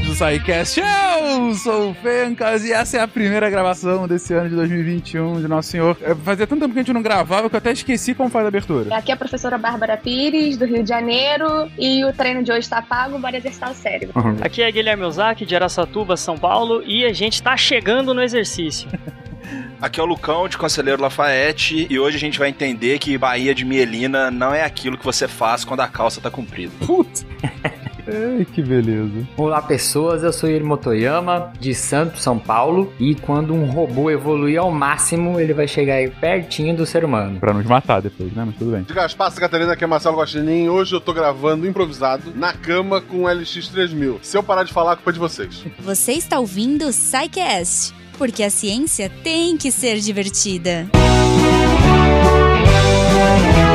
episódio do SciCast. Eu sou o Fencas e essa é a primeira gravação desse ano de 2021 de Nosso Senhor. É, fazia tanto tempo que a gente não gravava que eu até esqueci como faz a abertura. Aqui é a professora Bárbara Pires, do Rio de Janeiro, e o treino de hoje está pago, bora exercitar o cérebro. Aqui é Guilherme Ozaki, de Araçatuba, São Paulo, e a gente tá chegando no exercício. Aqui é o Lucão, de Conselheiro Lafayette, e hoje a gente vai entender que Bahia de Mielina não é aquilo que você faz quando a calça tá comprida. Puta! Ai, que beleza. Olá pessoas, eu sou Yuri Motoyama, de Santos, São Paulo, e quando um robô evoluir ao máximo, ele vai chegar aí pertinho do ser humano. Pra nos matar depois, né? Mas tudo bem. De Gaspar, Catarina, aqui é Marcelo Guaxinim. Hoje eu tô gravando improvisado na cama com o LX3000. Se eu parar de falar, a culpa é de vocês. Você está ouvindo o SciCast, porque a ciência tem que ser divertida. E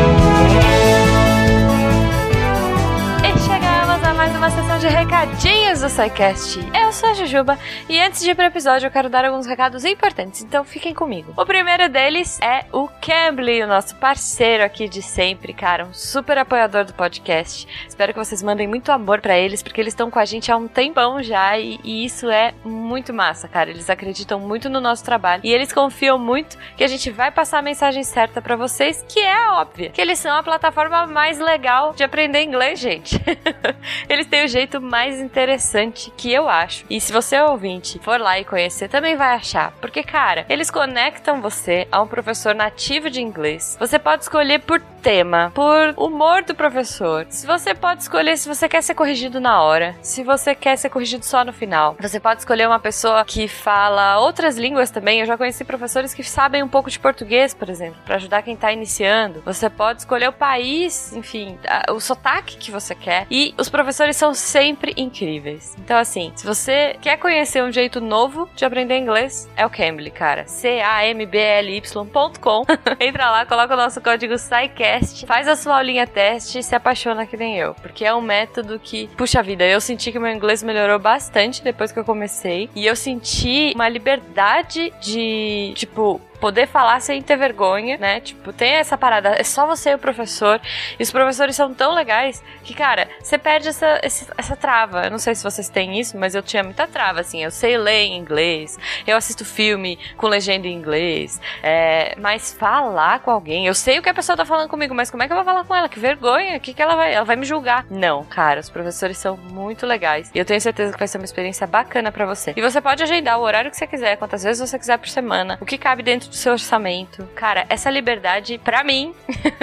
uma sessão de recadinhos do SciCast. Eu sou a Jujuba e antes de ir pro episódio eu quero dar alguns recados importantes, então fiquem comigo. O primeiro deles é o Cambly, o nosso parceiro aqui de sempre, cara, um super apoiador do podcast. Espero que vocês mandem muito amor pra eles, porque eles estão com a gente há um tempão já e, e isso é muito massa, cara. Eles acreditam muito no nosso trabalho e eles confiam muito que a gente vai passar a mensagem certa pra vocês, que é a óbvia, que eles são a plataforma mais legal de aprender inglês, gente. eles têm o jeito mais interessante que eu acho. E se você ouvinte for lá e conhecer, também vai achar. Porque, cara, eles conectam você a um professor nativo de inglês. Você pode escolher por tema, por humor do professor. Se você pode escolher se você quer ser corrigido na hora, se você quer ser corrigido só no final. Você pode escolher uma pessoa que fala outras línguas também. Eu já conheci professores que sabem um pouco de português, por exemplo, para ajudar quem tá iniciando. Você pode escolher o país, enfim, o sotaque que você quer. E os professores são sempre incríveis. Então, assim, se você quer conhecer um jeito novo de aprender inglês, é o Cambly, cara. C-A-M-B-L-Y.com. Entra lá, coloca o nosso código SciCast, faz a sua aulinha teste e se apaixona que nem eu. Porque é um método que, puxa vida, eu senti que meu inglês melhorou bastante depois que eu comecei. E eu senti uma liberdade de, tipo, poder falar sem ter vergonha, né? Tipo, tem essa parada, é só você e o professor. E os professores são tão legais que, cara, você perde essa, esse- essa trava. Eu não sei se vocês têm isso, mas eu tinha muita trava, assim. Eu sei ler em inglês, eu assisto filme com legenda em inglês, é, mas falar com alguém, eu sei o que a pessoa tá falando comigo, mas como é que eu vou falar com ela? Que vergonha, o que, que ela vai. Ela vai me julgar. Não, cara, os professores são muito legais. E eu tenho certeza que vai ser uma experiência bacana pra você. E você pode agendar o horário que você quiser, quantas vezes você quiser por semana, o que cabe dentro do seu orçamento. Cara, essa liberdade, pra mim,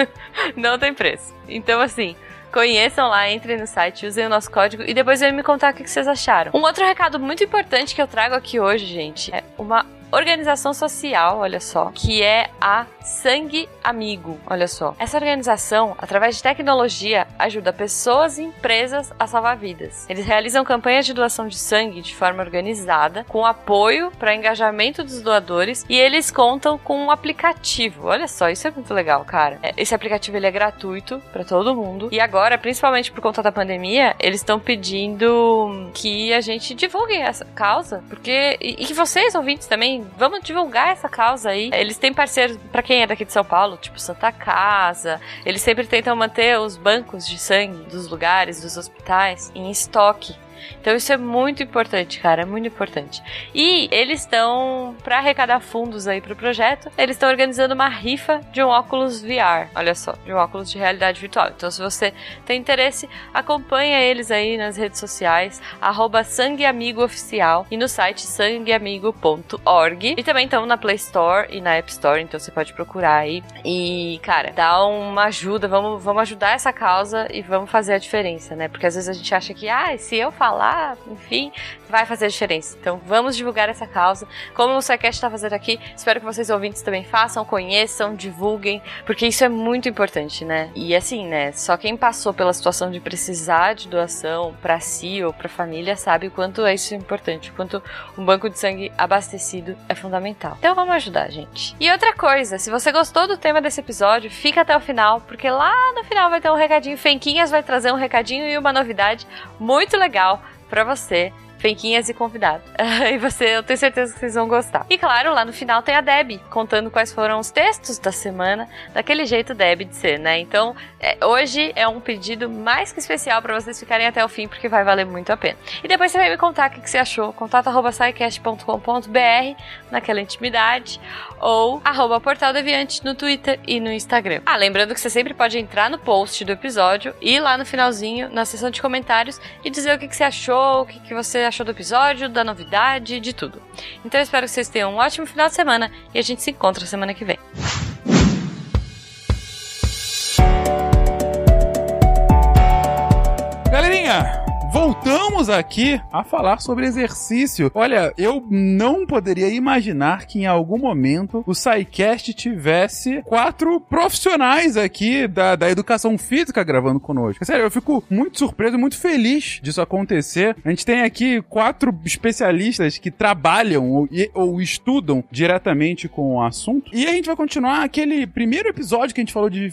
não tem preço. Então, assim. Conheçam lá, entrem no site, usem o nosso código e depois venham me contar o que vocês acharam. Um outro recado muito importante que eu trago aqui hoje, gente, é uma organização social, olha só, que é a Sangue Amigo, olha só. Essa organização, através de tecnologia, ajuda pessoas e empresas a salvar vidas. Eles realizam campanhas de doação de sangue de forma organizada, com apoio para engajamento dos doadores e eles contam com um aplicativo. Olha só, isso é muito legal, cara. É, Esse aplicativo ele é gratuito para todo mundo e agora, principalmente por conta da pandemia, eles estão pedindo que a gente divulgue essa causa, porque e, e que vocês ouvintes também vamos divulgar essa causa aí. Eles têm parceiros para quem é daqui de São Paulo, tipo Santa Casa. Eles sempre tentam manter os bancos de sangue dos lugares, dos hospitais em estoque. Então isso é muito importante, cara, é muito importante. E eles estão para arrecadar fundos aí pro projeto, eles estão organizando uma rifa de um óculos VR, olha só, de um óculos de realidade virtual. Então se você tem interesse, acompanha eles aí nas redes sociais, arroba Sangueamigo Oficial e no site sangueamigo.org. E também estão na Play Store e na App Store, então você pode procurar aí. E, cara, dá uma ajuda, vamos, vamos ajudar essa causa e vamos fazer a diferença, né? Porque às vezes a gente acha que, ah, se eu falar, enfim, vai fazer diferença. Então vamos divulgar essa causa. Como o SciCast está fazendo aqui, espero que vocês ouvintes também façam, conheçam, divulguem, porque isso é muito importante, né? E assim, né? Só quem passou pela situação de precisar de doação para si ou para família sabe o quanto é isso importante, o quanto um banco de sangue abastecido é fundamental. Então vamos ajudar, gente. E outra coisa, se você gostou do tema desse episódio, fica até o final, porque lá no final vai ter um recadinho. Fenquinhas vai trazer um recadinho e uma novidade muito legal para você Fenquinhas e convidado. e você, eu tenho certeza que vocês vão gostar. E claro, lá no final tem a Deb, contando quais foram os textos da semana, daquele jeito Deb de ser, né? Então, é, hoje é um pedido mais que especial para vocês ficarem até o fim, porque vai valer muito a pena. E depois você vai me contar o que, que você achou. contato.sicast.com.br naquela intimidade ou arroba Portal Deviante no Twitter e no Instagram. Ah, lembrando que você sempre pode entrar no post do episódio e lá no finalzinho, na seção de comentários, e dizer o que, que você achou, o que, que você achou do episódio, da novidade, de tudo. Então eu espero que vocês tenham um ótimo final de semana e a gente se encontra semana que vem. Galerinha, voltamos aqui a falar sobre exercício. Olha, eu não poderia imaginar que em algum momento o SciCast tivesse quatro profissionais aqui da, da educação física gravando conosco. Sério, eu fico muito surpreso, muito feliz disso acontecer. A gente tem aqui quatro especialistas que trabalham ou, ou estudam diretamente com o assunto. E a gente vai continuar aquele primeiro episódio que a gente falou de,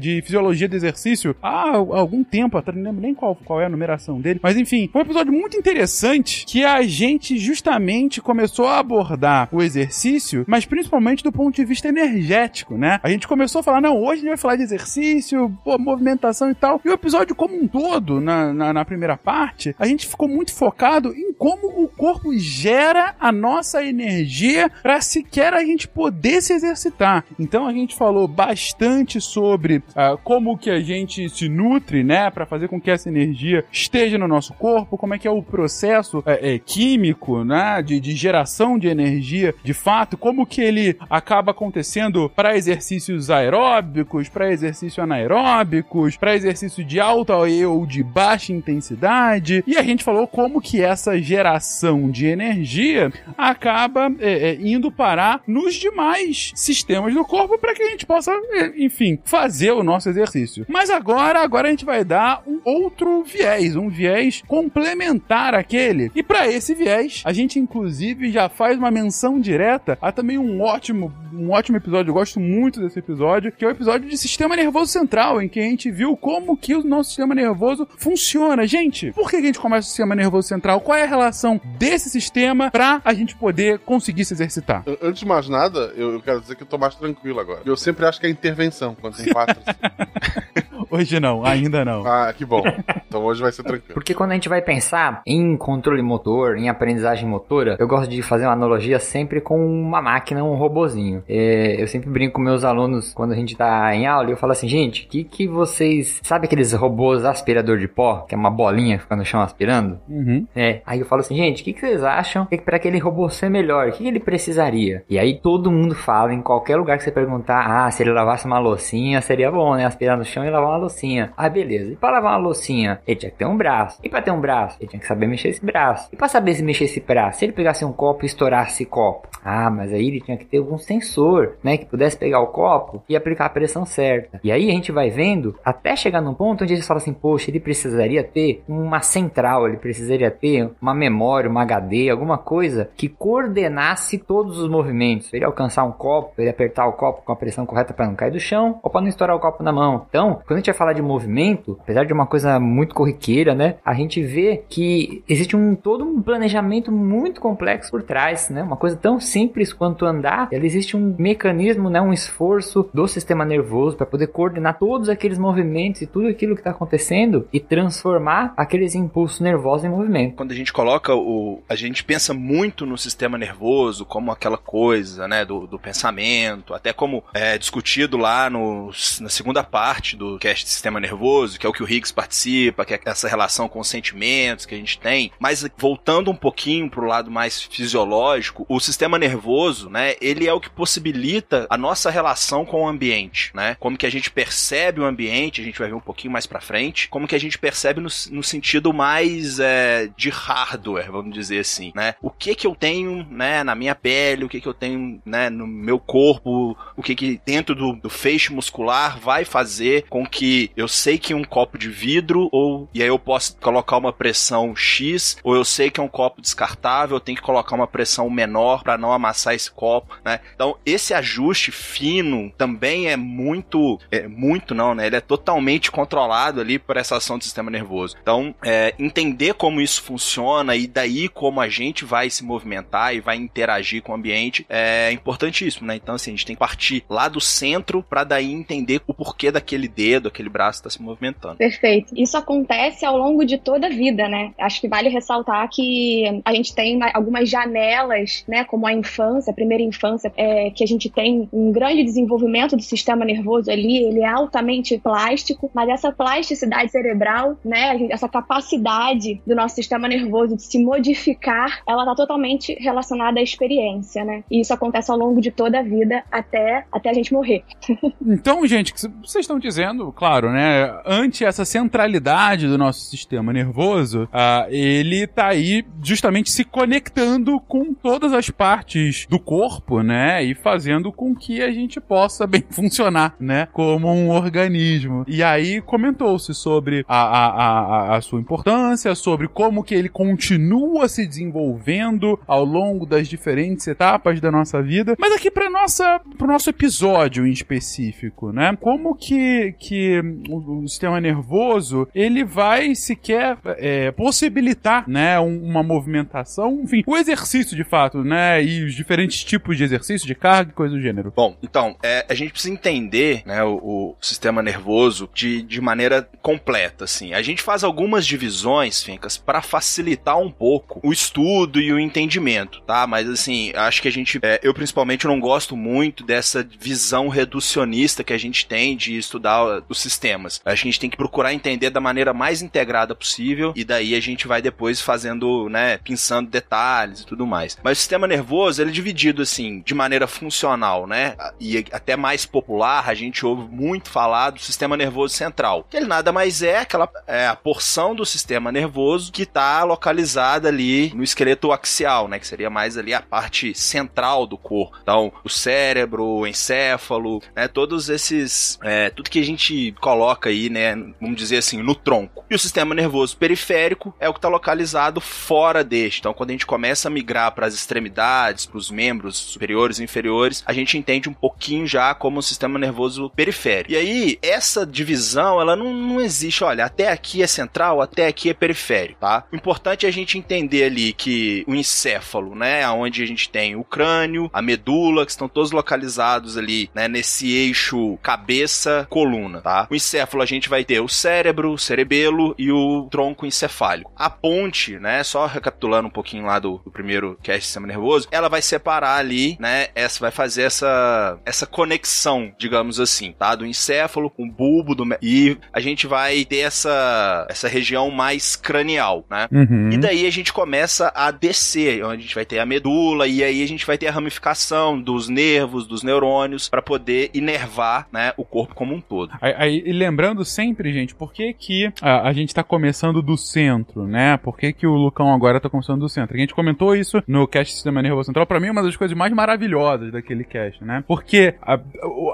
de fisiologia do exercício há algum tempo atrás, não lembro nem qual, qual é a numeração dele. Mas enfim, foi um episódio muito interessante que a gente justamente começou a abordar o exercício, mas principalmente do ponto de vista energético, né? A gente começou a falar, não, hoje a gente vai falar de exercício, pô, movimentação e tal. E o episódio como um todo, na, na, na primeira parte, a gente ficou muito focado em como o corpo gera a nossa energia para sequer a gente poder se exercitar. Então a gente falou bastante sobre ah, como que a gente se nutre, né, para fazer com que essa energia esteja no nosso corpo, como é que é o processo é, é, químico, né, de, de geração de energia, de fato, como que ele acaba acontecendo para exercícios aeróbicos, para exercícios anaeróbicos, para exercício de alta ou de baixa intensidade. E a gente falou como que essa geração de energia acaba é, é, indo parar nos demais sistemas do corpo para que a gente possa, é, enfim, fazer o nosso exercício. Mas agora, agora a gente vai dar um outro viés, um viés complementar àquele. E para esse viés, a gente inclusive já faz uma menção direta a também um ótimo, um ótimo episódio. Eu gosto muito desse episódio, que é o episódio de sistema nervoso central, em que a gente viu como que o nosso sistema nervoso funciona. Gente, por que a gente começa o sistema nervoso central? Qual é a relação desse sistema para a gente poder conseguir se exercitar? An- Antes de mais nada, eu, eu quero dizer que eu tô mais tranquilo agora. Eu sempre acho que é intervenção, quando tem quatro. Hoje não, ainda não. ah, que bom. Então hoje vai ser tranquilo. Porque quando a gente vai pensar em controle motor, em aprendizagem motora, eu gosto de fazer uma analogia sempre com uma máquina, um robozinho. É, eu sempre brinco com meus alunos quando a gente tá em aula e eu falo assim, gente, que que vocês... Sabe aqueles robôs aspirador de pó? Que é uma bolinha que fica no chão aspirando? Uhum. É, aí eu falo assim, gente, o que, que vocês acham que para aquele robô ser melhor, o que, que ele precisaria? E aí todo mundo fala, em qualquer lugar que você perguntar, ah, se ele lavasse uma loucinha, seria bom, né? Aspirar no chão e lavar uma loucinha. Ah, beleza. E para lavar uma loucinha, ele tinha que ter um braço. E para ter um braço, ele tinha que saber mexer esse braço. E para saber se mexer esse braço, se ele pegasse um copo e estourasse esse copo. Ah, mas aí ele tinha que ter algum sensor, né? Que pudesse pegar o copo e aplicar a pressão certa. E aí a gente vai vendo até chegar num ponto onde eles falam assim, poxa, ele precisaria ter uma central, ele precisaria ter uma memória, uma HD, alguma coisa que coordenasse todos os movimentos. Ele alcançar um copo, ele apertar o copo com a pressão correta para não cair do chão ou para não estourar o copo na mão. Então, quando a gente vai falar de movimento, apesar de uma coisa muito corriqueira, né? A gente vê que existe um todo um planejamento muito complexo por trás, né? Uma coisa tão simples quanto andar, ela existe um mecanismo, né, um esforço do sistema nervoso para poder coordenar todos aqueles movimentos e tudo aquilo que está acontecendo e transformar aqueles impulsos nervosos em movimento. Quando a gente coloca o. A gente pensa muito no sistema nervoso como aquela coisa, né? Do, do pensamento, até como é discutido lá no, na segunda parte do cast de sistema nervoso, que é o que o Higgs participa, que é essa relação com os sentimentos que a gente tem. Mas voltando um pouquinho pro lado mais fisiológico, o sistema nervoso, né? Ele é o que possibilita a nossa relação com o ambiente, né? Como que a gente percebe o ambiente, a gente vai ver um pouquinho mais pra frente, como que a gente percebe no, no sentido mais é, de hardware, vamos dizer assim, né? O que que eu tenho, né, na minha pele, o que que eu tenho, né, no meu corpo, o que que dentro do, do feixe muscular vai fazer com que eu sei que um copo de vidro ou e aí eu posso colocar uma pressão X, ou eu sei que é um copo descartável, eu tenho que colocar uma pressão menor para não não amassar esse copo, né? Então, esse ajuste fino também é muito, é, muito não, né? Ele é totalmente controlado ali por essa ação do sistema nervoso. Então, é, entender como isso funciona e daí como a gente vai se movimentar e vai interagir com o ambiente é importantíssimo, né? Então, assim, a gente tem que partir lá do centro para daí entender o porquê daquele dedo, aquele braço está se movimentando. Perfeito. Isso acontece ao longo de toda a vida, né? Acho que vale ressaltar que a gente tem algumas janelas, né? Como a infância, a primeira infância, é, que a gente tem um grande desenvolvimento do sistema nervoso ali, ele é altamente plástico, mas essa plasticidade cerebral, né? Essa capacidade do nosso sistema nervoso de se modificar, ela está totalmente relacionada à experiência, né? E isso acontece ao longo de toda a vida até, até a gente morrer. então, gente, vocês estão dizendo, claro, né? Ante essa centralidade do nosso sistema nervoso, uh, ele tá aí justamente se conectando com todas as partes do corpo, né? E fazendo com que a gente possa bem funcionar, né? Como um organismo. E aí comentou-se sobre a, a, a, a sua importância, sobre como que ele continua se desenvolvendo ao longo das diferentes etapas da nossa vida. Mas aqui para nossa, pro nosso episódio em específico, né? Como que, que o, o sistema nervoso ele vai sequer é, possibilitar, né, uma movimentação, enfim, o exercício de fato, né, e os diferentes tipos de exercício, de carga e coisa do gênero. Bom, então, é, a gente precisa entender, né, o, o, sistema nervoso de, de maneira completa, assim. A gente faz algumas divisões, Fincas, para facilitar um pouco o estudo e o entendimento, tá? Mas, assim, acho que a gente, é, eu principalmente não gosto muito dessa visão reducionista que a gente tem de estudar os sistemas. A gente tem que procurar entender da maneira mais integrada possível e daí a gente vai depois fazendo, né, pensando detalhes e tudo mais. Mas o sistema nervoso, ele é dividido assim, de maneira funcional, né? E até mais popular, a gente ouve muito falar do sistema nervoso central. Que ele nada mais é aquela é, a porção do sistema nervoso que está localizada ali no esqueleto axial, né, que seria mais ali a parte central do corpo. Então, o cérebro, o encéfalo, né, todos esses, é, tudo que a gente coloca aí, né, vamos dizer assim, no tronco. E o sistema nervoso periférico é o que está localizado fora deste. Então, quando a gente começa a migrar para as extremidades, para os membros superiores e inferiores, a gente entende um pouquinho já como o sistema nervoso periférico. E aí, essa divisão, ela não, não existe. Olha, até aqui é central, até aqui é periférico, tá? O importante é a gente entender ali que o encéfalo, né, onde a gente tem o crânio, a medula, que estão todos localizados ali, né, nesse eixo cabeça-coluna, tá? O encéfalo a gente vai ter o cérebro, o cerebelo e o tronco encefálico. A ponte, né, só recapitulando um pouquinho lá do, do primeiro cast sistema nervoso, ela vai separar ali, né, essa vai fazer essa essa conexão, digamos assim, tá, do encéfalo com o bulbo do e a gente vai ter essa essa região mais cranial, né? Uhum. E daí a gente começa a descer, onde a gente vai ter a medula e aí a gente vai ter a ramificação dos nervos, dos neurônios para poder inervar, né, o corpo como um todo. Aí, aí, e lembrando sempre, gente, por que que a, a gente tá começando do centro, né? Por que que o Lucão agora tá começando do centro? A gente comentou isso no cast Sistema Nervoso Central, para mim é uma das coisas mais maravilhosas daquele cast, né? Porque a,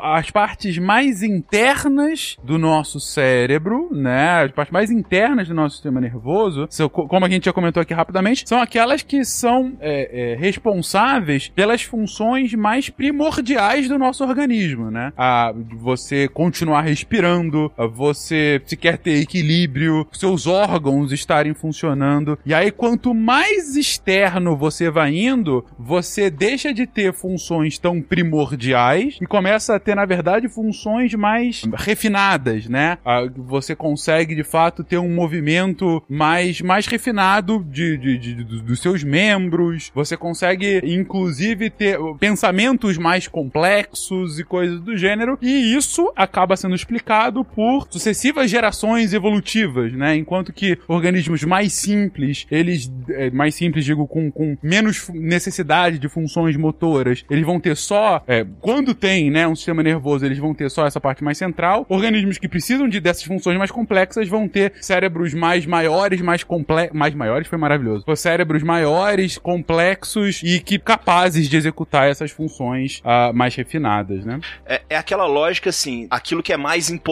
as partes mais internas do nosso cérebro, né? As partes mais internas do nosso sistema nervoso, como a gente já comentou aqui rapidamente, são aquelas que são é, é, responsáveis pelas funções mais primordiais do nosso organismo, né? A você continuar respirando, você se quer ter equilíbrio, seus órgãos estarem funcionando. E aí, quanto mais externo você vai indo, você deixa de ter funções tão primordiais e começa a ter, na verdade, funções mais refinadas, né? Você consegue, de fato, ter um movimento mais, mais refinado de, de, de, de dos seus membros. Você consegue, inclusive, ter pensamentos mais complexos e coisas do gênero. E isso acaba sendo explicado por sucessivas gerações evolutivas, né? Enquanto que organismos mais simples, eles, é, mais simples, digo, com, com menos necessidade de funções motoras, eles vão ter só, é, quando tem, né, um sistema nervoso, eles vão ter só essa parte mais central. Organismos que precisam de dessas funções mais complexas vão ter cérebros mais maiores, mais complexos, mais maiores foi maravilhoso. Cérebros maiores, complexos e que capazes de executar essas funções uh, mais refinadas, né? É, é aquela lógica assim, aquilo que é mais importante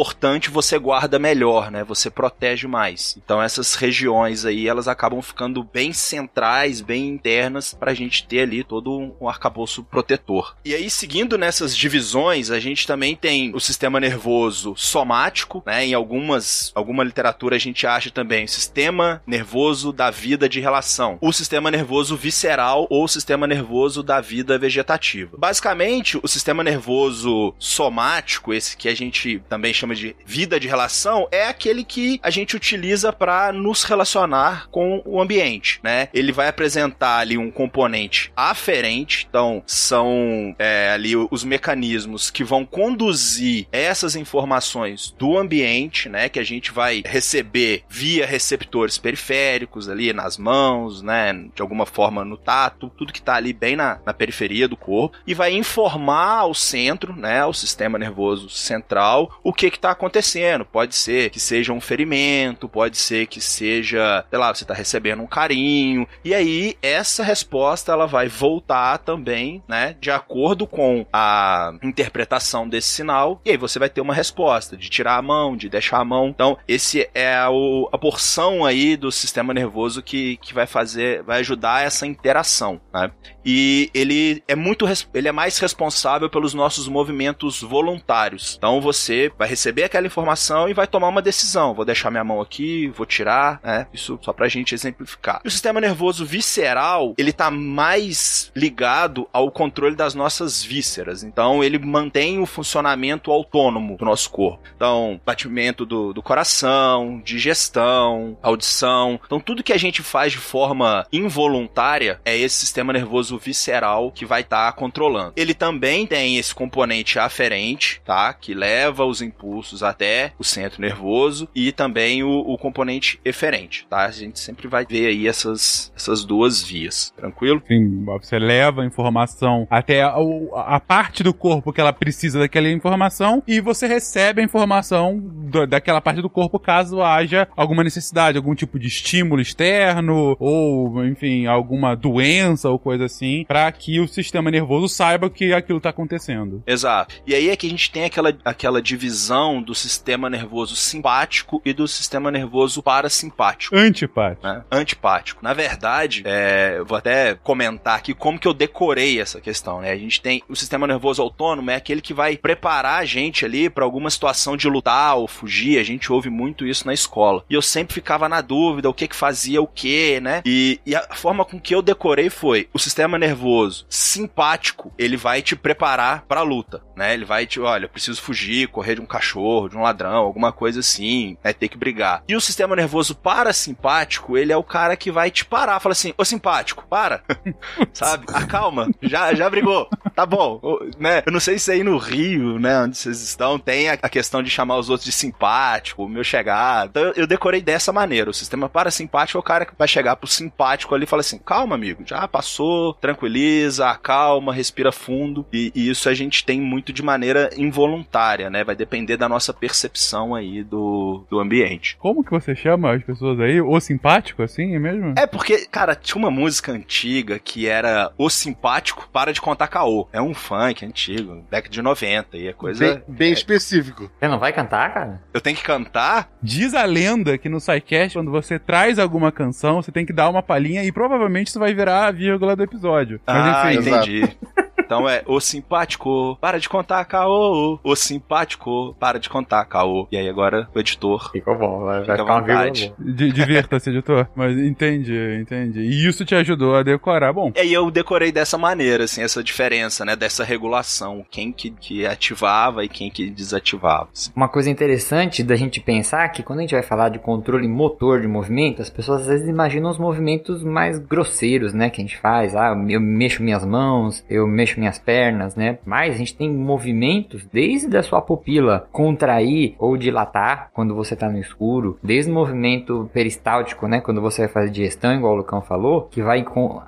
você guarda melhor, né? Você protege mais. Então essas regiões aí, elas acabam ficando bem centrais, bem internas pra gente ter ali todo um arcabouço protetor. E aí, seguindo nessas divisões, a gente também tem o sistema nervoso somático, né? Em algumas, alguma literatura a gente acha também o sistema nervoso da vida de relação, o sistema nervoso visceral ou o sistema nervoso da vida vegetativa. Basicamente, o sistema nervoso somático, esse que a gente também chama de vida de relação, é aquele que a gente utiliza para nos relacionar com o ambiente, né? Ele vai apresentar ali um componente aferente, então são é, ali os mecanismos que vão conduzir essas informações do ambiente, né? Que a gente vai receber via receptores periféricos ali nas mãos, né? De alguma forma no tato, tudo que está ali bem na, na periferia do corpo e vai informar ao centro, né? O sistema nervoso central, o que está acontecendo. Pode ser que seja um ferimento, pode ser que seja, sei lá, você está recebendo um carinho. E aí essa resposta ela vai voltar também, né? De acordo com a interpretação desse sinal. E aí você vai ter uma resposta de tirar a mão, de deixar a mão. Então esse é a, a porção aí do sistema nervoso que, que vai fazer, vai ajudar essa interação, né? E ele é muito, ele é mais responsável pelos nossos movimentos voluntários. Então você vai receber aquela informação e vai tomar uma decisão. Vou deixar minha mão aqui, vou tirar, né? Isso só pra gente exemplificar. E o sistema nervoso visceral, ele tá mais ligado ao controle das nossas vísceras. Então ele mantém o funcionamento autônomo do nosso corpo. Então, batimento do, do coração, digestão, audição. Então tudo que a gente faz de forma involuntária é esse sistema nervoso visceral que vai estar tá controlando. Ele também tem esse componente aferente, tá? Que leva os impulsos até o centro nervoso e também o, o componente eferente, tá? A gente sempre vai ver aí essas, essas duas vias, tranquilo? Sim, você leva a informação até a, a parte do corpo que ela precisa daquela informação e você recebe a informação do, daquela parte do corpo caso haja alguma necessidade, algum tipo de estímulo externo ou, enfim, alguma doença ou coisa assim, para que o sistema nervoso saiba que aquilo tá acontecendo. Exato. E aí é que a gente tem aquela, aquela divisão do sistema nervoso simpático e do sistema nervoso parasimpático. Antipático. Né? Antipático. Na verdade, é, vou até comentar aqui como que eu decorei essa questão, né? A gente tem o sistema nervoso autônomo é aquele que vai preparar a gente ali para alguma situação de lutar ou fugir. A gente ouve muito isso na escola. E eu sempre ficava na dúvida o que que fazia o que, né? E, e a forma com que eu decorei foi o sistema nervoso simpático, ele vai te preparar para a luta, né? Ele vai te, olha, eu preciso fugir, correr de um cachorro, de um ladrão, alguma coisa assim, né? Ter que brigar. E o sistema nervoso parasimpático, ele é o cara que vai te parar, fala assim, ô simpático, para, sabe? Acalma, já, já brigou, tá bom, né? Eu não sei se aí no Rio, né, onde vocês estão, tem a questão de chamar os outros de simpático, meu chegado. Então eu decorei dessa maneira. O sistema parasimpático é o cara que vai chegar pro simpático ali e fala assim: calma, amigo, já passou, tranquiliza, acalma, respira fundo. E, e, isso a gente tem muito de maneira involuntária, né? Vai depender da nossa percepção aí do, do ambiente. Como que você chama as pessoas aí? O simpático, assim, é mesmo? É porque, cara, tinha uma música antiga que era O Simpático Para de Contar Caô. É um funk antigo, década de 90, e é coisa... Bem, bem é... específico. Você não vai cantar, cara? Eu tenho que cantar? Diz a lenda que no SciCast, quando você traz alguma canção, você tem que dar uma palhinha e provavelmente isso vai virar a vírgula do episódio. Mas, ah, enfim, entendi. Então é o simpático, para de contar caô. O simpático, para de contar caô. E aí agora o editor. Ficou bom, vai, fica à vontade. Divirta-se, editor. Mas entendi, entendi. E isso te ajudou a decorar, bom. E aí eu decorei dessa maneira, assim, essa diferença, né? Dessa regulação. Quem que, que ativava e quem que desativava. Assim. Uma coisa interessante da gente pensar que quando a gente vai falar de controle motor de movimento, as pessoas às vezes imaginam os movimentos mais grosseiros, né? Que a gente faz. Ah, eu mexo minhas mãos, eu mexo minhas pernas, né? Mas a gente tem movimentos desde a sua pupila contrair ou dilatar quando você está no escuro, desde o movimento peristáltico, né? Quando você vai fazer digestão, igual o Lucão falou, que vai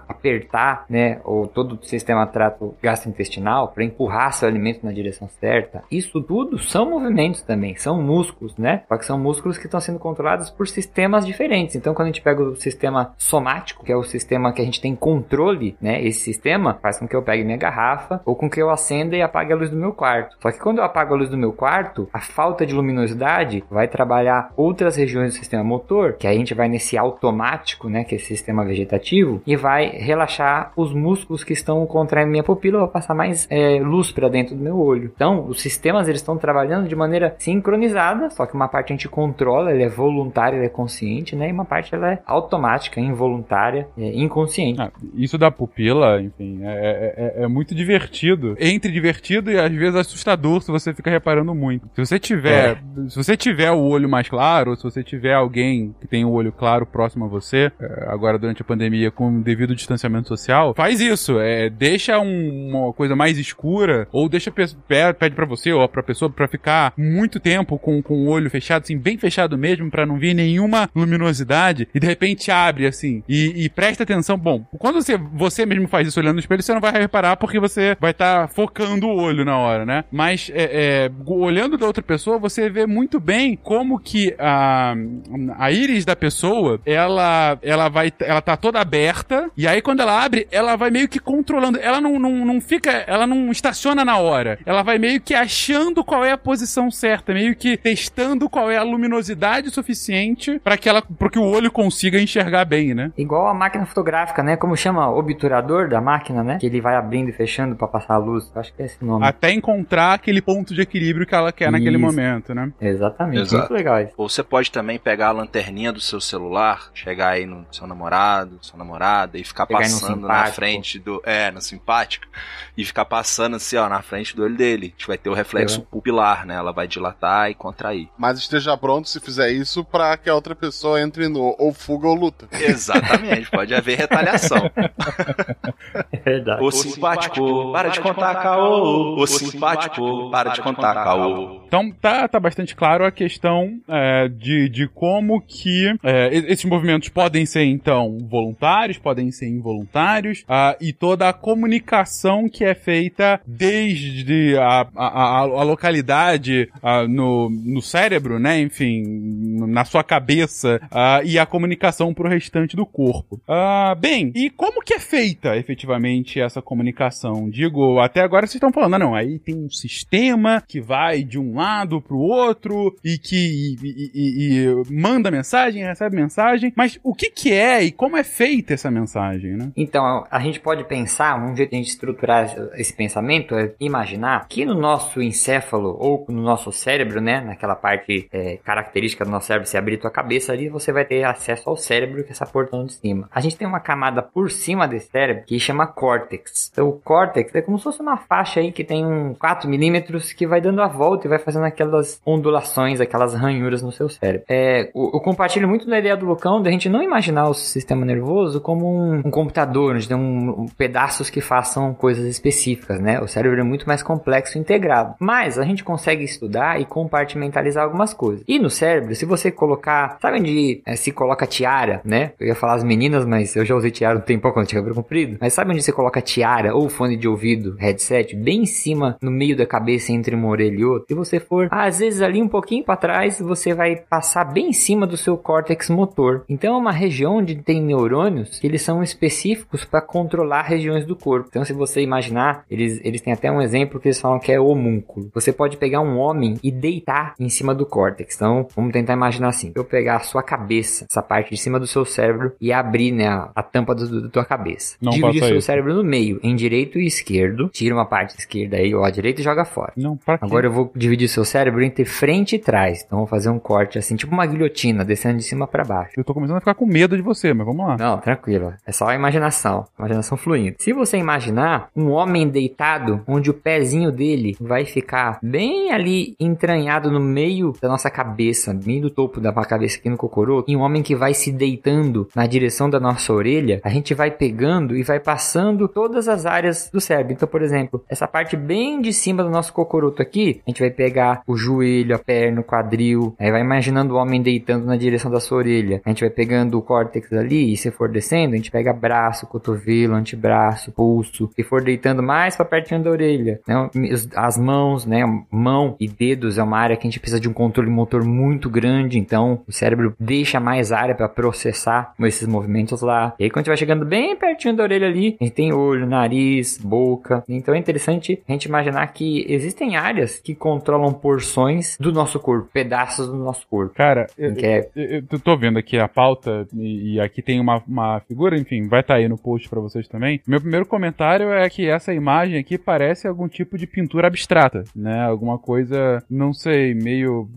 apertar, né? Ou todo o sistema trato gastrointestinal para empurrar seu alimento na direção certa. Isso tudo são movimentos também, são músculos, né? Só que são músculos que estão sendo controlados por sistemas diferentes. Então, quando a gente pega o sistema somático, que é o sistema que a gente tem controle, né? Esse sistema faz com que eu pegue minha garrafa garrafa ou com que eu acenda e apague a luz do meu quarto. Só que quando eu apago a luz do meu quarto, a falta de luminosidade vai trabalhar outras regiões do sistema motor, que a gente vai nesse automático, né, que é esse sistema vegetativo, e vai relaxar os músculos que estão contraindo minha pupila, vai passar mais é, luz para dentro do meu olho. Então, os sistemas eles estão trabalhando de maneira sincronizada, só que uma parte a gente controla, ele é voluntário, ele é consciente, né, e uma parte ela é automática, involuntária, é, inconsciente. Ah, isso da pupila, enfim, é, é, é, muito divertido. Entre divertido e às vezes assustador se você fica reparando muito. Se você tiver, é. se você tiver o olho mais claro, ou se você tiver alguém que tem o olho claro próximo a você, é, agora durante a pandemia com devido distanciamento social, faz isso. É, deixa um, uma coisa mais escura ou deixa pede para você ou para pessoa para ficar muito tempo com, com o olho fechado, assim, bem fechado mesmo, para não vir nenhuma luminosidade e de repente abre assim e, e presta atenção. Bom, quando você você mesmo faz isso olhando no espelho, você não vai reparar porque você vai estar tá focando o olho na hora, né? Mas é, é, olhando da outra pessoa, você vê muito bem como que a, a íris da pessoa, ela, ela vai, ela tá toda aberta, e aí quando ela abre, ela vai meio que controlando, ela não, não, não fica, ela não estaciona na hora, ela vai meio que achando qual é a posição certa, meio que testando qual é a luminosidade suficiente para que ela, para que o olho consiga enxergar bem, né? Igual a máquina fotográfica, né? Como chama? Obturador da máquina, né? Que ele vai abrindo e fechando para passar a luz. Acho que é esse nome. Até encontrar aquele ponto de equilíbrio que ela quer isso. naquele momento, né? Exatamente. Exato. Muito legal isso. Ou você pode também pegar a lanterninha do seu celular, chegar aí no seu namorado, sua namorada e ficar pegar passando na frente do. É, no simpático. E ficar passando assim, ó, na frente do olho dele. A gente vai ter o reflexo pupilar, né? Ela vai dilatar e contrair. Mas esteja pronto se fizer isso para que a outra pessoa entre no ou fuga ou luta. Exatamente, pode haver retaliação. É verdade. O simpático, para de contar caô. O simpático, para de contar caô. Então tá, tá bastante claro a questão é, de, de como que é, esses movimentos podem ser, então, voluntários, podem ser involuntários, uh, e toda a comunicação que é feita desde a, a, a localidade uh, no, no cérebro, né? Enfim, na sua cabeça, uh, e a comunicação pro restante do corpo. bem, e como que é feita efetivamente essa comunicação? Digo, até agora vocês estão falando, ah, não, aí tem um sistema que vai de um lado pro outro e que e, e, e manda mensagem, recebe mensagem, mas o que que é e como é feita essa mensagem, né? Então, a gente pode pensar, um jeito de a gente estruturar esse pensamento é imaginar que no nosso encéfalo ou no nosso cérebro, né, naquela parte é, característica do nosso cérebro, se abrir tua cabeça ali, você vai ter acesso ao cérebro, que é essa portão de cima. A gente tem uma camada por cima desse cérebro que chama córtex. Então, o córtex é como se fosse uma faixa aí que tem um 4 milímetros que vai dando a volta e vai fazendo aquelas ondulações, aquelas ranhuras no seu cérebro. É, eu, compartilho muito da ideia do Lucão de a gente não imaginar o sistema nervoso como um, um computador, onde tem um, um, pedaços que façam coisas específicas, né? O cérebro é muito mais complexo e integrado. Mas a gente consegue estudar e compartimentalizar algumas coisas. E no cérebro, se você colocar, sabe onde é, se coloca tiara, né? Eu ia falar as meninas, mas eu já usei tiara um tempo quando tinha cabelo comprido. Mas sabe onde você coloca tiara ou fone de ouvido, headset, bem em cima, no meio da cabeça entre uma orelha e outra? Se você for, às vezes ali um pouquinho para trás, você vai passar bem em cima do seu córtex motor. Então é uma região onde tem neurônios que eles são específicos para controlar regiões do corpo. Então se você imaginar, eles, eles têm até um exemplo que eles falam que é homúnculo. Você pode pegar um homem e deitar em cima do córtex. Então vamos tentar imaginar assim. Eu pegar a sua cabeça, essa parte de cima do seu cérebro e abrir né, a, a tampa do, da tua cabeça. Não Dividir o seu isso. cérebro no meio, em direito e esquerdo. Tira uma parte esquerda aí ou a direita e joga fora. Não, pra quê? Agora eu vou dividir o seu cérebro entre frente e trás. Então vou fazer um corte assim, tipo uma guilhotina, descendo de cima para baixo. Eu tô começando a ficar com medo de você, mas vamos lá. Não, tranquilo. É só a imaginação. Imaginação fluindo. Se você imaginar um homem deitado, onde o pezinho dele vai ficar bem ali entranhado no meio da nossa cabeça, bem do topo da cabeça aqui no cocoroto, e um homem que vai se deitando na direção da nossa orelha, a gente vai pegando e vai passando todas as áreas do cérebro. Então, por exemplo, essa parte bem de cima do nosso cocoroto aqui, a gente vai pegar o joelho, a perna, o quadril, aí vai imaginando o homem deitando na direção da sua orelha. A gente vai pegando o córtex ali e se for descendo, a gente pega braço, cotovelo, antebraço, pulso. Se for deitando mais para pertinho da orelha, né? As mãos, né? Mão e dedos é uma área que a gente precisa de um controle motor muito grande, então o cérebro deixa mais área para processar esses movimentos lá. E aí quando a gente vai chegando bem pertinho da orelha ali, a gente tem olho, nariz, nariz, boca. Então é interessante a gente imaginar que existem áreas que controlam porções do nosso corpo, pedaços do nosso corpo. Cara, eu, Que é- eu, eu tô vendo aqui a pauta e, e aqui tem uma, uma figura, enfim, vai estar aí no post pra vocês também. Meu primeiro comentário é que essa imagem aqui parece algum tipo de pintura abstrata, né? Alguma coisa, não sei, meio.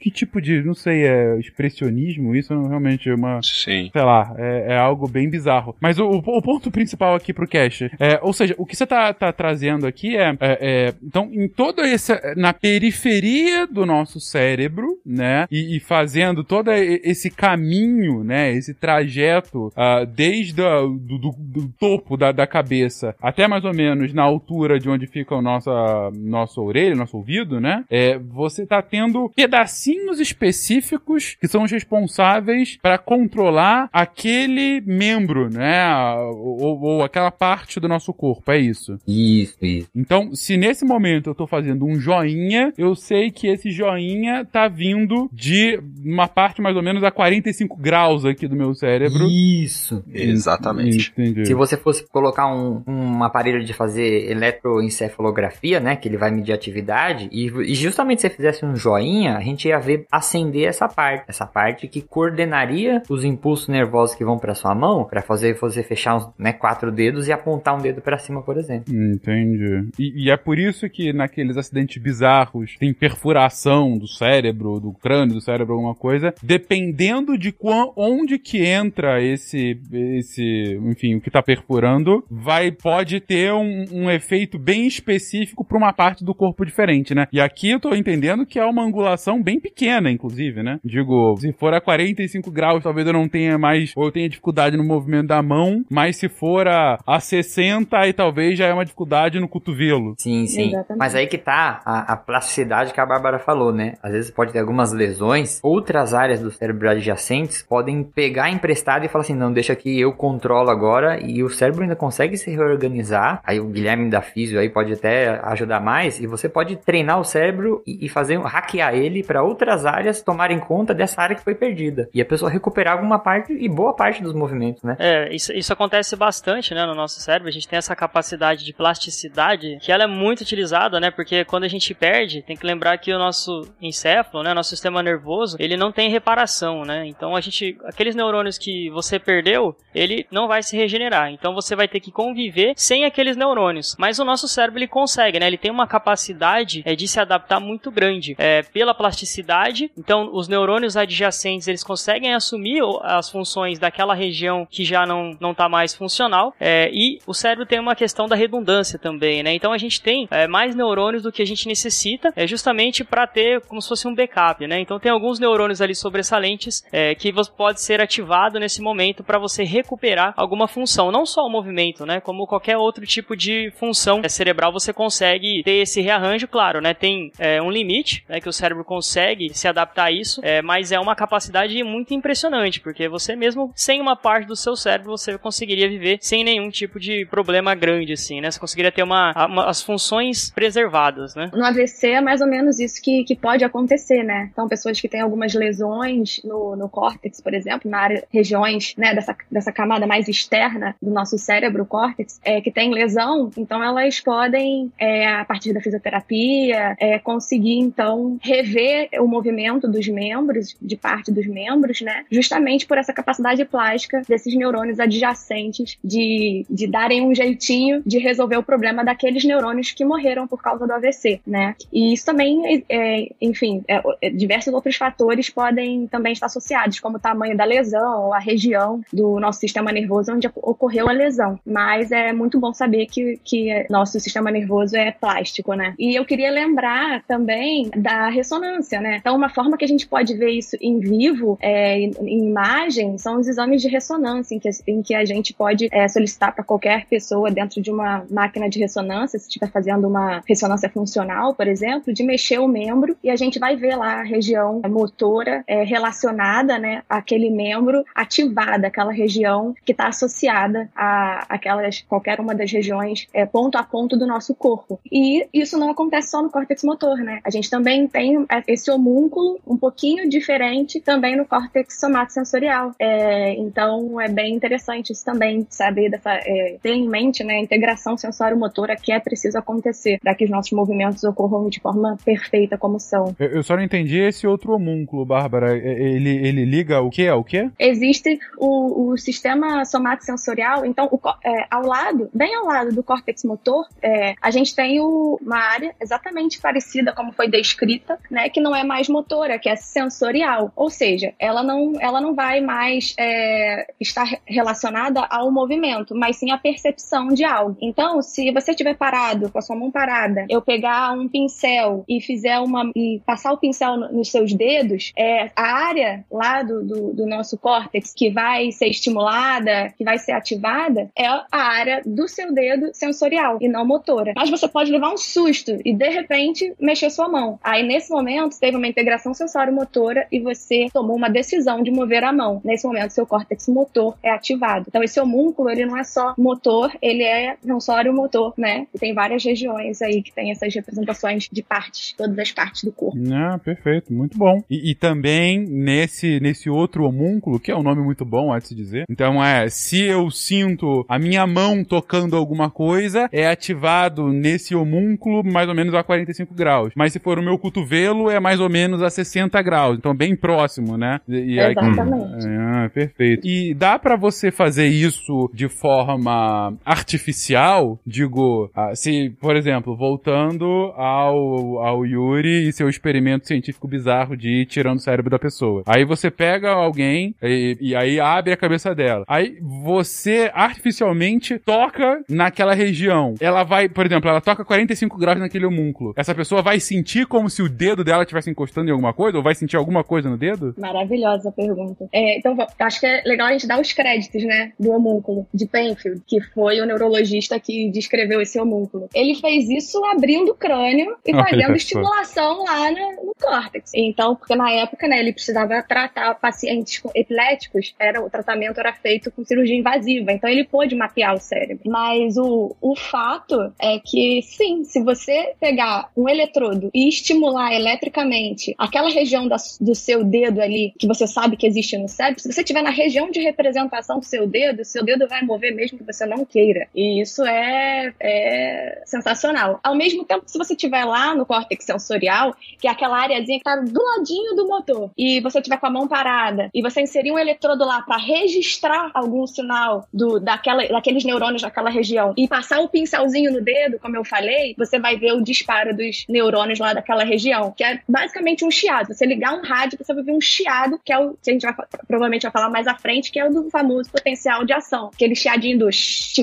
Que tipo de. Não sei, é expressionismo? Isso não realmente é uma. Sim. Sei lá, é, é algo bem bizarro. Mas o, o ponto principal aqui pro cast é, ou seja, o que você tá, tá trazendo aqui é, é, é, então, em todo esse, na periferia do nosso cérebro, né, e, e fazendo todo esse caminho, né, esse trajeto, ah, desde a, do, do- do topo da, da cabeça até mais ou menos na altura de onde fica o nossa, nossa orelha, nosso ouvido, né, é, você tá tendo pedacinhos específicos que são os responsáveis para controlar aquele membro, né? Ou, ou aquela parte do nosso corpo, é isso. Isso, isso. Então, se nesse momento eu tô fazendo um joinha, eu sei que esse joinha tá vindo de uma parte mais ou menos a 45 graus aqui do meu cérebro. Isso. Exatamente. Entendi. Se você fosse colocar um, um aparelho de fazer eletroencefalografia, né, que ele vai medir atividade, e, e justamente se você fizesse um joinha, a gente ia ver acender essa parte, essa parte que coordenaria os impulsos nervosos que vão para sua mão, para fazer você fechar uns, né, quatro dedos e apontar um dedo para cima, por exemplo. Entendi. E, e é por isso que naqueles acidentes bizarros tem perfuração do cérebro, do crânio do cérebro, alguma coisa, dependendo de quan, onde que entra esse, esse, enfim, o que tá perfurando, vai, pode ter um, um efeito bem específico para uma parte do corpo diferente, né? E aqui eu tô entendendo que é uma angulação bem pequena, inclusive, né? Digo, se for a 45 graus, talvez eu não tenha mais, ou eu tenha dificuldade no movimento da mão, mas se for a, a 60, aí talvez já é uma dificuldade no cotovelo. Sim, sim. Exatamente. Mas aí que tá a, a plasticidade que a Bárbara falou, né? Às vezes pode ter algumas lesões, outras áreas do cérebro adjacentes podem pegar emprestado e falar assim: não, deixa aqui, eu controlo agora, e o cérebro ainda consegue se reorganizar. Aí o Guilherme da Físio aí pode até ajudar mais, e você pode treinar o cérebro e, e fazer hackear ele para outras áreas tomarem conta dessa área que foi perdida. E a pessoa recuperar alguma parte e boa parte dos movimentos, né? É, isso, isso acontece bastante, né, no nosso cérebro. A gente tem essa capacidade de plasticidade que ela é muito utilizada, né, porque quando a gente perde, tem que lembrar que o nosso encéfalo, né, nosso sistema nervoso, ele não tem reparação, né. Então a gente, aqueles neurônios que você perdeu, ele não vai se regenerar. Então você vai ter que conviver sem aqueles neurônios. Mas o nosso cérebro ele consegue, né, ele tem uma capacidade é, de se adaptar muito grande é, pela plasticidade. Então os neurônios adjacentes eles conseguem assumir as funções daquela região que já não não está mais funcional. É, e o cérebro tem uma questão da redundância também, né? Então a gente tem é, mais neurônios do que a gente necessita, é justamente para ter como se fosse um backup, né? Então tem alguns neurônios ali sobressalentes é, que pode ser ativado nesse momento para você recuperar alguma função, não só o movimento, né? Como qualquer outro tipo de função é, cerebral você consegue ter esse rearranjo, claro, né? Tem é, um limite, né? Que o cérebro consegue se adaptar a isso, é, mas é uma capacidade muito impressionante, porque você mesmo sem uma parte do seu cérebro você conseguiria viver sem nenhum tipo de problema grande, assim, né? Você conseguiria ter uma, uma- as funções preservadas, né? No AVC é mais ou menos isso que, que pode acontecer, né? Então, pessoas que têm algumas lesões no, no córtex, por exemplo, na área, regiões, né, dessa, dessa camada mais externa do nosso cérebro, o córtex, é, que tem lesão, então elas podem, é, a partir da fisioterapia, é, conseguir, então, rever o movimento dos membros, de parte dos membros, né? Justamente por essa capacidade plástica desses neurônios adjacentes de, de darem um jeitinho de resolver o problema daqueles neurônios que morreram por causa do AVC, né? E isso também, é, enfim, é, é, diversos outros fatores podem também estar associados, como o tamanho da lesão ou a região do nosso sistema nervoso onde ocorreu a lesão. Mas é muito bom saber que, que nosso sistema nervoso é plástico, né? E eu queria lembrar também da ressonância, né? Então, uma forma que a gente pode ver isso em vivo, é, em, em imagem, são os exames de ressonância, em que, em que a gente pode é, solicitar para qualquer pessoa dentro de uma máquina de ressonância, se estiver fazendo uma ressonância funcional, por exemplo, de mexer o membro e a gente vai ver lá a região motora é, relacionada, né, àquele membro ativada, aquela região que está associada a aquelas qualquer uma das regiões é, ponto a ponto do nosso corpo. E isso não acontece só no córtex motor, né? A gente também tem esse homúnculo um pouquinho diferente também no córtex somatosensorial. É, então é bem interessante isso também, saber dessa, é, ter em realmente, né, a integração sensório-motora que é preciso acontecer para que os nossos movimentos ocorram de forma perfeita como são. Eu, eu só não entendi esse outro homúnculo, Bárbara. Ele, ele liga o que ao quê? Existe o, o sistema somatosensorial, então o é, ao lado, bem ao lado do córtex motor, é, a gente tem o- uma área exatamente parecida como foi descrita, né, que não é mais motora, que é sensorial, ou seja, ela não, ela não vai mais é, estar re- relacionada ao movimento, mas sim à percepção de algo. Então, se você estiver parado, com a sua mão parada, eu pegar um pincel e fizer uma e passar o pincel no- nos seus dedos, é a área lá do, do, do nosso córtex que vai ser estimulada, que vai ser ativada, é a área do seu dedo sensorial e não motora. Mas você pode levar um susto e de repente mexer sua mão. Aí nesse momento teve uma integração sensório-motora e você tomou uma decisão de mover a mão. Nesse momento seu córtex motor é ativado. Então esse homúnculo ele não é só motor, ele é sensório-motor, né? E tem várias regiões aí que tem essas representações de partes, todas as partes do corpo. Ah, perfeito, muito bom. E, e também nesse, nesse outro homúnculo, que é um nome muito bom, há de se dizer. Então é, se eu sinto a minha mão tocando alguma coisa, é ativado nesse homúnculo mais ou menos a 45 graus. Mas se for o meu cotovelo, é mais ou menos a 60 graus. Então bem próximo, né? E, e aí- Exatamente. ah, perfeito. E dá pra você fazer isso de forma artificial? Digo, ah, se, por exemplo, voltando ao, ao Yuri e seu experimento científico bizarro de ir tirando o cérebro da pessoa. Aí você pega alguém e, e aí abre a cabeça dela. Aí você artificialmente toca naquela região. Ela vai, por exemplo, ela toca 45 graus naquele homúnculo. Essa pessoa vai sentir como se o dedo dela estivesse encostando em alguma coisa? Ou vai sentir alguma coisa no dedo? Maravilhosa pergunta. É, então, acho que é legal a gente dar os créditos, né, do homúnculo de Penfield, que foi o neurologista que descreveu esse homúnculo. Ele fez isso abrindo o crânio e Olha fazendo só. estimulação lá no, no córtex. Então, porque na época, né, ele precisava tratar pacientes com epiléticos, era, o tratamento era feito com cirurgia invasiva, então ele pôde mapear o cérebro. Mas o, o fato é que, sim, se você pegar um eletrodo e estimular eletricamente aquela região da- do seu dedo ali, que você sabe que existe no cérebro, se você estiver na região de representação do seu dedo, seu dedo vai mover mesmo que você não queira. E isso é, é sensacional. Ao mesmo tempo, se você estiver lá no córtex sensorial, que é aquela areazinha que tá do ladinho do motor, e você estiver com a mão parada, e você inserir um eletrodo lá para registrar algum sinal do, daquela, daqueles neurônios daquela região, e passar o pincelzinho no dedo, como eu falei, você vai ver o disparo dos neurônios lá daquela região, que é basicamente um chiado. Você ligar um rádio, você vai ver um chiado, que é o que a gente vai, provavelmente vai falar mais à frente, que é o do famoso potencial de ação. Aquele chiadinho do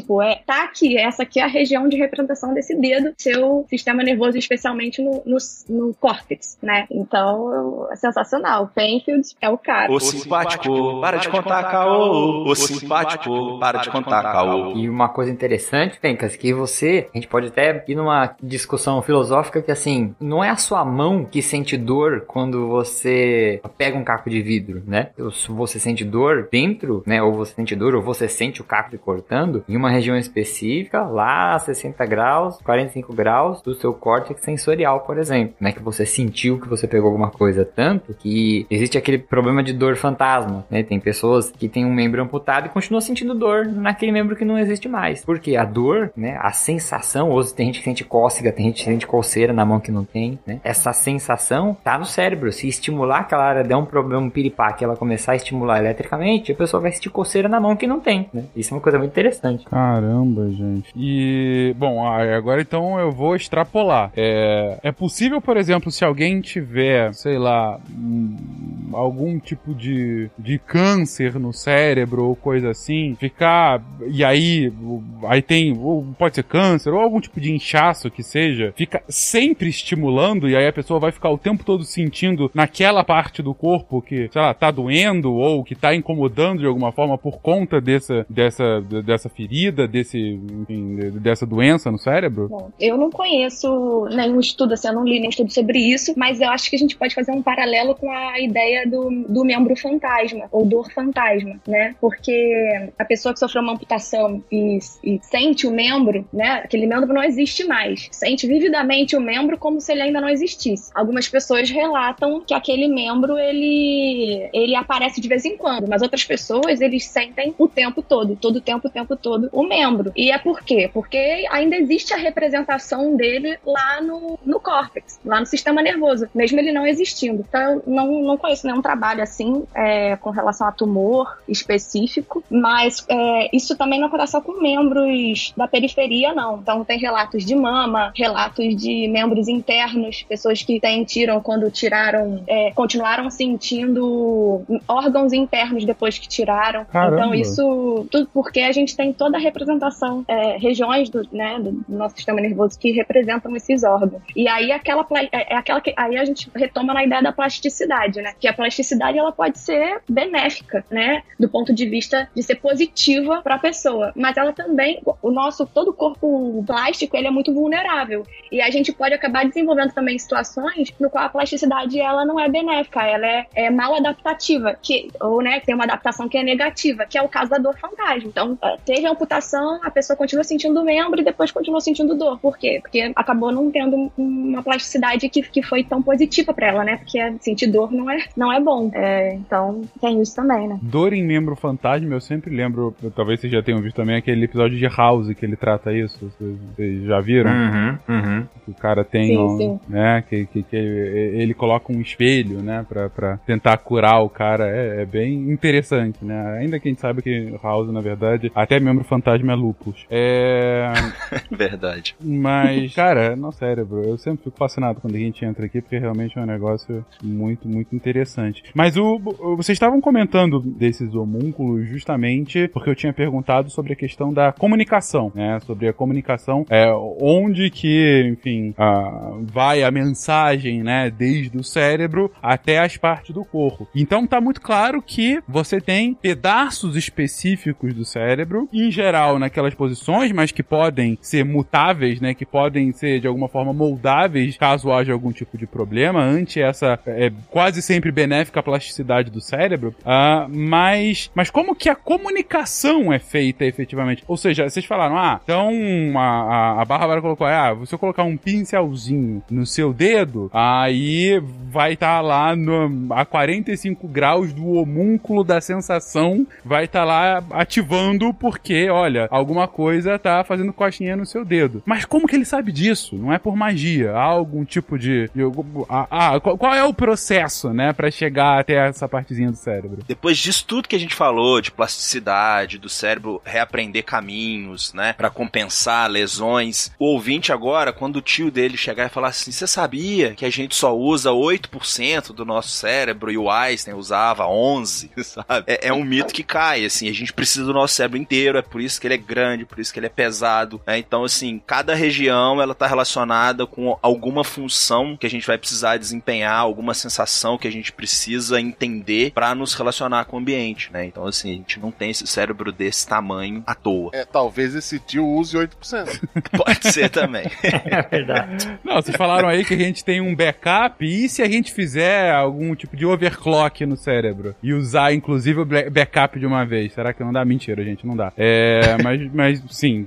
tipo, é, tá aqui, essa aqui é a região de representação desse dedo, seu sistema nervoso, especialmente no, no, no córtex, né? Então, é sensacional. Penfield é o cara. Ô simpático, para de contar caô. Ô simpático, para de contar caô. E uma coisa interessante, Fencas, que você, a gente pode até ir numa discussão filosófica que assim, não é a sua mão que sente dor quando você pega um caco de vidro, né? Você sente dor dentro, né? Ou você sente dor, ou você sente o caco cortando em uma região específica, lá a 60 graus, 45 graus do seu córtex sensorial, por exemplo, né? Que você sentiu que você pegou alguma coisa tanto que existe aquele problema de dor fantasma, né? Tem pessoas que têm um membro amputado e continuam sentindo dor naquele membro que não existe mais. Porque a dor, né? A sensação, ou tem gente que sente cócega, tem gente que sente coceira na mão que não tem, né? Essa sensação tá no cérebro. Se estimular aquela área, der um problema, um piripá, que ela começar a estimular eletricamente, a pessoa vai sentir coceira na mão que não tem, né? Isso é uma coisa muito interessante. Caramba, gente. E, bom, ah, agora então eu vou extrapolar. É, é possível, por exemplo, se alguém tiver, sei lá, hum, algum tipo de, de câncer no cérebro ou coisa assim, ficar. E aí, aí tem. pode ser câncer ou algum tipo de inchaço que seja, fica sempre estimulando e aí a pessoa vai ficar o tempo todo sentindo naquela parte do corpo que, sei lá, tá doendo ou que tá incomodando de alguma forma por conta dessa, dessa, dessa ferida, desse, enfim, dessa doença no cérebro? Bom, eu não conheço nenhum estudo, assim, eu não li nenhum estudo sobre isso, mas eu acho que a gente pode fazer um paralelo com a ideia ideia do, do membro fantasma, ou dor fantasma, né? Porque a pessoa que sofreu uma amputação e, e sente o membro, né? Aquele membro não existe mais. Sente vividamente o membro como se ele ainda não existisse. Algumas pessoas relatam que aquele membro, ele, ele aparece de vez em quando, mas outras pessoas, eles sentem o tempo todo, todo o tempo, o tempo todo, o membro. E é por quê? Porque ainda existe a representação dele lá no, no córtex, lá no sistema nervoso, mesmo ele não existindo. Então, eu não, não conheço nenhum trabalho assim é, com relação a tumor específico, mas é, isso também não acontece só com membros da periferia, não. Então, tem relatos de mama, relatos de membros internos, pessoas que têm, tiram quando tiraram, é, continuaram sentindo órgãos internos depois que tiraram. Caramba. Então, isso tudo porque a gente tem toda a representação, é, regiões do, né, do nosso sistema nervoso que representam esses órgãos. E aí, aquela, é, é aquela que, aí a gente retoma na ideia da plasticidade, né? Que a plasticidade ela pode ser benéfica, né? Do ponto de vista de ser positiva para a pessoa, mas ela também, o nosso todo o corpo plástico ele é muito vulnerável e a gente pode acabar desenvolvendo também situações no qual a plasticidade ela não é benéfica, ela é, é mal adaptativa, que ou né tem uma adaptação que é negativa, que é o caso da dor fantasma. Então eh, teve a amputação, a pessoa continua sentindo membro e depois continua sentindo dor. Por quê? Porque acabou não tendo uma plasticidade que, que foi tão positiva para ela, né? Porque sentir dor não é, não é bom. É, então tem isso também, né? Dor em membro fantasma, eu sempre lembro, talvez vocês já tenham visto também aquele episódio de House que ele trata isso. Vocês, vocês já viram? Uhum, uhum. Que o cara tem Sim, um, sim. né, que, que, que ele coloca um espelho, né, pra, pra tentar curar o cara. É, é bem interessante, né? Ainda que a gente saiba que House, na verdade, até membro fantasma é lupus. É. Verdade. Mas, cara, no cérebro, eu sempre fico fascinado quando a gente entra aqui, porque realmente é um negócio muito, muito interessante. Mas o, o- vocês estavam comentando desses homúnculos justamente porque eu tinha perguntado sobre a questão da comunicação, né? Sobre a comunicação, é, onde que, enfim, a- vai a mensagem, né? Desde o cérebro até as partes do corpo. Então tá muito claro que você tem pedaços específicos do cérebro, em geral naquelas posições, mas que podem ser mutáveis, né? Que podem ser de alguma forma moldáveis caso haja algum tipo de problema, ante essa é, quase sempre benéfica plasticidade do cérebro. Ah, mas, mas como que a comunicação é feita efetivamente? Ou seja, vocês falaram, ah, então a, a, a Bárbara colocou, ah, se eu colocar um pincelzinho no seu dedo, aí vai estar lá no, a 45 graus do homúnculo da sensação, vai estar lá ativando porque, olha, alguma coisa tá fazendo coxinha no seu dedo. Mas como que ele sabe disso? Não é por magia. Há algum tipo de. de ah, ah, qual, é o processo, né, Pra chegar até essa partezinha do cérebro? Depois disso tudo que a gente falou, de plasticidade, do cérebro reaprender caminhos, né, Pra compensar lesões, o ouvinte agora, quando o tio dele chegar e falar assim, você sabia que a gente só usa 8% do nosso cérebro e o Einstein usava 11, sabe? É, é um mito que cai, assim, a gente precisa do nosso cérebro inteiro, é por isso que ele é grande, por isso que ele é pesado, né? Então, assim, cada região, ela tá relacionada com alguma função que a gente vai precisar desempenhar, alguma sensação que a gente precisa entender pra nos relacionar com o ambiente, né? Então, assim, a gente não tem esse cérebro desse tamanho à toa. É, talvez esse tio use 8%. Pode ser também. É verdade. Não, vocês falaram aí que a gente tem um backup, e se a gente fizer algum tipo de overclock no cérebro? E usar, inclusive, o backup de uma vez? Será que não dá? Mentira, gente, não dá. É, mas, mas sim,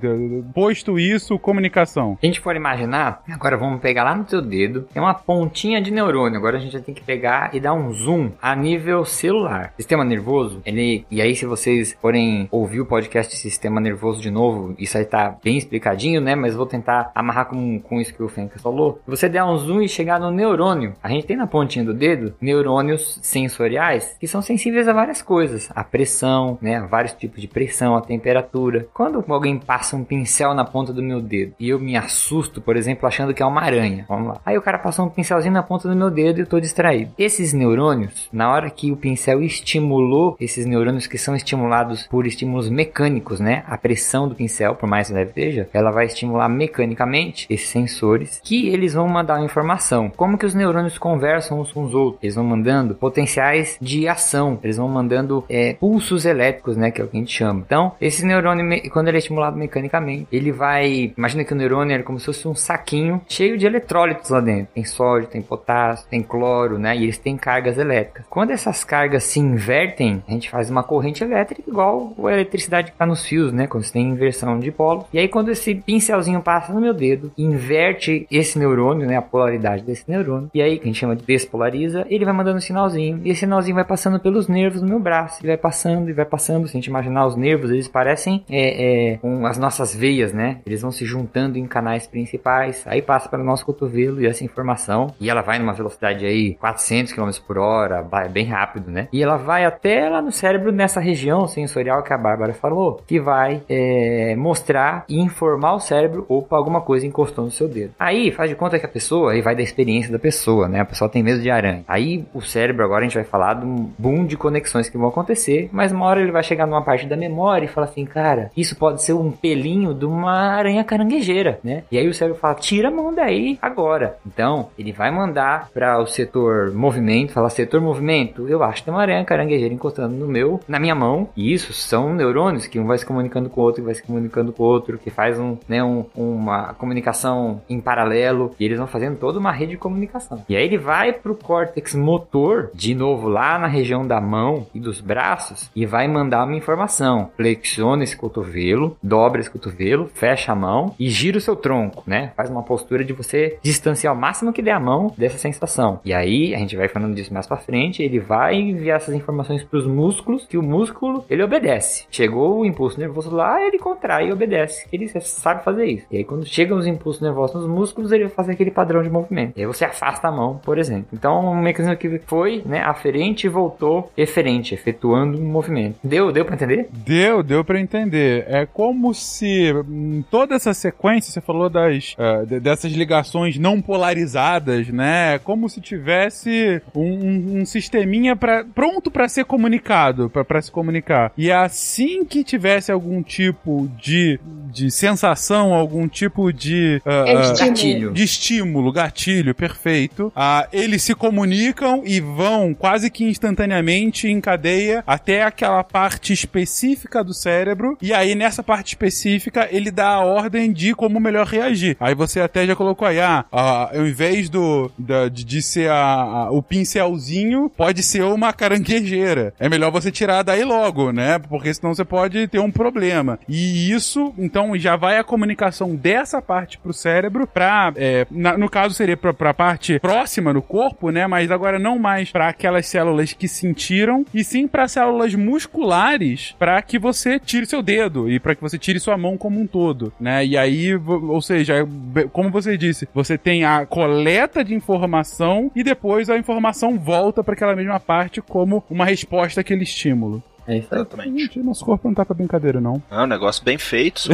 posto isso, comunicação. Se a gente for imaginar, agora vamos pegar lá no teu dedo, tem uma pontinha de neurônio. Agora a gente vai ter que pegar e dar um zoom a nível celular. Sistema nervoso, ele. E aí, se vocês forem ouvir o podcast Sistema Nervoso de novo, isso aí tá bem explicadinho, né? Mas vou tentar amarrar com, com isso que o Fencas falou. Se você der um zoom e chegar no neurônio, a gente tem na pontinha do dedo neurônios sensoriais que são sensíveis a várias coisas. A pressão, né? Vários tipos de pressão, a temperatura. Quando alguém passa um pincel na ponta do meu dedo e eu me assusto, por exemplo, achando que é uma aranha. Vamos lá. Aí o cara passou um pincelzinho na ponta do meu dedo e eu tô distraído. Esses neurônios, na hora que o pincel estimulou esses neurônios que são estimulados por estímulos mecânicos, né? A pressão do pincel, por mais leve seja, ela vai estimular mecanicamente esses neurotransmissores que eles vão mandar informação. Como que os neurônios conversam uns com os outros? Eles vão mandando potenciais de ação, eles vão mandando é, pulsos elétricos, né, que é o que a gente chama. Então, esse neurônio, quando ele é estimulado mecanicamente, ele vai, imagina que o neurônio é como se fosse um saquinho cheio de eletrólitos lá dentro. Tem sódio, tem potássio, tem cloro, né, e eles têm cargas elétricas. Quando essas cargas se invertem, a gente faz uma corrente elétrica igual a eletricidade que está nos fios, né, quando você tem inversão de polo. E aí quando esse pincelzinho passa no meu dedo, inverte esse neurônio, né, a polaridade desse neurônio, e aí que a gente chama de despolariza, ele vai mandando um sinalzinho, e esse sinalzinho vai passando pelos nervos do meu braço, e vai passando, e vai passando, se a gente imaginar os nervos, eles parecem é, é, com as nossas veias, né, eles vão se juntando em canais principais, aí passa para o nosso cotovelo, e essa informação, e ela vai numa velocidade aí 400 km por hora, bem rápido, né, e ela vai até lá no cérebro, nessa região sensorial que a Bárbara falou, que vai é, mostrar e informar o cérebro, opa, alguma coisa encostou no seu dedo. Aí faz de conta que a pessoa, aí vai da experiência da pessoa, né? A pessoa tem medo de aranha. Aí o cérebro, agora a gente vai falar de um boom de conexões que vão acontecer, mas uma hora ele vai chegar numa parte da memória e falar assim, cara, isso pode ser um pelinho de uma aranha caranguejeira, né? E aí o cérebro fala, tira a mão daí agora. Então, ele vai mandar para o setor movimento, falar setor movimento, eu acho que tem uma aranha caranguejeira encostando no meu, na minha mão, e isso são neurônios que um vai se comunicando com o outro, que vai se comunicando com o outro, que faz um, né, um, uma comunicação em paralelo, e eles vão fazendo toda uma rede de comunicação. E aí ele vai pro córtex motor, de novo lá na região da mão e dos braços, e vai mandar uma informação. Flexiona esse cotovelo, dobra esse cotovelo, fecha a mão e gira o seu tronco, né? Faz uma postura de você distanciar o máximo que der a mão dessa sensação. E aí, a gente vai falando disso mais pra frente, ele vai enviar essas informações pros músculos, que o músculo, ele obedece. Chegou o impulso nervoso lá, ele contrai e obedece. Ele sabe fazer isso. E aí, quando chegam os impulsos nervosos nos músculos, ele vai fazer aquele padrão de movimento. E aí você afasta a mão, por exemplo. Então, um mecanismo que foi, né, aferente e voltou eferente, efetuando um movimento. Deu, deu para entender? Deu, deu para entender. É como se em toda essa sequência, você falou das uh, dessas ligações não polarizadas, né? É como se tivesse um, um sisteminha pra, pronto para ser comunicado, para se comunicar. E assim que tivesse algum tipo de, de sensação, algum tipo de uh, gatilho. de estímulo, gatilho, perfeito. Uh, eles se comunicam e vão quase que instantaneamente em cadeia até aquela parte específica do cérebro. E aí, nessa parte específica, ele dá a ordem de como melhor reagir. Aí você até já colocou aí, ah, uh, ao invés do da, de, de ser a, a, o pincelzinho, pode ser uma caranguejeira. É melhor você tirar daí logo, né? Porque senão você pode ter um problema. E isso, então, já vai a comunicação dessa parte pro cérebro pra, é, na, no caso seria pra, pra parte próxima no corpo, né? Mas agora não mais para aquelas células que sentiram, e sim para células musculares para que você tire seu dedo e para que você tire sua mão como um todo, né? E aí, ou seja, como você disse, você tem a coleta de informação e depois a informação volta para aquela mesma parte como uma resposta àquele estímulo. É isso aí. Exatamente. Gente, nosso corpo não tá pra brincadeira, não. É um negócio bem feito.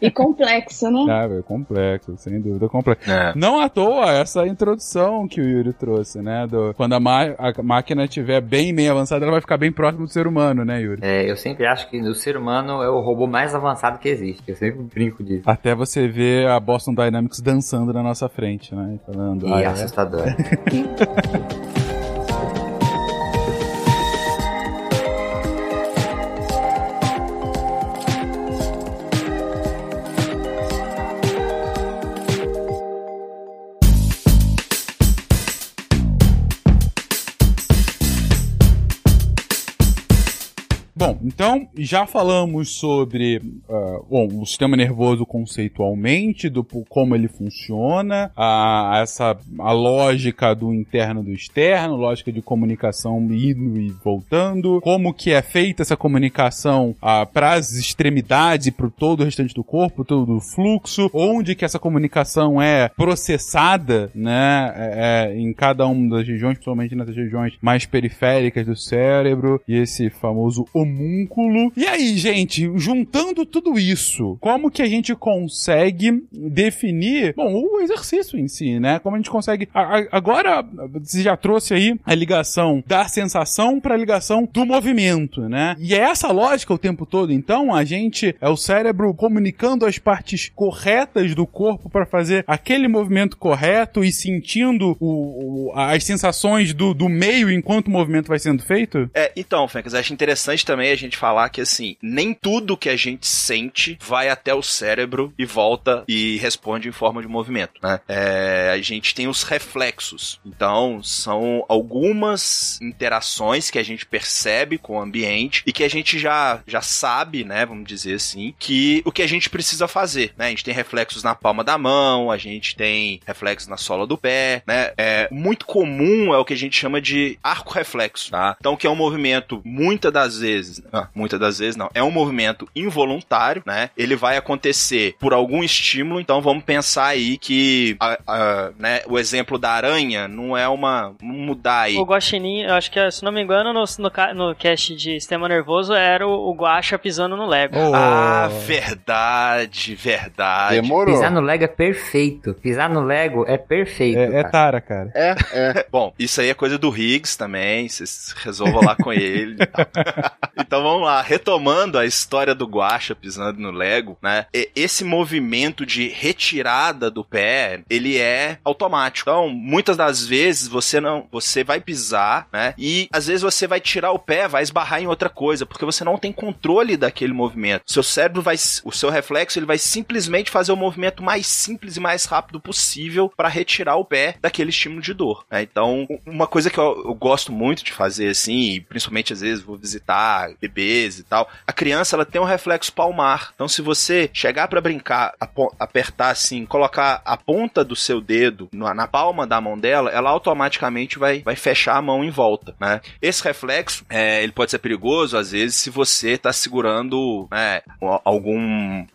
e complexo, né? Ah, é complexo, sem dúvida, complexo. É. Não à toa essa introdução que o Yuri trouxe, né? Do, quando a, a máquina estiver bem, bem avançada, ela vai ficar bem próximo do ser humano, né, Yuri? É, eu sempre acho que o ser humano é o robô mais avançado que existe. Eu sempre brinco disso. Até você ver a Boston Dynamics dançando na nossa frente, né? Falando. E ah, é assustador. É. Bom, então já falamos sobre uh, bom, o sistema nervoso conceitualmente, do como ele funciona, a, essa a lógica do interno do externo, lógica de comunicação indo e voltando, como que é feita essa comunicação uh, para as extremidades para todo o restante do corpo, todo o fluxo, onde que essa comunicação é processada, né, é, é, em cada uma das regiões, principalmente nas regiões mais periféricas do cérebro, e esse famoso homúnculo. E aí, gente, juntando tudo isso, como que a gente consegue definir, bom, o exercício em si, né? Como a gente consegue. a- a- agora, você já trouxe aí a ligação da sensação para a ligação do movimento, né? E é essa lógica o tempo todo. Então, a gente é o cérebro comunicando as partes corretas do corpo para fazer aquele movimento correto e sentindo o, o- as sensações do, do meio enquanto o movimento vai sendo feito? É, então, Fencas, acho interessante também a gente falar que, assim, nem tudo que a gente sente vai até o cérebro e volta e responde em forma de movimento, né? É, a gente tem os reflexos. Então, são algumas interações que a gente percebe com o ambiente e que a gente já, já sabe, né, vamos dizer assim, que o que a gente precisa fazer, né? A gente tem reflexos na palma da mão, a gente tem reflexos na sola do pé, né? É muito comum é o que a gente chama de arco reflexo, tá? Então, que é um movimento muitas das vezes, ah, muitas das vezes não, é um movimento involuntário, né? Ele vai acontecer por algum estímulo, então vamos pensar aí que a- a, né, o exemplo da aranha não é uma vamos mudar aí. O guaxinim, eu acho que, se não me engano, no, no, no cast de Sistema Nervoso era o, o guaxa pisando no Lego. Ah, verdade, verdade. Demorou. Pisar no Lego é perfeito. Pisar no Lego é perfeito. É, é cara. tara, cara. É, é. Bom, isso aí é coisa do Higgs também, vocês resolvam lá com ele. então vamos lá, retomando a história do Guaxa pisando no Lego, né? Esse movimento de retirada do pé, ele é automático. Então, muitas das vezes você não, você vai pisar, né? E às vezes você vai tirar o pé, vai esbarrar em outra coisa, porque você não tem controle daquele movimento. Seu cérebro vai, o seu reflexo, ele vai simplesmente fazer o movimento mais simples e mais rápido possível para retirar o pé daquele estímulo de dor. né? Então, uma coisa que eu, eu gosto muito de fazer, assim, principalmente às vezes vou visitar bebês e tal, a criança ela tem um reflexo palmar. Então, se você chegar para brincar, apertar assim, colocar a ponta do seu dedo na, na palma da mão dela, ela automaticamente vai, vai fechar a mão em volta, né? Esse reflexo, é, ele pode ser perigoso às vezes se você tá segurando né, algum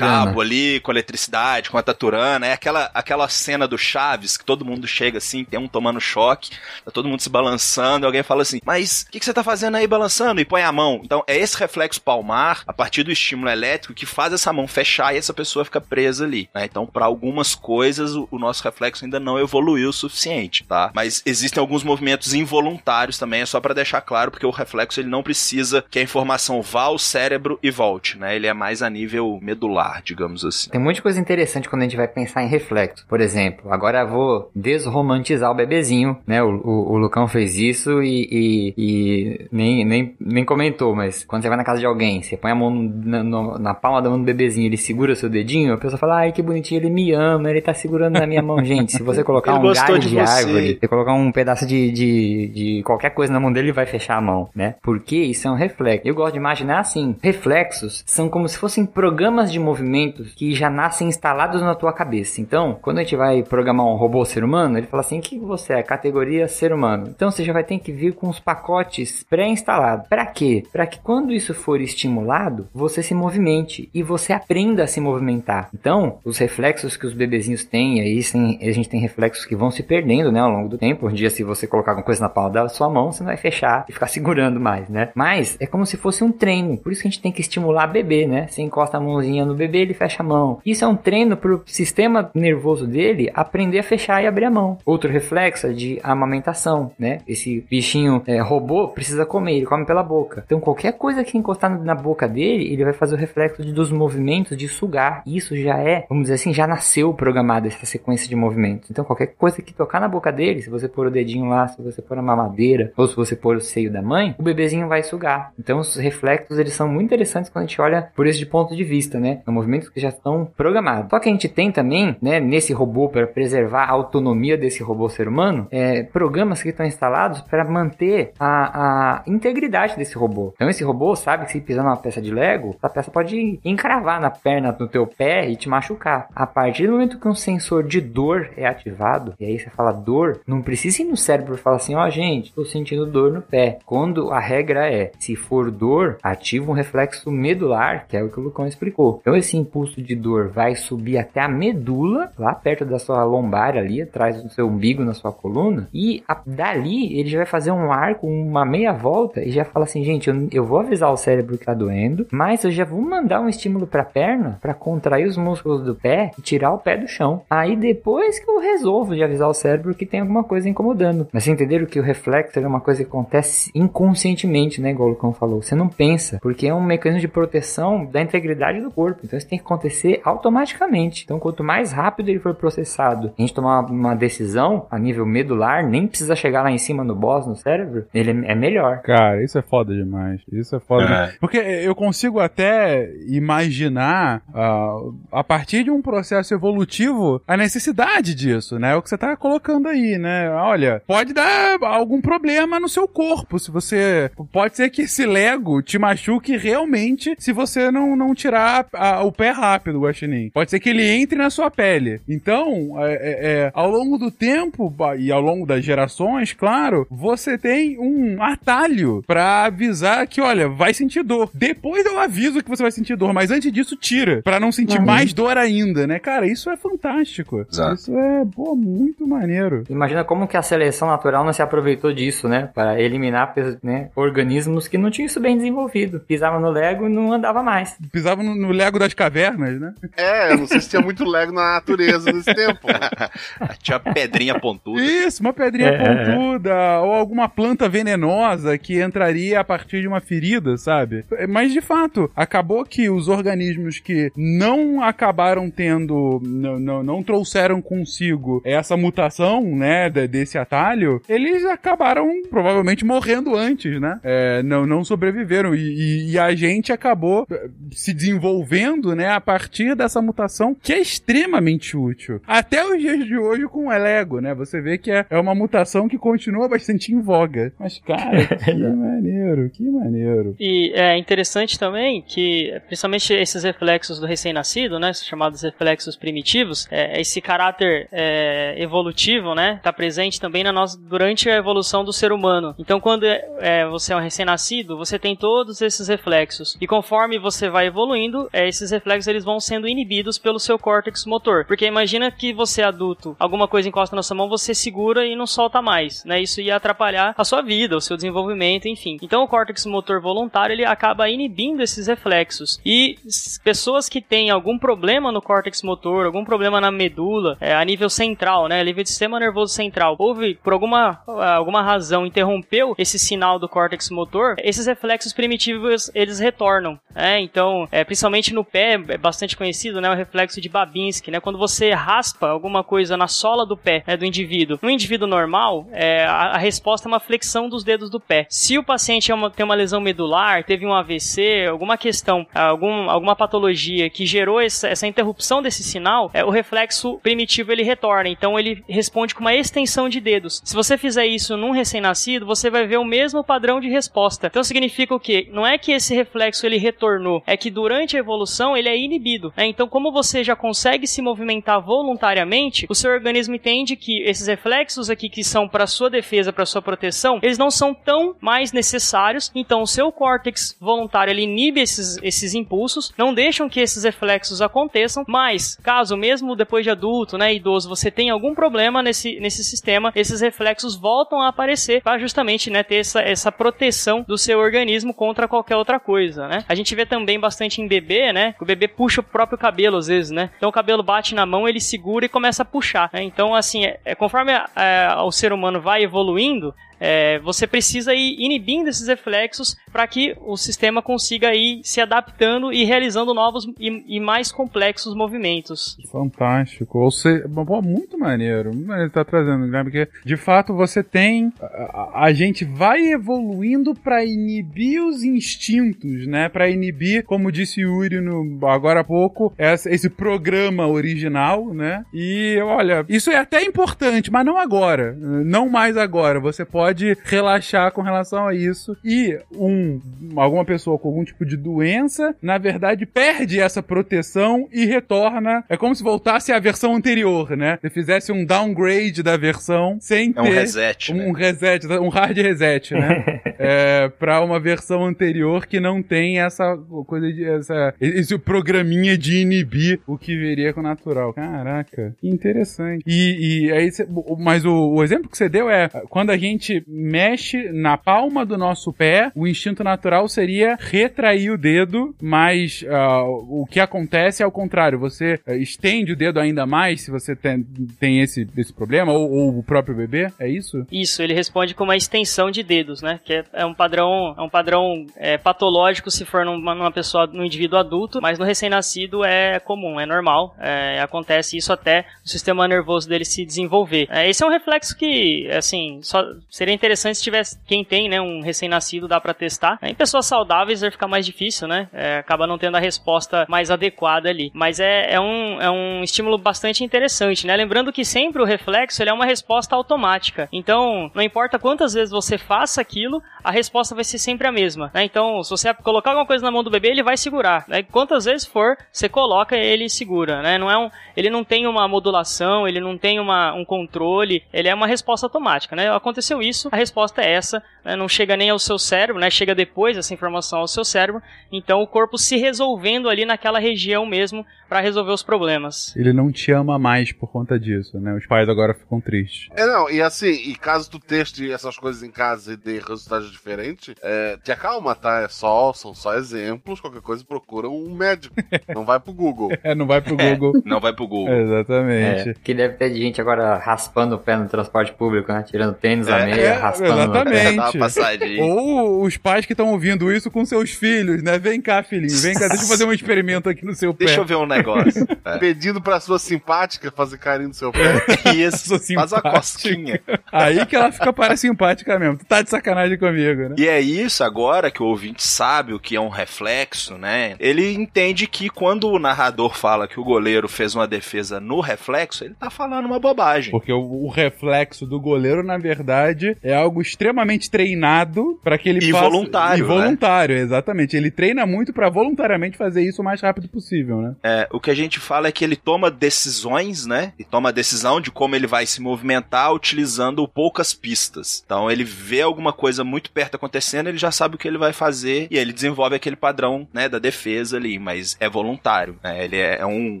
cabo ali com eletricidade, com a taturana, é aquela, aquela cena do Chaves que todo mundo chega assim, tem um tomando choque, tá todo mundo se balançando, e alguém fala assim, mas o que, que você tá fazendo aí balançando? E põe a mão. Então é esse reflexo palmar, a partir do estímulo elétrico, que faz essa mão fechar e essa pessoa fica presa ali. né? Então, para algumas coisas, o, nosso reflexo ainda não evoluiu o suficiente, tá? Mas existem alguns movimentos involuntários também, é só para deixar claro, porque o reflexo ele não precisa que a informação vá ao cérebro e volte, né? Ele é mais a nível medular, digamos assim. Tem muita coisa interessante quando a gente vai pensar em reflexo. Por exemplo, agora vou desromantizar o bebezinho, né? O, o, o Lucão fez isso e, e- e nem, nem, nem comentou, mas quando você vai na casa de alguém, você põe a mão na, na palma da mão do bebezinho, ele segura o seu dedinho, a pessoa fala, ai que bonitinho, ele me ama, ele tá segurando na minha mão. Gente, se você colocar um galho de de, árvore, você colocar um pedaço de, de, de qualquer coisa na mão dele, ele vai fechar a mão, né? Porque isso é um reflexo. Eu gosto de imaginar assim, reflexos são como se fossem programas de movimentos que já nascem instalados na tua cabeça. Então, quando a gente vai programar um robô ser humano, ele fala assim, o que você é? Categoria ser humano. Então, você já vai ter que vir com os pacotes pré-instalados. Para quê? Para que quando isso for estimulado, você se movimente e você aprenda a se movimentar. Então, os reflexos que os bebezinhos têm, aí sim, a gente tem reflexos que vão se perdendo, né, ao longo do tempo. Um dia, se você colocar alguma coisa na palma da sua mão, você não vai fechar e ficar segurando mais, né? Mas é como se fosse um treino. Por isso que a gente tem que estimular bebê, né? Você encosta a mãozinha no bebê, ele fecha a mão. Isso é um treino pro sistema nervoso dele aprender a fechar e abrir a mão. Outro reflexo é de amamentação, né? Esse bichinho é, robô precisa comer, ele come pela boca. Então qualquer coisa que encostar na boca dele, ele vai fazer o reflexo de- dos movimentos de sugar. Isso já é, vamos dizer assim, já nasceu programado essa sequência de movimentos. Então qualquer coisa que tocar na boca dele, se você pôr o dedinho lá, se você pôr a mamadeira, ou se você pôr o seio da mãe, o bebezinho vai sugar. Então os reflexos, eles são muito interessantes quando a gente olha por esse ponto de vista, né? São movimentos que já estão programados. Só que a gente tem também, né, nesse robô, para preservar a autonomia desse robô ser humano, é, programas que estão instalados para manter a, a integridade desse robô. Então esse robô sabe que se pisar numa peça de Lego, essa peça pode encravar na perna do teu pé e te machucar. A partir do momento que um sensor de dor é ativado, e aí você fala dor, não precisa ir no cérebro e falar assim, ó gente, tô sentindo dor no pé. Quando a regra é, se for dor, ativa um reflexo medular, que é o que o Lucão explicou. Então esse impulso de dor vai subir até a medula, lá perto da sua lombar ali, atrás do seu umbigo na sua coluna, e a- dali ele já vai fazer um arco, uma meia volta e já fala assim, gente, eu, eu vou avisar o cérebro que tá doendo, mas eu já vou mandar um estímulo pra perna pra contrair os músculos do pé e tirar o pé do chão. Aí depois que eu resolvo de avisar o cérebro que tem alguma coisa incomodando. Mas vocês entenderam que o reflexo é uma coisa que acontece inconscientemente, né? Igual o Lucão falou. Você não pensa, porque é um mecanismo de proteção da integridade do corpo. Então isso tem que acontecer automaticamente. Então quanto mais rápido ele for processado, a gente tomar uma decisão a nível medular, nem precisa chegar lá em cima no boss, no cérebro, ele é, é melhor. Cara, isso é foda demais. Isso é foda É. demais. Porque eu consigo até imaginar, ah, a partir de um processo evolutivo, a necessidade disso, né? É o que você tá colocando aí, né? Olha, pode dar algum problema no seu corpo. Se você. Pode ser que esse Lego te machuque realmente se você não, não tirar a- o pé rápido, Guaxinim. Pode ser que ele entre na sua pele. Então, é, é, é, ao longo do tempo e ao longo das gerações, claro, você tem um atalho pra avisar que, olha, vai sentir dor. Depois eu aviso que você vai sentir dor, mas antes disso, tira. Pra não sentir Uhum. mais dor ainda, né? Cara, isso é fantástico. Exato. Isso é, pô, muito maneiro. Imagina como que a seleção natural não se aproveitou disso, né? Para eliminar né, organismos que não tinham isso bem desenvolvido. Pisava no Lego e não andava mais. Pisava no, no Lego das cavernas, né? É, eu não sei se tinha muito Lego na natureza nesse tempo. Tinha pedrinha pontuda. Isso, uma pedrinha É, é, pontuda, ou alguma planta venenosa que entraria a partir de uma ferida, sabe? Mas de fato, acabou que os organismos que não acabaram tendo, não, não, não trouxeram consigo essa mutação, né, de- desse atalho, eles acabaram provavelmente morrendo antes, né? É, não, não sobreviveram. E, e- e a gente acabou eh, se desenvolvendo, né, a partir dessa mutação que é extremamente útil. Até os dias de hoje com o Lego, né? Você vê que é, é uma mutação que continua bastante em voga. Mas, cara, que maneiro, que maneiro. E é interessante também que, principalmente esses reflexos do recém-nascido, né, chamados reflexos primitivos, é, esse caráter é, evolutivo, né, tá presente também na nossa, durante a evolução do ser humano. Então, quando é, você é um recém-nascido, você tem todos esses reflexos. E conforme você vai evoluindo, é, esses reflexos eles vão sendo inibidos pelo seu córtex motor. Porque imagina que você é adulto, alguma coisa encosta na sua mão, você segura e não solta mais, né? Isso ia atrapalhar a sua vida, o seu desenvolvimento, enfim. Então o córtex motor voluntário ele acaba inibindo esses reflexos. E pessoas que têm algum problema no córtex motor, algum problema na medula, é, a nível central, né? A nível do sistema nervoso central, houve por alguma, alguma razão interrompeu esse sinal do córtex motor, esses reflexos primitivos eles retornam. né? Então, é, principalmente no pé, é bastante conhecido, né? O reflexo de Babinski, né? Quando você raspa alguma coisa na sola do pé né, do indivíduo. No indivíduo normal, é, a, a resposta é uma flexão dos dedos do pé. Se o paciente é uma- tem uma lesão medular, teve um AVC, alguma questão, algum, alguma patologia que gerou essa, essa interrupção desse sinal, é, o reflexo primitivo ele retorna. Então ele responde com uma extensão de dedos. Se você fizer isso num recém-nascido, você vai ver o mesmo padrão de resposta. Então significa o quê? Não é que esse reflexo ele retornou, é que durante a evolução ele é inibido. né? Então, como você já consegue se movimentar voluntariamente, o seu organismo entende que esses reflexos aqui que são para sua defesa, para sua proteção, eles não são tão mais necessários. Então, o seu córtex voluntário ele inibe esses, esses impulsos, não deixam que esses reflexos aconteçam. Mas, caso mesmo depois de adulto, né, idoso, você tenha algum problema nesse, nesse sistema, esses reflexos voltam a aparecer para justamente, né, ter essa, essa proteção do seu organismo contra qualquer outra coisa, né? A gente vê também bastante em bebê, né? O bebê puxa o próprio cabelo às vezes, né? Então o cabelo bate na mão, ele segura e começa a puxar. né? Então, assim, é, é conforme a- o ser humano vai evoluindo, é, você precisa ir inibindo esses reflexos para que o sistema consiga ir se adaptando e realizando novos e, e mais complexos movimentos. Fantástico. Ou seja, muito maneiro. Muito maneiro tá trazendo, né? Porque, de fato, você tem. A, a- gente vai evoluindo pra inibir os instintos, né? Pra inibir, como disse Yuri no, agora há pouco, essa- esse programa original, né? E olha, isso é até importante, mas não agora. Não mais agora. Você pode relaxar com relação a isso. E um, alguma pessoa com algum tipo de doença, na verdade, perde essa proteção e retorna. É como se voltasse à versão anterior, né? Se fizesse um downgrade da versão sem ter. É um reset, Um né? reset, um hard reset, né? é, pra uma versão anterior que não tem essa coisa de. Essa, esse programinha de inibir o que viria com o natural. Caraca, que interessante. E, e aí, cê- mas o, o exemplo que você deu é quando a gente mexe na palma do nosso pé, o instinto natural seria retrair o dedo, mas ah, o que acontece é ao contrário. Você ah, estende o dedo ainda mais se você tem, tem esse, esse problema, ou, ou o próprio bebê, é isso? Isso, ele responde com uma extensão de dedos, né? Que é, é um padrão, é um padrão é, patológico se for numa, numa pessoa, num indivíduo adulto, mas no recém-nascido é comum, é normal. É, acontece isso até o sistema nervoso dele se desenvolver. É, esse é um reflexo que, assim, só seria interessante se tivesse quem tem, né, um recém-nascido, dá para testar. Em pessoas saudáveis vai ficar mais difícil, né? É, acaba não tendo a resposta mais adequada ali. Mas é, é, um, é um estímulo bastante interessante, né? Lembrando que sempre o reflexo ele é uma resposta automática. Então, não importa quantas vezes você faça aquilo, a resposta vai ser sempre a mesma. Né? Então, se você colocar alguma coisa na mão do bebê, ele vai segurar. Né? Quantas vezes for, você coloca ele segura. Né? Não é um, ele não tem uma modulação, ele não tem uma, um controle, ele é uma resposta automática. Né? Aconteceu isso, a resposta é essa. Né? Não chega nem ao seu cérebro, né? chega depois essa informação ao seu cérebro. Então, o corpo se resolvendo ali naquela região mesmo para resolver os problemas. Ele não te ama mais por conta disso, né? Os pais agora ficam tristes. É, não, e assim, e caso tu teste essas coisas em casa e dê resultados diferentes, é, te acalma, tá? É só, são só exemplos, qualquer coisa procura um médico. não vai pro Google. É, não vai pro Google. Não vai pro Google. Exatamente. É, que deve ter gente agora raspando o pé no transporte público, né? Tirando tênis à meia, É, raspando. exatamente. Passadinha. Ou os pais que estão ouvindo isso com seus filhos, né? Vem cá, filhinho, vem cá, deixa eu fazer um experimento aqui no seu pé. Deixa eu ver um negócio. É. Pedindo pra sua simpática fazer carinho no seu pé. Isso, faz uma cosquinha. Aí que ela fica parasimpática mesmo. Tu tá de sacanagem comigo, né? E é isso agora que o ouvinte sabe o que é um reflexo, né? Ele entende que quando o narrador fala que o goleiro fez uma defesa no reflexo, ele tá falando uma bobagem. Porque o, o reflexo do goleiro, na verdade, é algo extremamente treinado pra que ele E faça... voluntário, E voluntário, exatamente. Ele treina muito pra voluntariamente fazer isso o mais rápido possível, né? É, o que a gente fala é que ele toma decisões, né? E toma a decisão de como ele vai se movimentar utilizando poucas pistas. Então ele vê alguma coisa muito perto acontecendo, ele já sabe o que ele vai fazer e ele desenvolve aquele padrão, né, da defesa ali, mas é voluntário, né? Ele é, é um,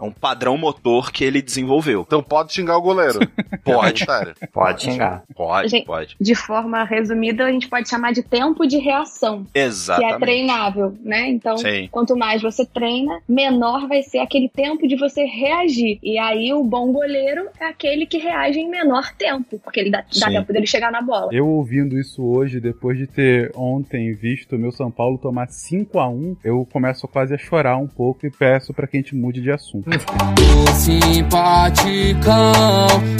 é um padrão motor que ele desenvolveu. Então pode xingar o goleiro. Pode. É. Pode xingar. Pode, Gente, pode. De forma resumida, a gente pode chamar de tempo de reação, que é Exatamente. treinável, né? Então, Sim. quanto mais você treina, menor vai ser aquele tempo de você reagir. E aí, o bom goleiro é aquele que reage em menor tempo, porque ele dá, dá tempo dele chegar na bola. Eu ouvindo isso hoje, depois de ter ontem visto o meu São Paulo tomar 5 a 1 eu começo quase a chorar um pouco e peço pra que a gente mude de assunto. simpaticão,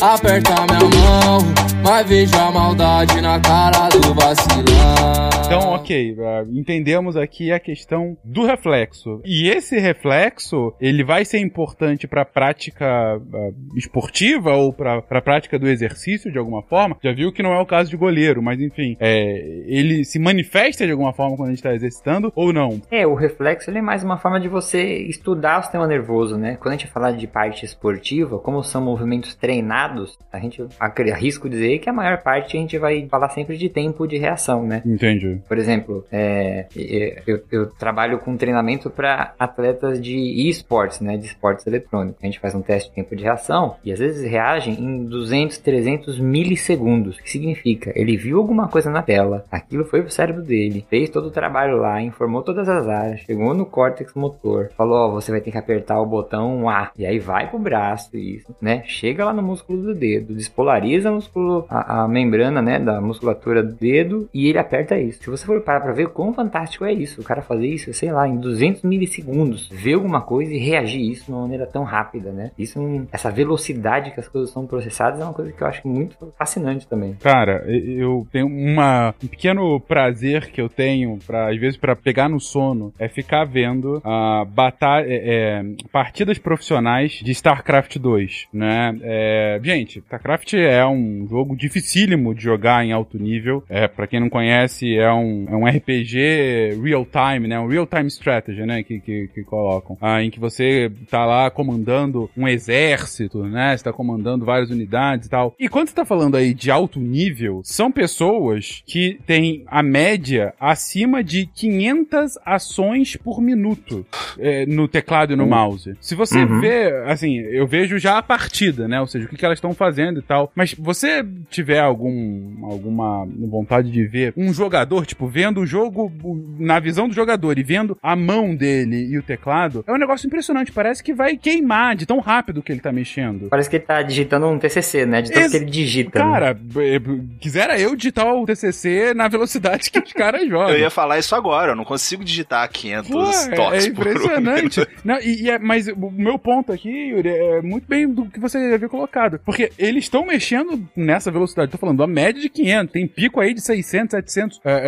aperta minha mão, mas vejo a maldade na cara do vacilão. Então, ok, ah, entendemos aqui a questão do reflexo. E esse reflexo, ele vai ser importante pra prática ah, esportiva ou pra pra prática do exercício de alguma forma. Já viu que não é o caso de goleiro, mas enfim, é, ele se manifesta de alguma forma quando a gente tá exercitando ou não? É, o reflexo ele é mais uma forma de você estudar o sistema nervoso, né? Quando a gente fala de parte esportiva, como são movimentos treinados, a gente arrisco dizer que a maior parte a gente vai falar sempre de tempo de reação, né? Entendi. Por exemplo, é, é, eu, eu trabalho com treinamento para atletas de esportes, né, de esportes eletrônicos. A gente faz um teste de tempo de reação e às vezes reagem em 200, 300 milissegundos. O que significa? Ele viu alguma coisa na tela, aquilo foi pro cérebro dele, fez todo o trabalho lá, informou todas as áreas, chegou no córtex motor, falou, ó, você vai ter que apertar o botão A, e aí vai pro braço isso, né? Chega lá no músculo do dedo, despolariza o músculo, a, a membrana, né, da musculatura do dedo e ele aperta isso. Se você for parar pra ver quão fantástico é isso, o cara fazer isso, sei lá, em 200 milissegundos, ver alguma coisa e reagir isso de uma maneira tão rápida, né? Isso, essa velocidade que as coisas são processadas é uma coisa que eu acho muito fascinante também. Cara, eu tenho uma, um pequeno prazer que eu tenho, às vezes, pra pegar no sono, é ficar vendo a bata é, é, partidas profissionais de StarCraft 2, né? É, gente, StarCraft é um jogo dificílimo de jogar em alto nível. É, para quem não conhece, é um, é um RPG real-time, né? Um real-time strategy, né? Que, que, que colocam. Ah, em que você tá lá comandando um exército, né? Você tá comandando várias unidades e tal. E quando você tá falando aí de alto nível, são pessoas que têm a média acima de 500 ações por minuto é, no teclado e no mouse. Se você Uhum. vê, assim, eu vejo já a partida, né? Ou seja, o que, que elas estão fazendo e tal. Mas você tiver algum algum, alguma vontade de ver um jogador, tipo, vendo o jogo na visão do jogador e vendo a mão dele e o teclado, é um negócio impressionante. Parece que vai queimar de tão rápido que ele tá mexendo. Parece que ele tá digitando um TCC, né? De tanto Ex- que ele digita. né? Cara, b- quisera eu digitar o TCC na velocidade que os caras jogam. Eu ia falar isso agora, eu não consigo digitar 500 Pô, é, toques é por impressionante. Não, e, e é- mas o meu ponto aqui, Yuri, é muito bem do que você havia colocado. Porque eles estão mexendo nessa velocidade. Tô falando, a média de 500. Tem pico aí de 600, 700 é, é,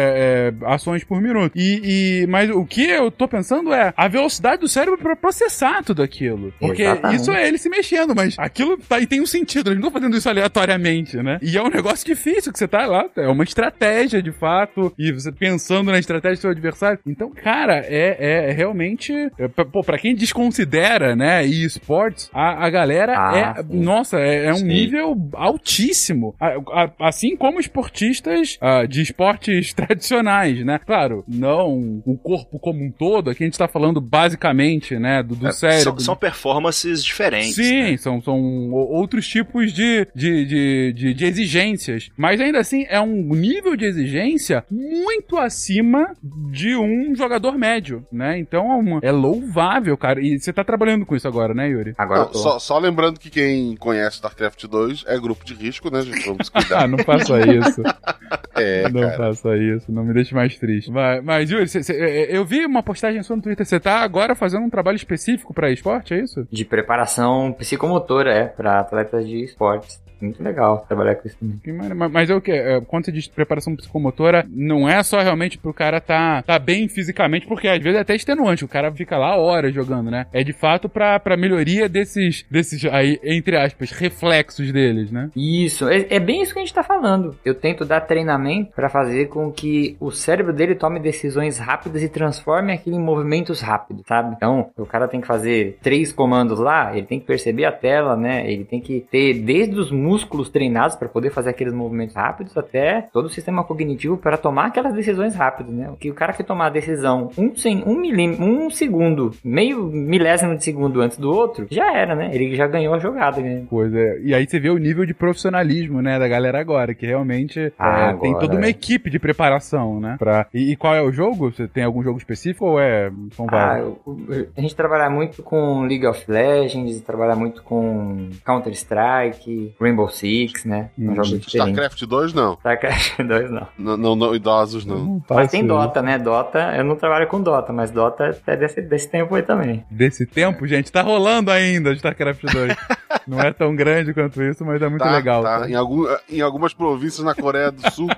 é, ações por minuto. E, e- mas o que eu tô pensando é a velocidade do cérebro pra processar tudo aquilo. Porque Exatamente. isso é ele se mexendo, mas aquilo tá, e tem um sentido. Eles não estão fazendo isso aleatoriamente, né? E é um negócio difícil que você tá lá. É uma estratégia, de fato. E você pensando na estratégia do seu adversário. Então, cara, é, é- é realmente. é, pô, pra quem desconsidera, né, esportes, a, a galera Ah, é. sim. Nossa, é, é um Sim. nível altíssimo. A- a- assim como esportistas ah, de esportes tradicionais, né? Claro, não o corpo como um todo. Aqui a gente tá falando basicamente, né, do, do É, cérebro. São, são performances diferentes. Sim, né? são, são outros tipos de, de, de, de, de exigências. Mas ainda assim, é um nível de exigência muito acima de um jogador médio, né? Então é, uma- é louvável, cara. E você tá trabalhando com isso agora, né, Yuri? Agora eu Não, tô. só, só lembrando que quem conhece StarCraft 2 é grupo de risco, né, gente? Vamos Ah, cuidar. não faça isso. é, não cara. faça isso. Não me deixe mais triste. Mas, mas Yuri, cê- cê- é, eu vi uma postagem sua no Twitter. Você tá agora fazendo um trabalho específico pra esporte, é isso? De preparação psicomotora, é, pra atletas de esportes. Muito legal trabalhar com isso também. Mas, mas é o que? Quando você diz preparação psicomotora, não é só realmente pro cara tá, tá bem fisicamente, porque às vezes é até extenuante. O cara fica lá horas jogando, né? É de fato pra, pra melhoria desses, desses aí, entre aspas, reflexos deles, né? Isso, é, é bem isso que a gente tá falando. Eu tento dar treinamento pra fazer com que o cérebro dele tome decisões rápidas e transforme aquilo em movimentos rápidos, sabe? Então, o cara tem que fazer três comandos lá, ele tem que perceber a tela, né? Ele tem que ter desde os músculos treinados pra poder fazer aqueles movimentos rápidos até todo o sistema cognitivo para tomar aquelas decisões rápidas, né? Que o cara que tomar a decisão um, sem, um, milímetro, um segundo, meio milésimo de segundo antes do outro, já era, né? Ele já ganhou a jogada, né? Coisa. E aí você vê o nível de profissionalismo, né, da galera agora, que realmente Ah, é, tem agora, toda uma é. equipe de preparação, né? Pra... E, e qual é o jogo? Você tem algum jogo específico ou é. São Ah, vários? a gente trabalha muito com League of Legends, trabalha muito com Counter-Strike, Rainbow Six, né? Hum, Um jogo diferente. StarCraft 2, não. StarCraft 2 não. Não, não, não, idosos, não. Não Mas faço tem isso. Dota, né? Dota, eu não trabalho com Dota, mas Dota é desse, desse tempo aí também. Desse tempo, gente, tá rolando ainda StarCraft 2. não é tão grande quanto isso, mas é muito Tá, legal. tá. tá? Em, algum, em algumas províncias na Coreia do Sul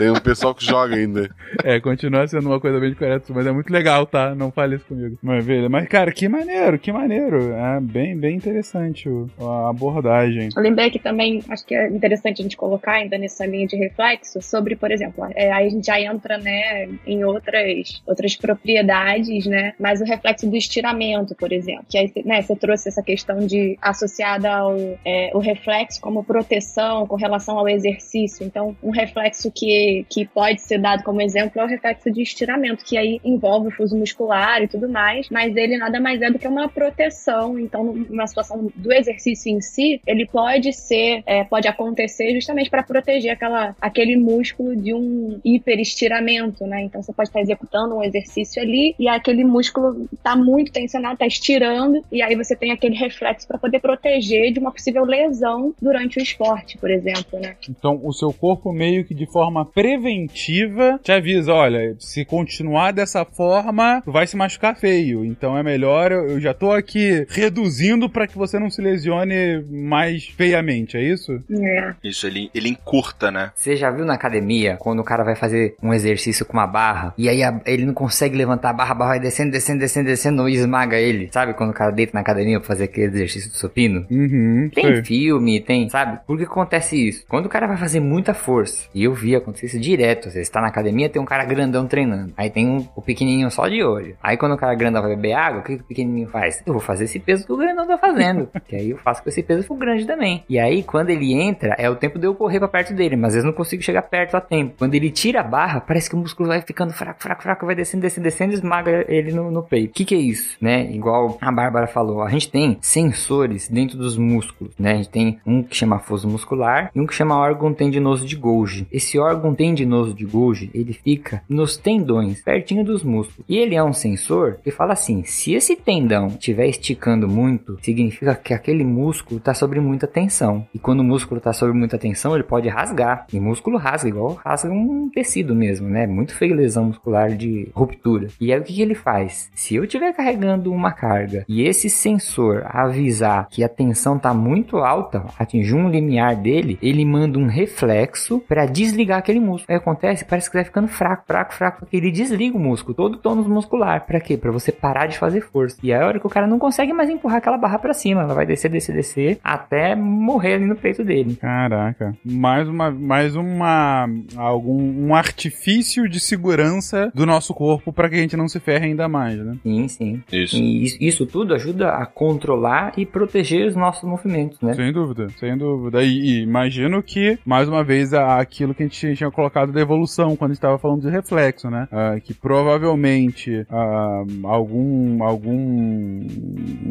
tem um pessoal que joga ainda. É, continua sendo uma coisa bem correta, mas é muito legal, tá? Não fale isso comigo. Mas, velho, mas cara, que maneiro, que maneiro. É bem, bem interessante o- a abordagem. Eu lembrei que também acho que é interessante a gente colocar ainda nessa linha de reflexo sobre, por exemplo, é, aí a gente já entra né, em outras, outras propriedades, né? Mas o reflexo do estiramento, por exemplo, que aí né, você trouxe essa questão de associada ao é, o reflexo como proteção com relação ao exercício. Então, um reflexo que, que pode ser dado como exemplo é o reflexo de estiramento, que aí envolve o fuso muscular e tudo mais, mas ele nada mais é do que uma proteção. Então, numa situação do exercício em si, ele pode ser, é, pode acontecer justamente para proteger aquela, aquele músculo de um hiperestiramento, né? Então, você pode estar executando um exercício ali e aquele músculo está muito tensionado, está estirando, e aí você tem aquele reflexo para poder proteger de uma possível lesão durante o esporte, por exemplo, né? Então, o seu corpo meio que de forma preventiva te avisa, olha, se continuar dessa forma, tu vai se machucar feio. Então é melhor, eu, eu já tô aqui reduzindo pra que você não se lesione mais feiamente, é isso? É. Isso, ele, ele encurta, né? Você já viu na academia, quando o cara vai fazer um exercício com uma barra, e aí a- ele não consegue levantar a barra, a barra vai descendo, descendo, descendo, descendo, e esmaga ele. Sabe quando o cara deita na academia pra fazer aquele exercício do supino? Uhum. Tem sei. filme, tem, sabe? Por que acontece isso? Quando o cara vai fazer muita força, e eu vi acontecer exercício direto. Você está na academia, tem um cara grandão treinando. Aí tem um, o pequenininho só de olho. Aí quando o cara grandão vai beber água, o que, o pequenininho faz? Eu vou fazer esse peso que o grandão tá fazendo. que aí eu faço com esse peso pro grande também. E aí quando ele entra, é o tempo de eu correr pra perto dele, mas às vezes não consigo chegar perto a tempo. Quando ele tira a barra, parece que o músculo vai ficando fraco, fraco, fraco, vai descendo, descendo, descendo e esmaga ele no, no peito. O que, que é isso, né? Igual a Bárbara falou, a gente tem sensores dentro dos músculos, né? A gente tem um que chama foso muscular e um que chama órgão tendinoso de Golgi. Esse órgão tendinoso de Golgi, ele fica nos tendões, pertinho dos músculos. E ele é um sensor que fala assim: se esse tendão estiver esticando muito, significa que aquele músculo está sob muita tensão. E quando o músculo está sob muita tensão, ele pode rasgar. E músculo rasga, igual rasga um tecido mesmo, né? Muito feio lesão muscular de ruptura. E aí o que, que ele faz? Se eu estiver carregando uma carga e esse sensor avisar que a tensão está muito alta, atingir um limiar dele, ele manda um reflexo para desligar aquele músculo. Aí acontece, parece que vai ficando fraco, fraco, fraco, porque ele desliga o músculo, todo o tônus muscular. Para quê? Para você parar de fazer força. E aí a hora que o cara não consegue mais empurrar aquela barra para cima, ela vai descer, descer, descer até morrer ali no peito dele. Caraca. Mais uma, mais uma, algum, um artifício de segurança do nosso corpo para que a gente não se ferre ainda mais, né? Sim, sim. Isso. E isso, isso tudo ajuda a controlar e proteger os nossos movimentos, né? Sem dúvida, sem dúvida. E, e imagino que, mais uma vez, aquilo que a gente tinha colocado da evolução, quando estava falando de reflexo, né? Ah, que provavelmente ah, algum, algum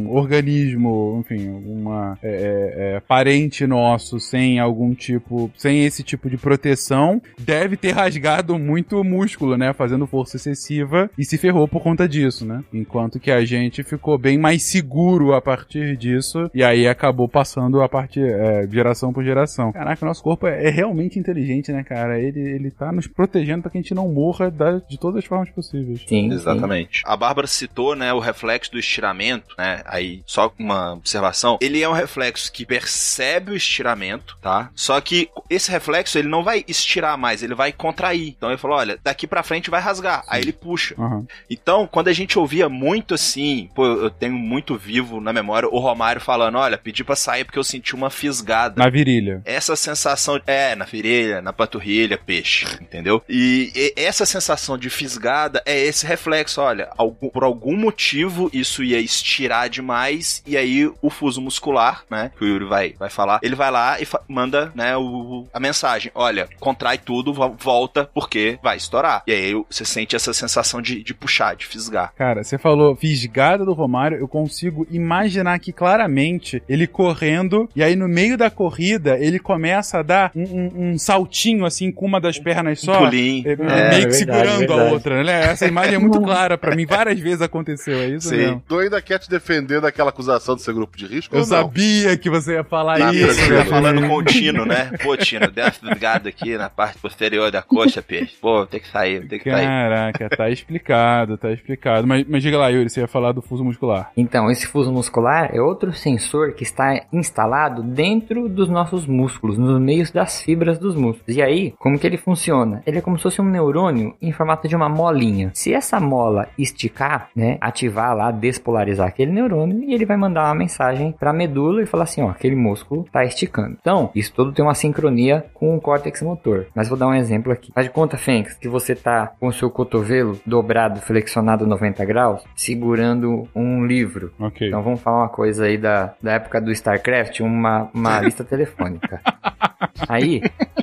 organismo, enfim, alguma é, é, é, parente nosso sem algum tipo, sem esse tipo de proteção, deve ter rasgado muito músculo, né? Fazendo força excessiva e se ferrou por conta disso, né? Enquanto que a gente ficou bem mais seguro a partir disso e aí acabou passando a partir é, geração por geração. Caraca, nosso corpo é, é realmente inteligente, né, cara? Ele, ele tá nos protegendo para que a gente não morra da- de todas as formas possíveis. Sim, Exatamente. A Bárbara citou, né, o reflexo do estiramento, né? Aí, só uma observação. Ele é um reflexo que percebe o estiramento, tá? Só que esse reflexo, ele não vai estirar mais, ele vai contrair. Então ele falou, olha, daqui pra frente vai rasgar. Aí ele puxa. Aham. Então, quando a gente ouvia muito assim, pô, eu tenho muito vivo na memória o Romário falando, olha, pedi pra sair porque eu senti uma fisgada. Na virilha. Essa sensação, é, na virilha, na panturrilha, peixe, entendeu? E, essa sensação de fisgada é esse reflexo, olha, por algum motivo isso ia estirar demais e aí o fuso muscular, né, que o Yuri vai, vai falar, ele vai lá e manda, né, o, a mensagem, olha, contrai tudo, vo- volta, porque vai estourar. E aí você sente essa sensação de, de puxar, de fisgar. Cara, você falou fisgada do Romário, eu consigo imaginar aqui claramente ele correndo, e aí no meio da corrida ele começa a dar um, um- um saltinho assim com uma das pernas só. Um é, É, meio é que verdade, segurando a outra, né? Essa imagem é muito clara pra mim. Várias vezes aconteceu, é isso Sim. mesmo. Tu ainda quer te defender daquela acusação de ser grupo de risco Eu ou não? sabia que você ia falar Tá isso. Você tá velho. falando com o Tino, né? Pô, Tino, deu uma fisgada aqui na parte posterior da coxa, peixe. Pô, tem que sair, tem que sair. Caraca, tá explicado, tá explicado. Mas, mas diga lá, Yuri, você ia falar do fuso muscular. Então, esse fuso muscular é outro sensor que está instalado dentro dos nossos músculos, nos meios das fibras dos músculos. E aí, como que ele funciona? Ele é como se fosse um neurônio em formato de uma molinha. Se essa mola esticar, né, ativar lá, despolarizar aquele neurônio, e ele vai mandar uma mensagem para a medula e falar assim, ó, aquele músculo tá esticando. Então, isso tudo tem uma sincronia com o córtex motor. Mas vou dar um exemplo aqui. Faz de conta, Fênix, que você tá com o seu cotovelo dobrado, flexionado 90 graus, segurando um livro. Ok. Então vamos falar uma coisa aí da, da época do StarCraft, uma, uma lista telefônica. Aí,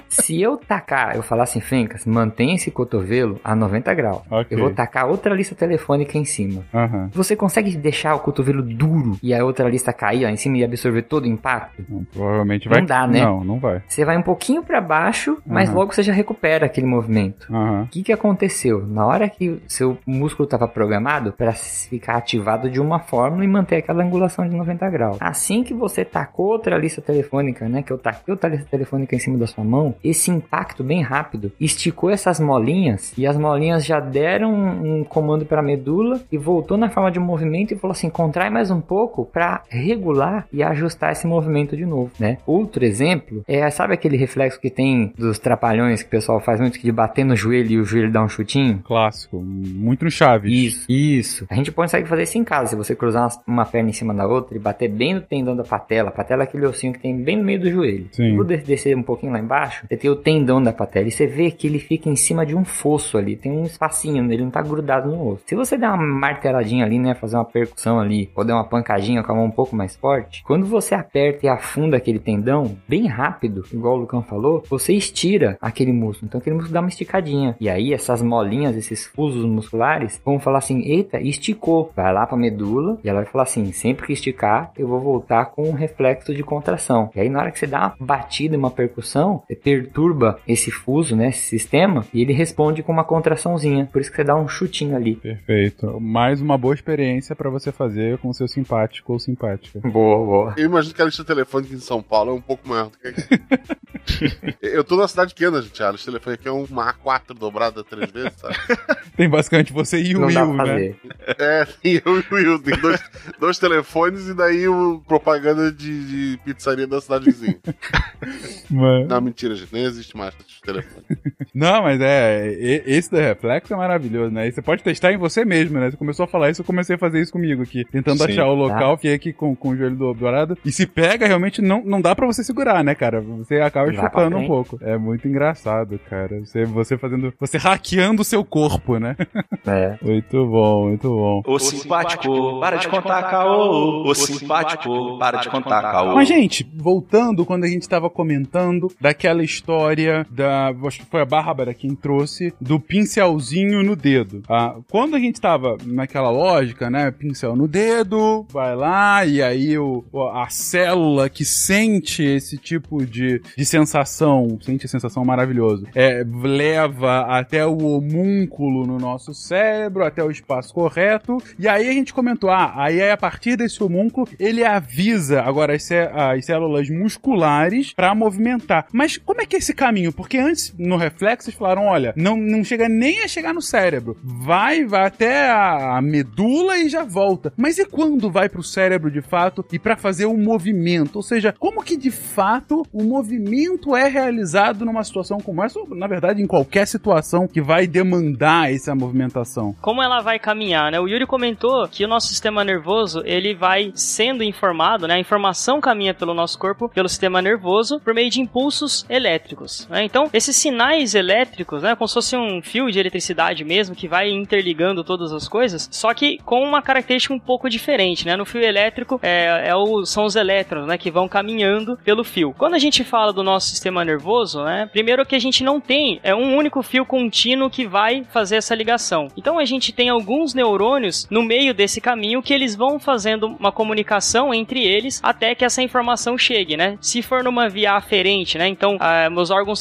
se eu tacar, eu falar assim, Fencas, mantém esse cotovelo a 90 graus. Ok. Eu vou tacar outra lista telefônica em cima. Aham. Você consegue deixar o cotovelo duro e a outra lista cair lá em cima e absorver todo o impacto? Não, Provavelmente vai. Não dá, né? Não, não vai. Você vai um pouquinho para baixo, mas Aham. logo você já recupera aquele movimento. O que, que aconteceu? Na hora que seu músculo estava programado para ficar ativado de uma forma e manter aquela angulação de 90 graus. Assim que você tacou outra lista telefônica, né? Que eu taquei outra lista telefônica em cima da sua mão, esse impacto bem rápido esticou essas molinhas e as molinhas já deram um, comando para a medula e voltou na forma de movimento e falou assim: contrai mais um pouco para regular e ajustar esse movimento de novo, né? Outro exemplo é, sabe aquele reflexo que tem dos trapalhões que o pessoal faz muito de bater no joelho e o joelho dá um chutinho? Clássico. Muito no Chaves. Isso, isso. A gente consegue fazer isso em casa. Se você cruzar uma- perna em cima da outra e bater bem no tendão da patela, a patela é aquele ossinho que tem bem no meio do joelho. Sim. Descer um pouquinho lá embaixo. Você tem o tendão da patela você vê que ele fica em cima de um fosso ali, tem um espacinho, ele não tá grudado no osso. Se você der uma marteladinha ali, né, fazer uma percussão ali, ou der uma pancadinha com a mão um pouco mais forte, quando você aperta e afunda aquele tendão bem rápido, igual o Lucão falou, você estira aquele músculo. Então aquele músculo dá uma esticadinha. E aí essas molinhas, esses fusos musculares, vão falar assim: "Eita, esticou". Vai lá para medula e ela vai falar assim: "Sempre que esticar, eu vou voltar com um reflexo de contração". E aí na hora que você dá uma batida, uma percussão, você perturba esse fuso, né, esse sistema, e ele responde com uma contraçãozinha. Por isso que você dá um chutinho ali. Perfeito. Mais uma boa experiência para você fazer com o seu simpático ou simpática. Boa, boa. Eu imagino que a lista telefônica em São Paulo é um pouco maior do que aqui. eu tô numa cidade pequena, gente. A lista telefônica aqui é uma A4 dobrada três vezes, sabe? Tem basicamente você e o Não dá Will, pra né? É, tem eu e o Will. Tem dois, dois telefones e daí o propaganda de, de pizzaria da cidade vizinha. Mas- Não, mentira, gente. Nem existe mais esse telefone. Não, mas é, esse do reflexo é maravilhoso, né? E você pode testar em você mesmo, né? Você começou a falar isso, eu comecei a fazer isso comigo aqui. Tentando Sim. achar o local, fiquei aqui com, com o joelho do- dourado. E se pega, realmente não, não dá pra você segurar, né, cara? Você acaba Vai chutando um pouco. É muito engraçado, cara. Você, você fazendo. Você hackeando o seu corpo, né? É. muito bom, muito bom. Ô simpático, para de contar caô. Ô simpático, para de contar caô. Mas, gente, voltando quando a gente tava comentando daquela história da. Acho que foi a Bárbara quem trouxe, do pincelzinho no dedo. Ah, quando a gente tava naquela lógica, né? Pincel no dedo, vai lá, e aí o, a célula que sente esse tipo de, de sensação, sente a sensação maravilhosa, é, leva até o homúnculo no nosso cérebro, até o espaço correto, e aí a gente comentou, ah, aí é a partir desse homúnculo, ele avisa agora as, as células musculares pra movimentar. Mas como é que é esse caminho? Porque antes, no reflexo, eles falaram, olha, não, não chega nem a chegar no cérebro. Vai, vai até a, medula e já volta. Mas e quando vai pro cérebro de fato e pra fazer o movimento? Ou seja, como que de fato o movimento é realizado numa situação como essa? Ou, na verdade, em qualquer situação que vai demandar essa movimentação? como ela vai caminhar, né? O Yuri comentou que o nosso sistema nervoso, ele vai sendo informado, né? A informação caminha pelo nosso corpo, pelo sistema nervoso, por meio de impulsos elétricos, né? Então, esses sinais elétricos, né? Como se fosse um fio de eletricidade mesmo, que vai interligando todas as coisas, só que com uma característica um pouco diferente, né? No fio elétrico, é, é o, são os elétrons, né? Que vão caminhando pelo fio. Quando a gente fala do nosso sistema nervoso, né? Primeiro que a gente não tem é um único fio contínuo que vai fazer essa ligação. Então a gente tem alguns neurônios no meio desse caminho que eles vão fazendo uma comunicação entre eles até que essa informação chegue, né? Se for numa via aferente, né? Então ah, meus órgãos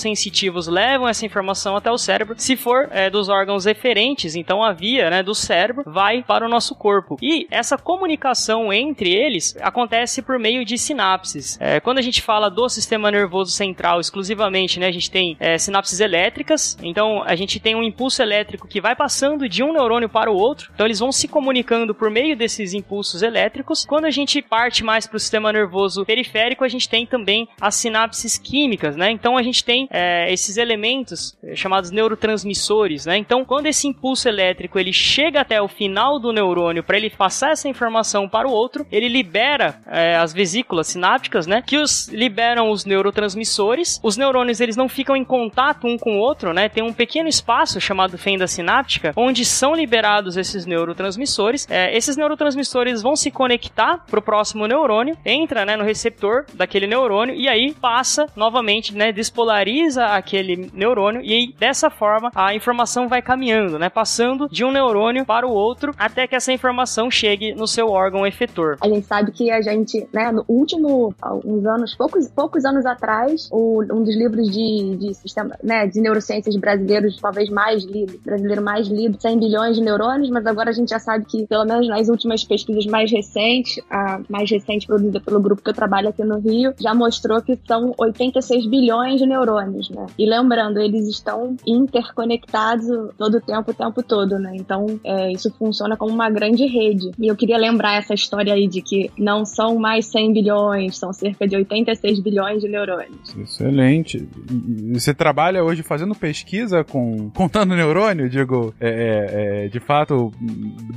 levam essa informação até o cérebro. Se for eh, dos órgãos eferentes, então a via, né, do cérebro vai para o nosso corpo. E essa comunicação entre eles acontece por meio de sinapses. Eh, quando a gente fala do sistema nervoso central exclusivamente, né, a gente tem eh, sinapses elétricas. Então a gente tem um impulso elétrico que vai passando de um neurônio para o outro. Então eles vão se comunicando por meio desses impulsos elétricos. Quando a gente parte mais para o sistema nervoso periférico, a gente tem também as sinapses químicas, né? Então a gente tem eh, esses elementos eh, chamados neurotransmissores, né? Então quando esse impulso elétrico ele chega até o final do neurônio para ele passar essa informação para o outro, ele libera eh, as vesículas sinápticas, né? Que os liberam os neurotransmissores. Os neurônios eles não ficam em contato um com o outro, né? Tem um pequeno espaço chamado fenda sináptica onde são liberados esses neurotransmissores. Eh, esses neurotransmissores vão se conectar para o próximo neurônio, entra né, no receptor daquele neurônio e aí passa novamente, né? Despolariza aquele neurônio e aí, dessa forma a informação vai caminhando, né? Passando de um neurônio para o outro até que essa informação chegue no seu órgão efetor. A gente sabe que a gente, né, no último, uns anos, poucos, poucos anos atrás, o- um dos livros de, de sistema, né, de neurociências brasileiros, talvez mais lido, brasileiro mais lido, 100 bilhões de neurônios, mas agora a gente já sabe que, pelo menos nas últimas pesquisas mais recentes, a mais recente produzida pelo grupo que eu trabalho aqui no Rio, já mostrou que são 86 bilhões de neurônios, né? E lembrando, eles estão interconectados todo o tempo, o tempo todo, né? Então, é, isso funciona como uma grande rede. E eu queria lembrar essa história aí de que não são mais 100 bilhões, são cerca de 86 bilhões de neurônios. Excelente. E- Você trabalha hoje fazendo pesquisa com contando neurônio, digo, é, é, é, de fato,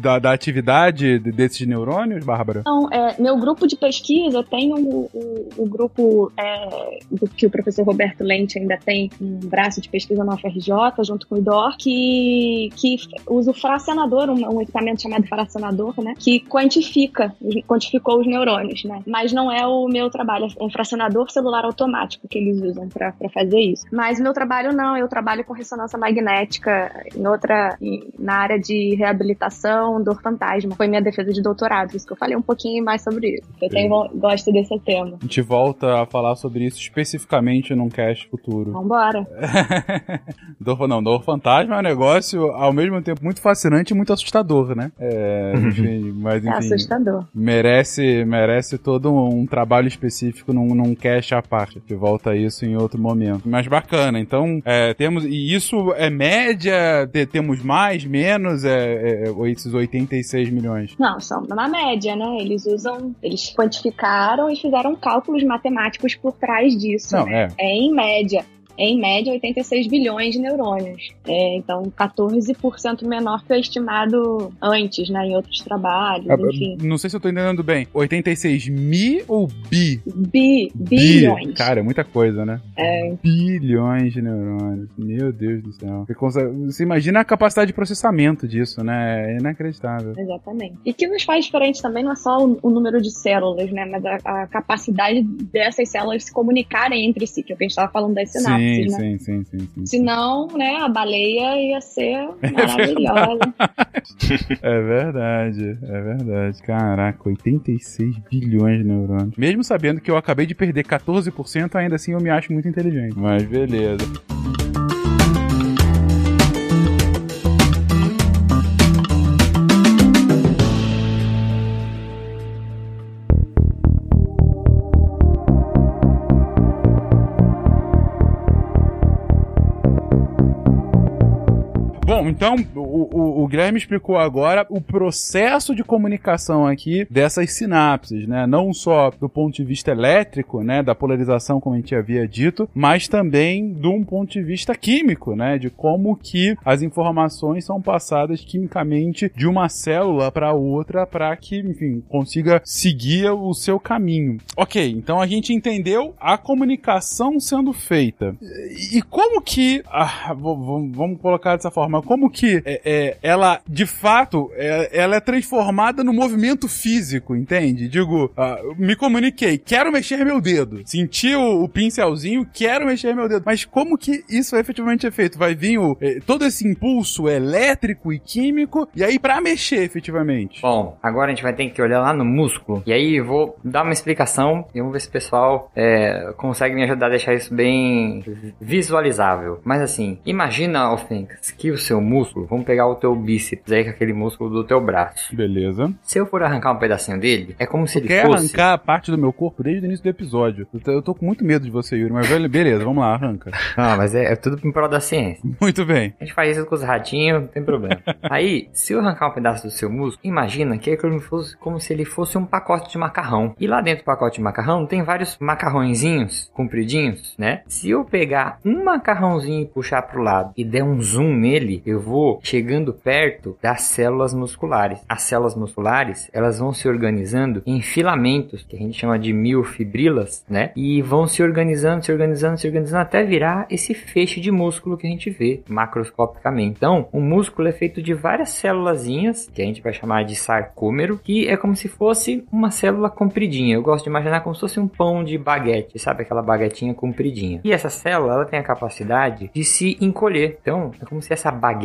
da, da atividade de- desses neurônios, Bárbara? Então, é, meu grupo de pesquisa tem o, o, o grupo é, que o professor Roberto Lente ainda tem um braço de pesquisa na UFRJ, junto com o IDOR, que, que usa o fracionador, um, um equipamento chamado fracionador, né? Que quantifica, quantificou os neurônios, né? Mas não é o meu trabalho, é um fracionador celular automático que eles usam para fazer isso. Mas meu trabalho não, eu trabalho com ressonância magnética em outra, em- na área de reabilitação, dor fantasma. Foi minha defesa de doutorado, isso que eu falei um pouquinho mais sobre isso. Eu tenho, gosto desse tema. A gente volta a falar sobre isso especificamente num cast futuro. Vambora. Dor, não, Dor Fantasma é um negócio ao mesmo tempo muito fascinante e muito assustador, né? É, enfim, mas É enfim. assustador. merece, merece todo um, trabalho específico num, num cast à parte. Que volta a isso em outro momento. Mas bacana, então é, temos. E isso é média? Te- temos mais, menos? É, é, é, esses 86 milhões? Não, são na média, né? Eles usam, eles quantificaram e fizeram cálculos matemáticos por trás disso. Não, né? é. É em média. Em média, 86 bilhões de neurônios. É, então, 14% menor que o estimado antes, né? Em outros trabalhos, Ah, enfim. Não sei se eu tô entendendo bem. 86 mi ou bi? Bi, Bi. bilhões. Cara, é muita coisa, né? É, Bilhões de neurônios. Meu Deus do céu. Você, consegue- você imagina a capacidade de processamento disso, né? É inacreditável. Exatamente. E que nos faz diferente também não é só o, o número de células, né? Mas a, a capacidade dessas células se comunicarem entre si, que é o que a gente estava falando das sinapses, sim, né? sim, sim, sim, sim. Senão, né, a baleia ia ser maravilhosa. É verdade, é verdade. Caraca, 86 bilhões de neurônios. Mesmo sabendo que eu acabei de perder 14%, ainda assim eu me acho muito inteligente. Mas beleza. Então o, o- o Guilherme explicou agora o processo de comunicação aqui dessas sinapses, né? Não só do ponto de vista elétrico, né? Da polarização, como a gente havia dito, mas também de um ponto de vista químico, né? De como que as informações são passadas quimicamente de uma célula para outra para que, enfim, consiga seguir o seu caminho. Ok, então a gente entendeu a comunicação sendo feita. E, como que. ah, vamos colocar dessa forma. Como que é, é, ela, de fato, é- ela é transformada no movimento físico, entende? Digo, ah, me comuniquei, quero mexer meu dedo. Senti o, o pincelzinho, quero mexer meu dedo. Mas como que isso efetivamente é feito? Vai vir o, eh, todo esse impulso elétrico e químico, e aí pra mexer efetivamente. Bom, agora a gente vai ter que olhar lá no músculo. E aí vou dar uma explicação e vamos ver se o pessoal é, consegue me ajudar a deixar isso bem visualizável. Mas assim, imagina, Alfenx, que o seu músculo, vamos pegar o teu bíceps aí, com aquele músculo do teu braço. Beleza. Se eu for arrancar um pedacinho dele, é como se ele Quer fosse... arrancar a parte do meu corpo desde o início do episódio. Eu tô, eu tô com muito medo de você, Yuri, mas beleza, vamos lá, arranca. Não, mas é, é tudo em prol da ciência. Muito bem. A gente faz isso com os ratinhos, não tem problema. Aí, se eu arrancar um pedaço do seu músculo, imagina que é como, fosse, como se ele fosse um pacote de macarrão. E lá dentro do pacote de macarrão tem vários macarrõezinhos compridinhos, né? Se eu pegar um macarrãozinho e puxar pro lado e der um zoom nele, eu vou chegando perto das células musculares. As células musculares, elas vão se organizando em filamentos, que a gente chama de miofibrilas, né? E vão se organizando, se organizando, se organizando até virar esse feixe de músculo que a gente vê macroscopicamente. Então, o músculo é feito de várias célulazinhas, que a gente vai chamar de sarcômero, que é como se fosse uma célula compridinha. Eu gosto de imaginar como se fosse um pão de baguete, sabe aquela baguetinha compridinha. E essa célula, ela tem a capacidade de se encolher. Então, é como se essa baguete,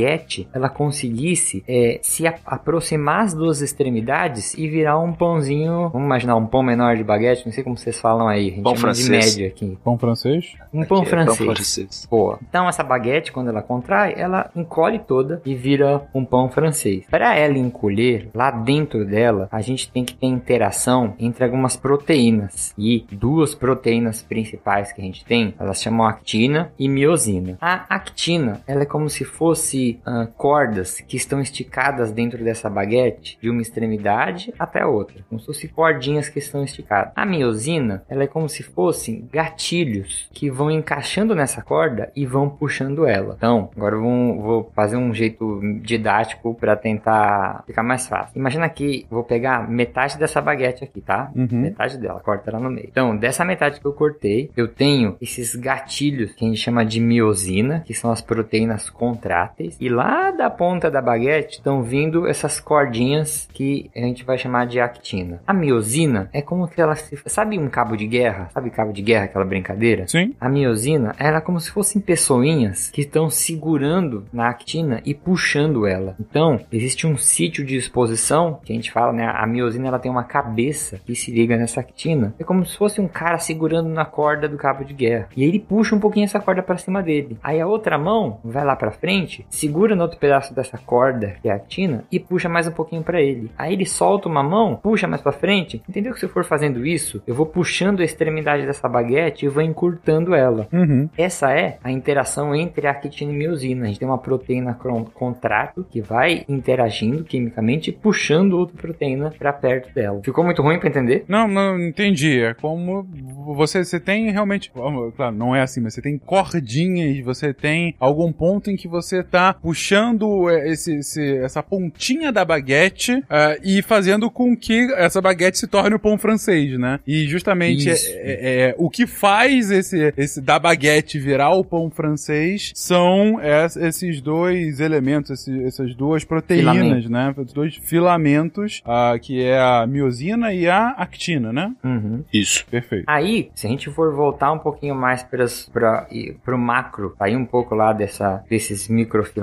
ela conseguisse é, se aproximar as duas extremidades e virar um pãozinho, vamos imaginar um pão menor de baguete, não sei como vocês falam aí, a gente Pão chama de francês. média aqui. Pão francês? Um pão Aqui é francês. Pão francês. Boa. Então essa baguete, quando ela contrai, ela encolhe toda e vira um pão francês. Para ela encolher, lá dentro dela, a gente tem que ter interação entre algumas proteínas. E duas proteínas principais que a gente tem, elas chamam actina e miosina. A actina, ela é como se fosse ah, cordas que estão esticadas dentro dessa baguete de uma extremidade até a outra, como se fossem cordinhas que estão esticadas. A miosina, ela é como se fossem gatilhos que vão encaixando nessa corda e vão puxando ela. Então, agora eu vou, vou fazer um jeito didático para tentar ficar mais fácil. Imagina que vou pegar metade dessa baguete aqui, tá? Uhum. Metade dela, corta ela no meio. Então, dessa metade que eu cortei, eu tenho esses gatilhos que a gente chama de miosina, que são as proteínas contráteis. E lá da ponta da baguete estão vindo essas cordinhas que a gente vai chamar de actina. A miosina é como que ela se. Sabe um cabo de guerra? Sabe cabo de guerra, aquela brincadeira? Sim. A miosina, ela é como se fossem pessoinhas que estão segurando na actina e puxando ela. Então, existe um sítio de exposição, que a gente fala, né? A miosina, ela tem uma cabeça que se liga nessa actina. É como se fosse um cara segurando na corda do cabo de guerra. E aí ele puxa um pouquinho essa corda para cima dele. Aí a outra mão vai lá para frente, segura no outro pedaço dessa corda, que é a actina, e puxa mais um pouquinho para ele. Aí ele solta uma mão, puxa mais para frente. Entendeu que se eu for fazendo isso, eu vou puxando a extremidade dessa baguete e vou encurtando ela. Uhum. Essa é a interação entre a actina e miosina. A gente tem uma proteína contrátil que vai interagindo quimicamente e puxando outra proteína para perto dela. Ficou muito ruim para entender? Não, não entendi. É como você, você tem realmente. Claro, não é assim, mas você tem cordinhas, você tem algum ponto em que você tá puxando é, esse, esse- essa pontinha da baguete ah, e fazendo com que essa baguete se torne o pão francês, né? E justamente é, é- é- o que faz esse, esse da baguete virar o pão francês são es- esses dois elementos, esse- essas duas proteínas, Filamento. né? Os dois filamentos, ah, que é a miosina e a actina, né? Uhum. Isso. Perfeito. Aí, se a gente for voltar um pouquinho mais para o macro, sair um pouco lá dessa, desses microfilamentos,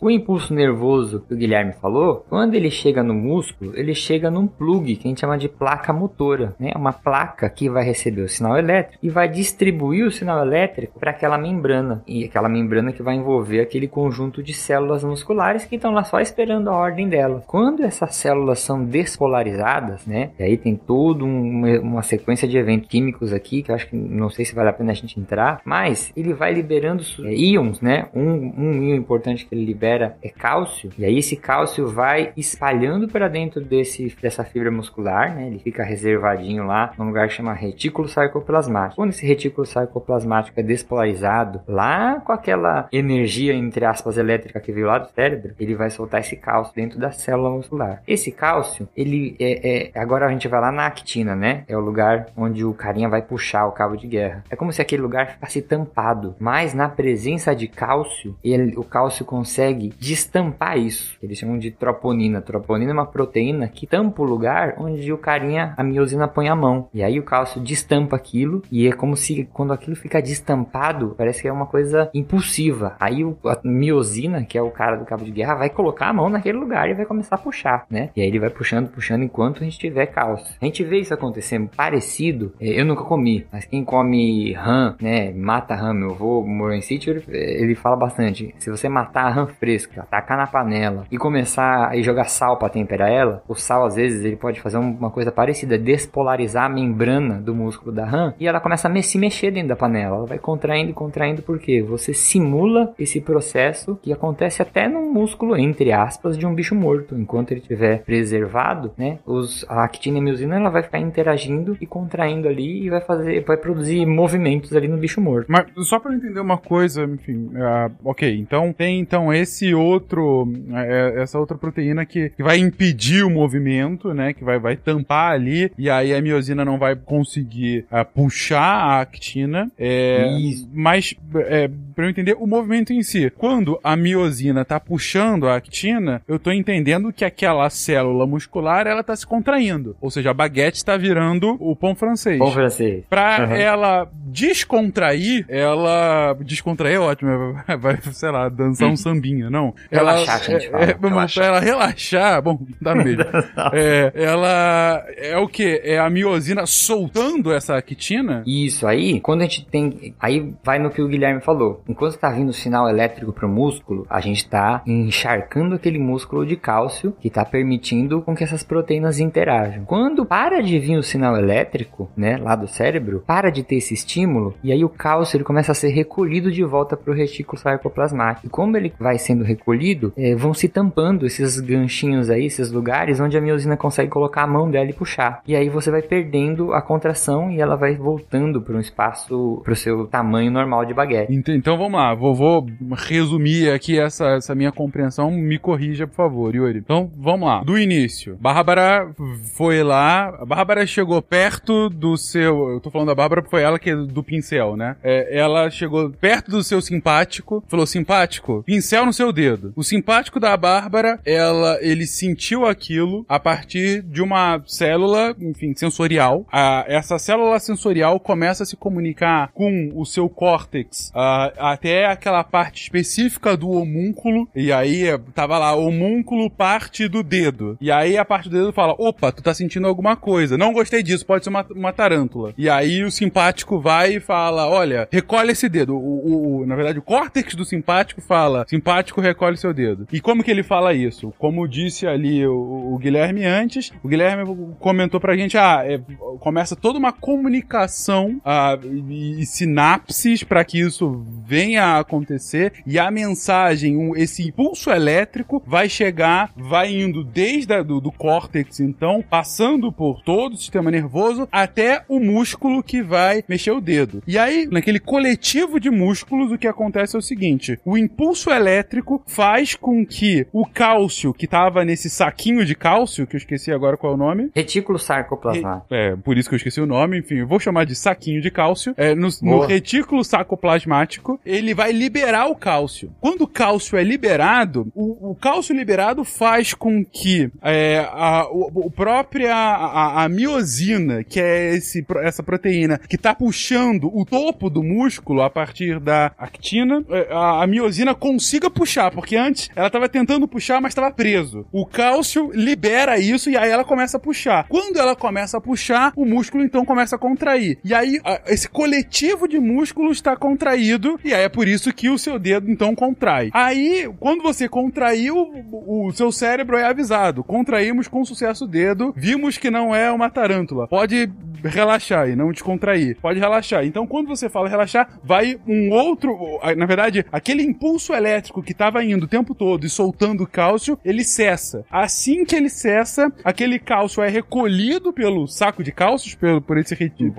o impulso nervoso que o Guilherme falou, quando ele chega no músculo, ele chega num plug que a gente chama de placa motora, né? Uma placa que vai receber o sinal elétrico e vai distribuir o sinal elétrico para aquela membrana e aquela membrana que vai envolver aquele conjunto de células musculares que estão lá só esperando a ordem delas. Quando essas células são despolarizadas, né? E aí tem toda uma, uma sequência de eventos químicos aqui que eu acho que não sei se vale a pena a gente entrar, mas ele vai liberando é, íons, né? Um, um íon importante que ele libera é cálcio, e aí esse cálcio vai espalhando para dentro desse, dessa fibra muscular, né? Ele fica reservadinho lá num lugar que chama retículo sarcoplasmático. Quando esse retículo sarcoplasmático é despolarizado, lá com aquela energia, entre aspas, elétrica que veio lá do cérebro, ele vai soltar esse cálcio dentro da célula muscular. Esse cálcio, ele é, é- Agora a gente vai lá na actina, né? É o lugar onde o carinha vai puxar o cabo de guerra. É como se aquele lugar ficasse tampado. Mas na presença de cálcio, ele, o cálcio consegue destampar isso. Eles chamam de troponina. Troponina é uma proteína que tampa o lugar onde o carinha, a miosina, põe a mão. E aí o cálcio destampa aquilo. E é como se quando aquilo fica destampado, parece que é uma coisa impulsiva. Aí o, a miosina, que é o cara do cabo de guerra, vai colocar a mão naquele lugar e vai começar a puxar, né? E aí ele vai puxando, puxando enquanto a gente tiver cálcio. A gente vê isso acontecendo parecido. eh, Eu nunca comi, mas quem come rã, né? Mata rã, meu avô sítio, ele, ele fala bastante. Se você matar a rã fresca, tacar na panela e começar a jogar sal para temperar ela, o sal às vezes ele pode fazer um- uma coisa parecida, despolarizar a membrana do músculo da rã e ela começa a se mexer dentro da panela. Ela vai contraindo contraindo porque você simula esse processo que acontece até no músculo, entre aspas, de um bicho morto. Enquanto ele estiver preservado, né? Os, a actina e a ela vai ficar interagindo e contraindo ali e vai fazer, vai produzir movimentos ali no bicho morto. Mas só eu entender uma coisa, enfim, ah, ok, então tem então esse outro, é, essa outra proteína que, que vai impedir o movimento, né, que vai, vai tampar ali, e aí a miosina não vai conseguir ah, puxar a actina, é, Isso. mas é, pra eu entender o movimento em si, quando a miosina tá puxando a actina, eu tô entendendo que aquela célula muscular, ela tá se contraindo, ou seja, a baguete tá virando o pão francês. Bom francês. Pra Uhum. ela descontrair, ela. Descontrair é ótimo, vai, sei lá, dançar um sambinha, não. Relaxar, ela, a gente é, fala. é, Relaxar. Pra ela relaxar, bom, dá mesmo. é, ela. É o que? É a miosina soltando essa actina? Isso, aí, quando a gente tem. Aí vai no que o Guilherme falou. Enquanto tá vindo o sinal elétrico pro músculo, a gente tá encharcando aquele músculo de cálcio que tá permitindo com que essas proteínas interajam. Quando para de vir o sinal elétrico, né, lá do cérebro, para de ter esse estímulo, e aí o cálcio ele começa a ser recolhido de volta pro retículo sarcoplasmático. E como ele vai sendo recolhido, é, vão se tampando esses ganchinhos aí, esses lugares onde a miosina consegue colocar a mão dela e puxar. E aí você vai perdendo a contração e ela vai voltando para um espaço, para o seu tamanho normal de baguete. Ent- Então vamos lá, vou, vou resumir aqui essa, essa minha compreensão. Me corrija, por favor, Yuri. Então vamos lá. Do início, Bárbara foi lá. A Bárbara chegou perto do seu. Eu tô falando da Bárbara porque foi ela que é do pincel, né? É, ela chegou perto do seu simpático, falou: simpático, pincel no seu dedo. O simpático da Bárbara, ela, ele sentiu aquilo a partir de uma célula, enfim, sensorial. Essa célula sensorial começa a se comunicar com o seu córtex até aquela parte específica do homúnculo. E aí eh, tava lá, homúnculo parte do dedo. E aí a parte do dedo fala: opa, tu tá sentindo alguma coisa. Não gostei disso, pode ser uma, uma tarântula. E aí o simpático vai e fala: olha, recolhe esse dedo. O, o- o- na verdade, o córtex do simpático fala: simpático, recolhe seu dedo. E como que ele fala isso? Como disse ali o, o Guilherme antes, o Guilherme comentou pra gente: ah, é, começa toda uma comunicação ah, e, e sinapses para que isso venha a acontecer e a mensagem, um- esse impulso elétrico vai chegar, vai indo desde a, do, do córtex, então, passando por todo o sistema nervoso até o músculo que vai mexer o dedo. E aí, naquele coletivo de músculos, o que acontece é o seguinte: o impulso elétrico faz com que o cálcio que tava nesse saquinho de cálcio, que eu esqueci agora qual é o nome, Retículo sarcoplasmático. é, por isso que eu esqueci o nome, enfim, eu vou chamar de saquinho de cálcio. É, no, no retículo sacoplasmático, ele vai liberar o cálcio. Quando o cálcio é liberado, o, o cálcio liberado faz com que é, a, o, o própria a, a miosina, que é esse, essa proteína que está puxando o topo do músculo a partir da actina, é, a, a miosina consiga puxar, porque antes ela estava tentando puxar, mas estava preso. O cálcio libera isso e aí ela começa a puxar. Quando ela começa a puxar, o músculo então começa a contrair. E aí esse coletivo de músculos está contraído e aí é por isso que o seu dedo então contrai. Aí, quando você contraiu, o, o seu cérebro é avisado. Contraímos com sucesso o dedo, vimos que não é uma tarântula. Pode relaxar e não descontrair. Pode relaxar. Então, quando você fala relaxar, vai um outro. Na verdade, aquele impulso elétrico que estava indo o tempo todo e soltando cálcio, ele cessa. Assim que ele cessa, aquele cálcio é recolhido pelo saco de cálcios, pelo, por esse retiro.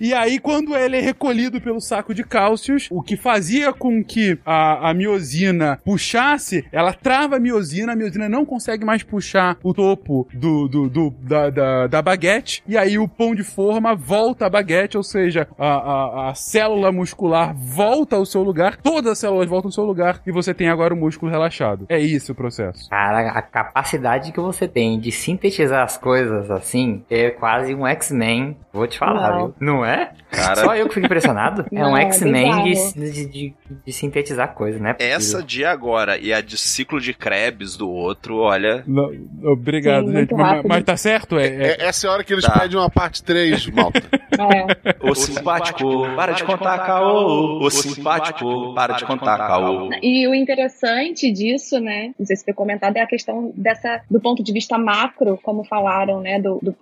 E aí, quando ele é recolhido pelo saco de cálcios, o que fazia com que a, a miosina puxasse, ela trava a miosina, a miosina não consegue mais puxar o topo do, do, do- da, da, da baguete, e aí o pão de forma volta à baguete, ou seja, a, a, a célula muscular volta ao seu lugar, todas as células voltam ao seu lugar, e você tem agora o músculo relaxado. É isso o processo. Cara, a capacidade que você tem de sintetizar as coisas assim é quase um X-Men. Vou te falar, Não. viu? Não é? Cara, Só eu que fico impressionado? é um é X-Men de, de, de, de sintetizar coisas, né? essa de agora e a de ciclo de Krebs do outro, olha. Não, obrigado, Sim, gente. Mas, mas tá certo? É, é- É, essa é a hora que eles Tá. pedem uma parte 3, malta. É. O simpático, para de contar caô. O simpático, para de contar caô. E o interessante disso, né? Não sei se foi comentado, é a questão dessa, do ponto de vista macro, como falaram, né? Do, do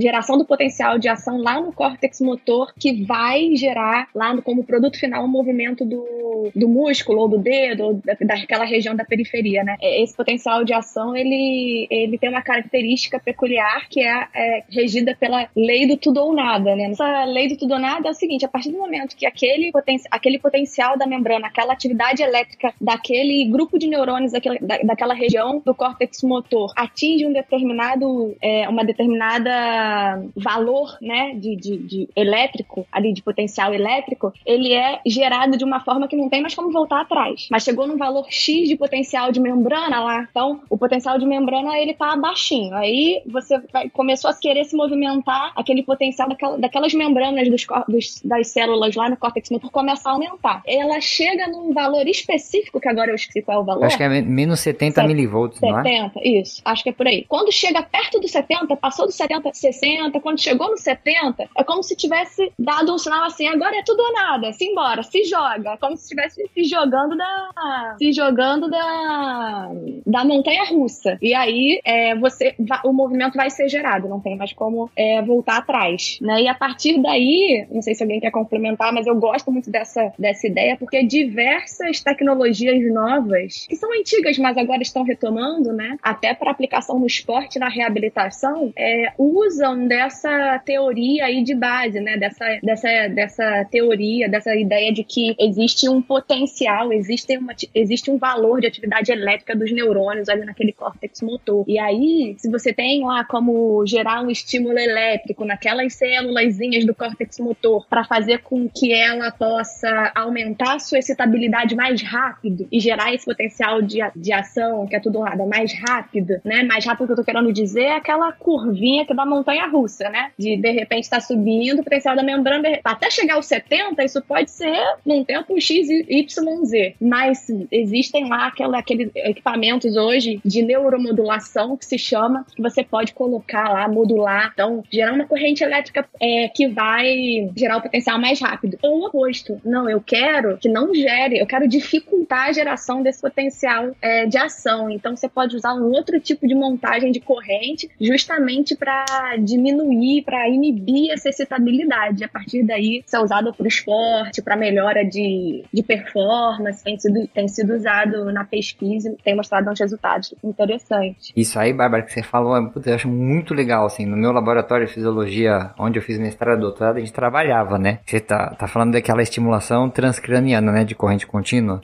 geração do potencial de ação lá no córtex motor, que vai gerar lá no- como produto final o movimento do, do músculo, ou do dedo, ou da, daquela região da periferia, né? É, Esse potencial de ação, ele, ele tem uma característica peculiar que é, é regida pela lei do tudo ou nada, né? Essa lei do tudo ou nada é o seguinte, a partir do momento que aquele, poten aquele potencial da membrana, aquela atividade elétrica daquele grupo de neurônios daquela, da, daquela região do córtex motor atinge um determinado, é, uma determinada valor, né, de, de, de elétrico, ali de potencial elétrico, ele é gerado de uma forma que não tem mais como voltar atrás. Mas chegou num valor X de potencial de membrana lá, então o potencial de membrana ele tá baixinho. Aí você vai, começou a querer se movimentar, aquele potencial daquela, daquelas membranas dos, dos- das células lá no córtex motor começa a aumentar. Ela chega num valor específico, que agora eu esqueci qual é o valor. Acho que é me- menos 70 Set- milivolts, não é? 70, isso. Acho que é por aí. Quando chega perto do 70, passou do 70, 60, quando chegou no 70, é como se tivesse dado um sinal assim, agora é tudo ou nada, se embora, se joga. É como se tivesse estivesse se jogando da. se jogando da. da montanha russa. E aí é, você o movimento vai ser gerado, não tem mais como é, voltar atrás. Né? E a partir daí, não sei se alguém quer complementar, mas eu gosto muito dessa, dessa ideia, porque diversas tecnologias novas, que são antigas, mas agora estão retomando, né? Até para aplicação no esporte na reabilitação, é, usam dessa teoria aí de base, né? Dessa, dessa, dessa teoria, dessa ideia de que existe um potencial, existe, uma, existe um valor de atividade elétrica dos neurônios ali naquele córtex motor. E aí, se você tem lá como gerar um estímulo elétrico naquelas célulazinhas do córtex motor para fazer com que ela possa aumentar a sua excitabilidade mais rápido e gerar esse potencial de, de ação, que é tudo nada, mais rápido, né? Mais rápido que eu tô querendo dizer é aquela curvinha que é da montanha russa, né? De de repente estar subindo, o potencial da membrana, até chegar aos 70, isso pode ser num tempo X, Y, Z. Mas existem lá aquela, aqueles equipamentos hoje de neuromodulação que se chama, que você pode colocar lá, modular, então gerar uma corrente elétrica é, que vai gerar o potencial mais rápido. Ou o oposto. Não, eu quero que não gere, eu quero dificultar a geração desse potencial é, de ação. Então você pode usar um outro tipo de montagem de corrente justamente para diminuir, para inibir essa excitabilidade. A partir daí, isso é usado para o esporte, para melhora de, de performance, tem sido, tem sido usado na pesquisa tem mostrado uns resultados interessantes. Isso aí, Bárbara, que você falou, é, eu acho muito legal, assim, no meu laboratório de fisiologia, onde eu fiz mestrado e doutorado, a gente trabalhava, né? Você tá, tá falando daquela estimulação transcraniana, né, de corrente contínua,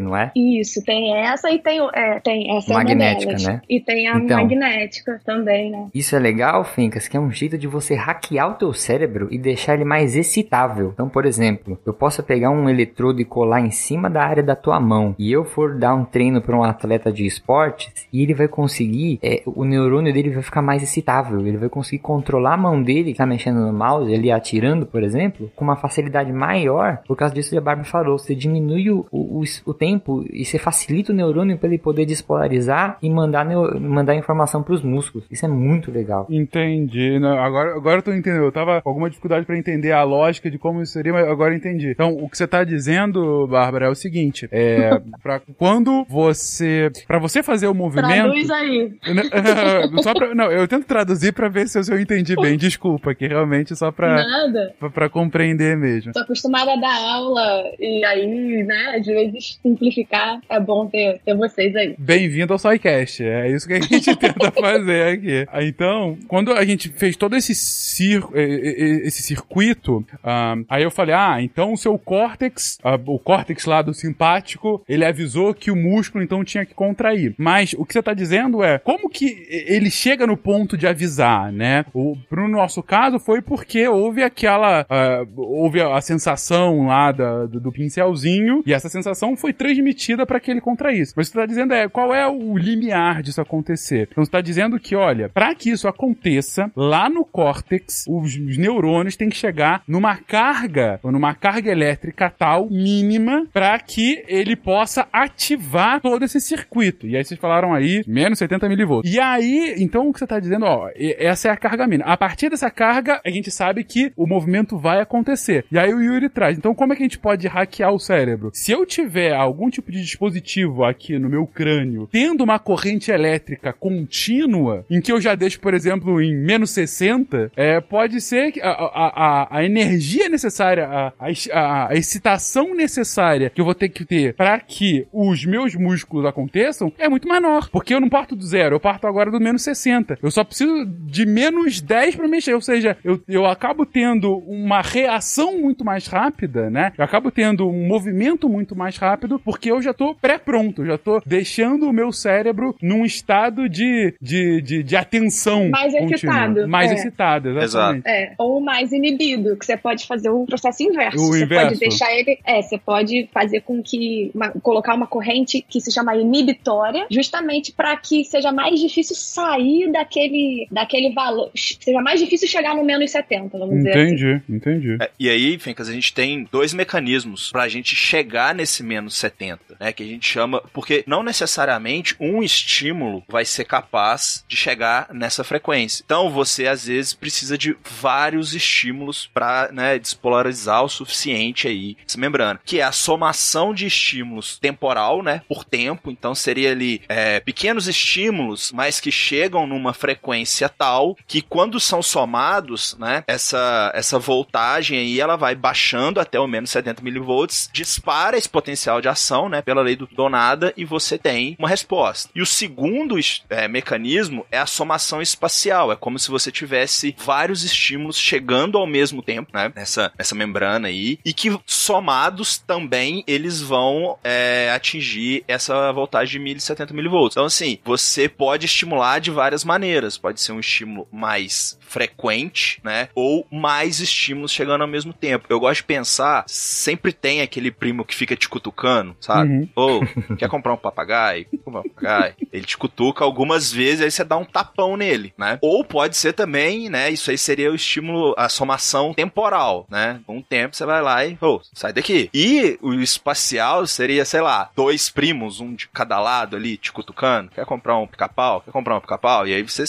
Não é? Isso, tem essa e tem, é, tem essa é Magnética, né? E tem a Então. magnética também, né? Isso é legal, Fincas, que é um jeito de você hackear o teu cérebro e deixar ele mais excitável. Então, por exemplo, eu posso pegar um eletrodo e colar em cima da área da tua mão e eu for dar um treino para um atleta de esportes e ele vai conseguir, é, o neurônio dele vai ficar mais excitável, ele vai conseguir controlar a mão dele que tá mexendo no mouse, ele atirando, por exemplo, com uma facilidade maior, por causa disso que a Barbie falou, você diminui o, o, o- o tempo e você facilita o neurônio para ele poder despolarizar e mandar, mandar informação para os músculos. Isso é muito legal. Entendi. Não, agora, agora eu tô entendendo. Eu tava com alguma dificuldade pra entender a lógica de como isso seria, mas agora eu entendi. Então, o que você tá dizendo, Bárbara, é o seguinte: é. pra quando você. Pra você fazer o movimento. Traduz aí. só pra, não, eu tento traduzir pra ver se eu, entendi bem. Desculpa, que realmente só pra, Nada. pra, pra compreender mesmo. Tô acostumada a dar aula e aí, né, às vezes simplificar é bom ter, ter vocês aí. Bem-vindo ao SciCast. É isso que a gente tenta fazer aqui. Então, quando a gente fez todo esse, cir esse circuito, ah, aí eu falei, ah, então o seu córtex, ah, o córtex lá do simpático, ele avisou que o músculo então tinha que contrair. Mas o que você tá dizendo é, como que ele chega no ponto de avisar, né? O, pro nosso caso foi porque houve aquela, ah, houve a, a sensação lá da- do, do pincelzinho e essa sensação foi transmitida para que ele contraísse. Mas você tá dizendo é, qual é o limiar disso acontecer? Então você tá dizendo que, olha, para que isso aconteça, lá no córtex, os, os neurônios têm que chegar numa carga, ou numa carga elétrica tal, mínima, para que ele possa ativar todo esse circuito. E aí vocês falaram aí, menos 70 milivolts. E aí, então o que você tá dizendo, ó, essa é a carga mínima. A partir dessa carga, a gente sabe que o movimento vai acontecer. E aí o Yuri traz, então como é que a gente pode hackear o cérebro? Se eu tiver algum tipo de dispositivo aqui no meu crânio, tendo uma corrente elétrica contínua, em que eu já deixo, por exemplo, em menos 60, é, pode ser que a, a, a, energia necessária, a, a- a excitação necessária que eu vou ter que ter para que os meus músculos aconteçam é muito menor. Porque eu não parto do zero, eu parto agora do menos 60. Eu só preciso de menos 10 para mexer. Ou seja, eu, eu acabo tendo uma reação muito mais rápida, né? Eu acabo tendo um movimento muito mais rápido porque eu já tô pré-pronto, já tô deixando o meu cérebro num estado de, de, de, de atenção. Mais contínua. excitado, Mais é. excitado, exatamente. É, ou mais inibido, que você pode fazer o processo inverso. O você inverso. pode deixar ele. É, você pode fazer com que. uma- colocar uma corrente que se chama inibitória, justamente para que seja mais difícil sair daquele, daquele valor. Seja mais difícil chegar no menos 70, vamos dizer assim. Entendi, entendi. É, e aí, Fencas, a gente tem dois mecanismos pra gente chegar nesse menos 70, né? Que a gente chama. Porque não necessariamente um estímulo vai ser capaz de chegar nessa frequência. Então você, às vezes, precisa de vários estímulos pra né, despolarizar o suficiente aí essa membrana. que é a somação de estímulos temporal, né, por tempo. Então seria ali é, pequenos estímulos, mas que chegam numa frequência tal que quando são somados, né, essa essa voltagem aí ela vai baixando até o menos 70 milivolts, dispara esse potencial de ação, né, pela lei do Donada e você tem uma resposta. E o segundo é, mecanismo é a somação espacial. É como se você tivesse vários estímulos chegando ao mesmo tempo, né? Nessa, nessa membrana aí. E que somados também eles vão é, atingir essa voltagem de 1070 mV. Então, assim, você pode estimular de várias maneiras. Pode ser um estímulo mais frequente, né? Ou mais estímulos chegando ao mesmo tempo. Eu gosto de pensar, sempre tem aquele primo que fica te cutucando, sabe? Uhum. Ou, quer comprar um papagaio? Comprar um papagaio? Ele te cutuca algumas vezes, aí você dá um tapão nele, né? Ou pode ser também, né? Isso aí seria o estímulo, a somação temporal, né? Com um tempo você vai lá e, oh, sai daqui. E o espacial seria, sei lá, dois primos, um de cada lado ali, te cutucando. Quer comprar um pica-pau? Quer comprar um pica-pau? E aí você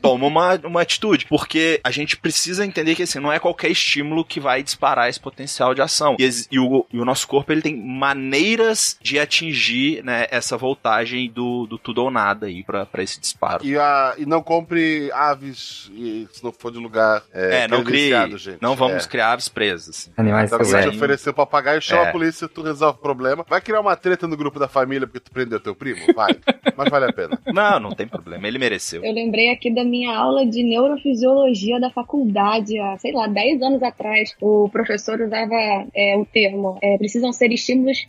toma uma, uma atitude. Porque a gente precisa entender que, assim, não é qualquer estímulo que vai disparar esse potencial de ação. E, e, o, e o nosso corpo, ele tem maneiras de atingir, né, essa voltagem do, do tudo ou nada aí pra, pra esse disparo. E, a, e não compre aves e, se não for de lugar é, É, não crie, gente. não vamos É. criar aves presas. Animais Então, silvestres. oferecer o papagaio, chama É. a polícia, tu resolve o problema. Vai criar uma treta no grupo da família porque tu prendeu teu primo? Vai. Mas vale a pena. Não, não tem problema, ele mereceu. Eu lembrei aqui da minha aula de neurofisiologia da faculdade, há, sei lá, 10 anos atrás. O professor usava é, o termo: é, precisam ser estímulos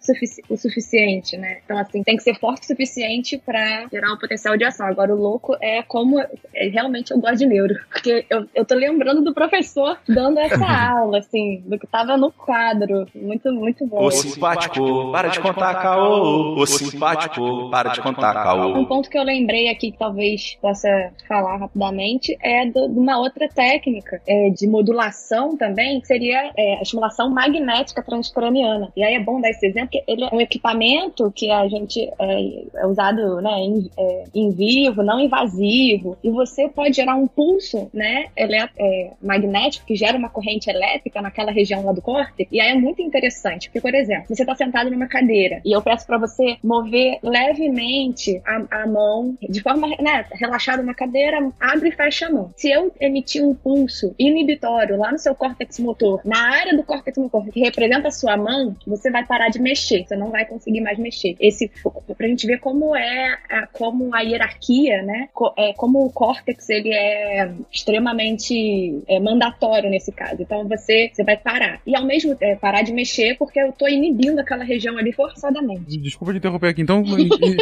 sufici- o suficiente, né? Então, assim, tem que ser forte o suficiente pra gerar um potencial de ação. Agora, o louco é como. é, realmente eu gosto de neuro. Porque eu, eu tô lembrando do professor dando essa aula, assim, do que tava no quadro. Muito, muito bom. Ô simpático, para de contar caô. Ô simpático, para de contar Um caô. ponto que eu lembrei aqui que talvez possa falar rapidamente é do- de uma outra técnica é, de modulação também, que seria é, a estimulação magnética transcraniana. E aí é bom dar esse exemplo, porque ele é um equipamento que a gente é, é usado né, em, é, em vivo, não invasivo, e você pode gerar um pulso né, é, magnético que gera uma corrente elétrica naquela região lá do córtex. E aí é muito interessante, porque, por exemplo, você está sentado numa cadeira e eu peço para você mover levemente a, a mão de forma né, relaxada na cadeira, abre e fecha a mão. Se eu emitir um pulso inibitório lá no seu córtex motor, na área do córtex motor que representa a sua mão, você vai parar de mexer, você não vai conseguir mais mexer. Esse pra gente ver como é a, como a hierarquia, né? co- é, como o córtex ele é extremamente é, mandatório nesse caso. Então você, você vai parar. E ao mesmo tempo parar de mexer porque eu tô inibindo aquela região ali forçadamente. Desculpa te interromper aqui. Então,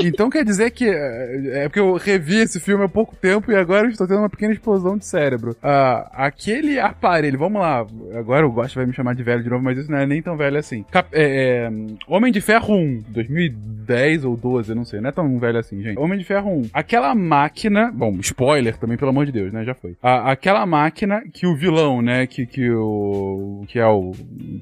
então quer dizer que. É é porque eu revi esse filme há pouco tempo e agora eu estou tendo uma pequena explosão de cérebro. Ah, aquele aparelho, vamos lá. Agora o Gosto vai me chamar de velho de novo, mas isso não é nem tão velho assim. Cap- é, é, Homem de Ferro 1, 2010 ou 12, não sei. Não é tão velho assim, gente. Homem de Ferro 1. Aquela máquina. Bom, spoiler também, pelo amor de Deus, né? Já foi. A- aquela máquina que o vilão, né? Que, que, o, que é o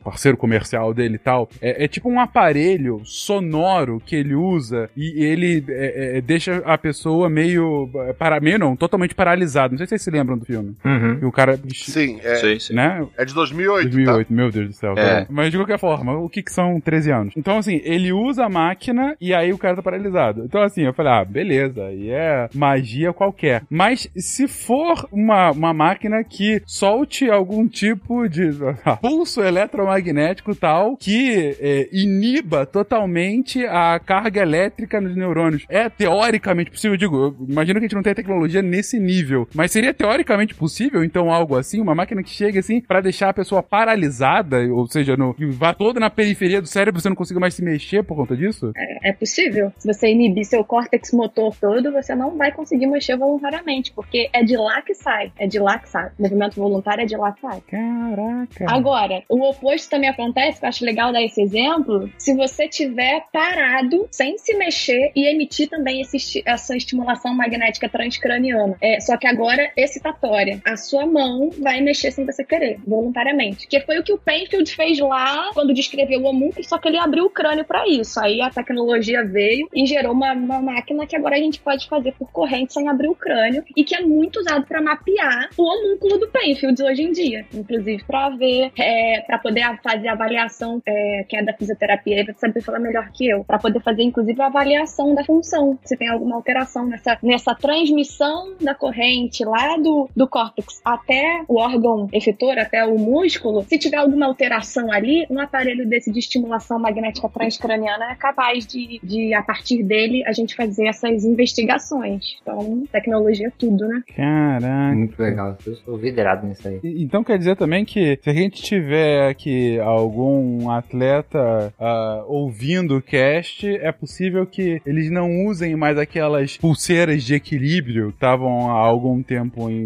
parceiro comercial dele e tal. É, é tipo um aparelho sonoro que ele usa e ele é, é, deixa a pessoa meio. é, Para, meio não, totalmente paralisado. Não sei se vocês se lembram do filme. Uhum. E o cara. Sim, é, Sim, sim. Né? é de 2008, 2008, meu Deus do céu. É. tá? Mas de qualquer forma, o que, que são 13 anos? Então, assim, ele usa a máquina e aí o cara tá paralisado. Então, assim, eu falei, ah, beleza, aí é magia qualquer. Mas se for uma, uma máquina que solte algum tipo de pulso eletromagnético tal que é, iniba totalmente a carga elétrica nos neurônios, é teoricamente possível? Digo, imagino que a gente não tem tecnologia nesse nível, mas seria teoricamente possível, então, algo assim, uma máquina que chegue assim pra deixar a pessoa paralisada, ou seja, no, vá toda na periferia do cérebro, você não consiga mais se mexer por conta disso? É possível. Se você inibir seu córtex motor todo, você não vai conseguir mexer voluntariamente, porque é de lá que sai. É de lá que sai. O movimento voluntário é de lá que sai. Caraca. Agora, o oposto também acontece, que eu acho legal dar esse exemplo, se você tiver parado, sem se mexer e emitir também esse essa estimulação magnética transcraniana. É, só que agora excitatória. A sua mão vai mexer sem você querer, voluntariamente. Que foi o que o Penfield fez lá quando descreveu o homúnculo, só que ele abriu o crânio para isso. Aí a tecnologia veio e gerou uma, uma máquina que agora a gente pode fazer por corrente sem abrir o crânio e que é muito usado para mapear o homúnculo do Penfield hoje em dia, inclusive para ver, é, para poder fazer avaliação, é, que é da fisioterapia, ele saber falar melhor que eu, para poder fazer, inclusive, a avaliação da função, se tem alguma alteração nessa, nessa transmissão da corrente lá do, do córtex até o órgão efetor, até o músculo, se tiver alguma alteração ali, um aparelho desse de estimulação magnética transcraniana é capaz de, de, a partir dele, a gente fazer essas investigações. Então, tecnologia é tudo, né? Caraca. Muito legal. Eu sou vidrado nisso aí. E- Então quer dizer também que se a gente tiver aqui algum atleta ah, ouvindo o cast, é possível que eles não usem mais aquelas pulseiras de equilíbrio que estavam há algum tempo em,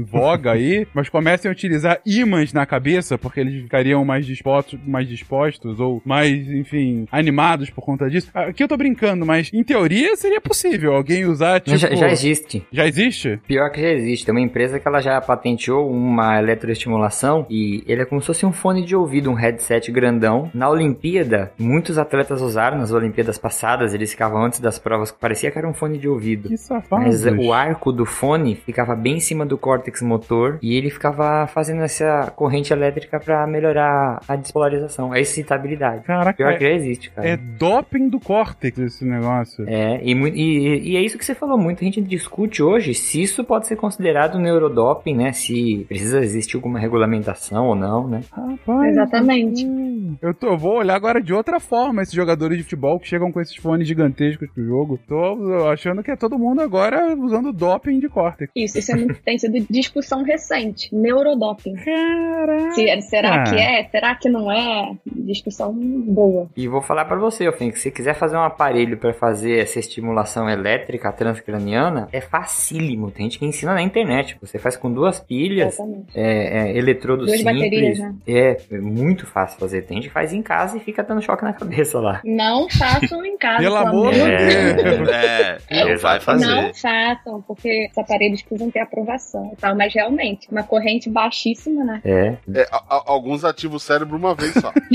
em voga aí, mas comecem a utilizar ímãs na cabeça, porque eles ficariam mais dispostos, mais dispostos ou mais, enfim, animados por conta disso. Aqui eu tô brincando, mas em teoria seria possível alguém usar, tipo... Já, já existe. Já existe? Pior que já existe. Tem uma empresa que ela já patenteou uma eletroestimulação e ele é como se fosse um fone de ouvido, um headset grandão. Na Olimpíada, muitos atletas usaram nas Olimpíadas passadas, eles ficavam antes das provas que parecia que era um fone de ouvido. Que safados. Mas o arco do fone ficava bem em cima do córtex motor e ele ficava fazendo essa corrente elétrica pra melhorar a despolarização, a excitabilidade. Caraca, Pior é- que já existe, cara. É doping do córtex esse negócio. É, e, e, e é isso que você falou, muita gente discute hoje se isso pode ser considerado neurodoping, né? Se precisa existir alguma regulamentação ou não, né? Rapaz. Exatamente. hum, Eu, tô, eu vou olhar agora de outra forma esses jogadores de futebol que chegam com esses fones gigantescos pro jogo. Tô achando que é todo mundo agora usando doping de córtex. Isso, isso é muito- tem sido discussão recente. Neurodoping. Caraca. Se- será que é? Será que não é? Discussão boa. E vou falar pra você, Fink, que se quiser fazer um aparelho pra fazer essa estimulação elétrica transcraniana, é facílimo. Tem gente que ensina na internet. Você faz com duas pilhas, é, é, eletrodo Duas simples. baterias, né? É, é muito fácil fazer. Tem gente que faz em casa e fica dando choque na cabeça lá. Não façam em casa. Pelo pelo amor de Deus. É, não vai fazer. Não façam, porque os aparelhos precisam ter aprovação e tal. Mas realmente, uma corrente baixíssima, né? É. É, a- a- alguns ativam o cérebro uma vez só.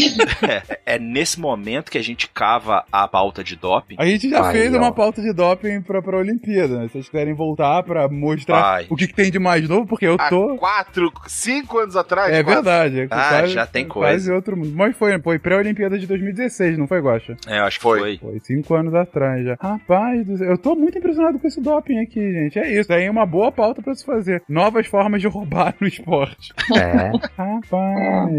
É, é nesse momento que a gente cava a pauta de doping. A gente já Aí, fez ó. uma pauta de doping pra, pra Olimpíada, né? Se vocês quiserem voltar pra mostrar Vai. o que, que tem de mais novo, porque eu Há tô. quatro, cinco anos atrás. É quase. verdade. É Ah, já tem coisa. Quase outro mundo. Mas foi, foi pré-Olimpíada de 2016, não foi, Guaxa? É, eu acho que Foi. foi. Foi cinco anos atrás já. Rapaz, do céu, eu tô muito impressionado com esse doping aqui, gente. É isso, tem uma boa pauta pra se fazer. Novas formas de roubar no esporte. É. Rapaz.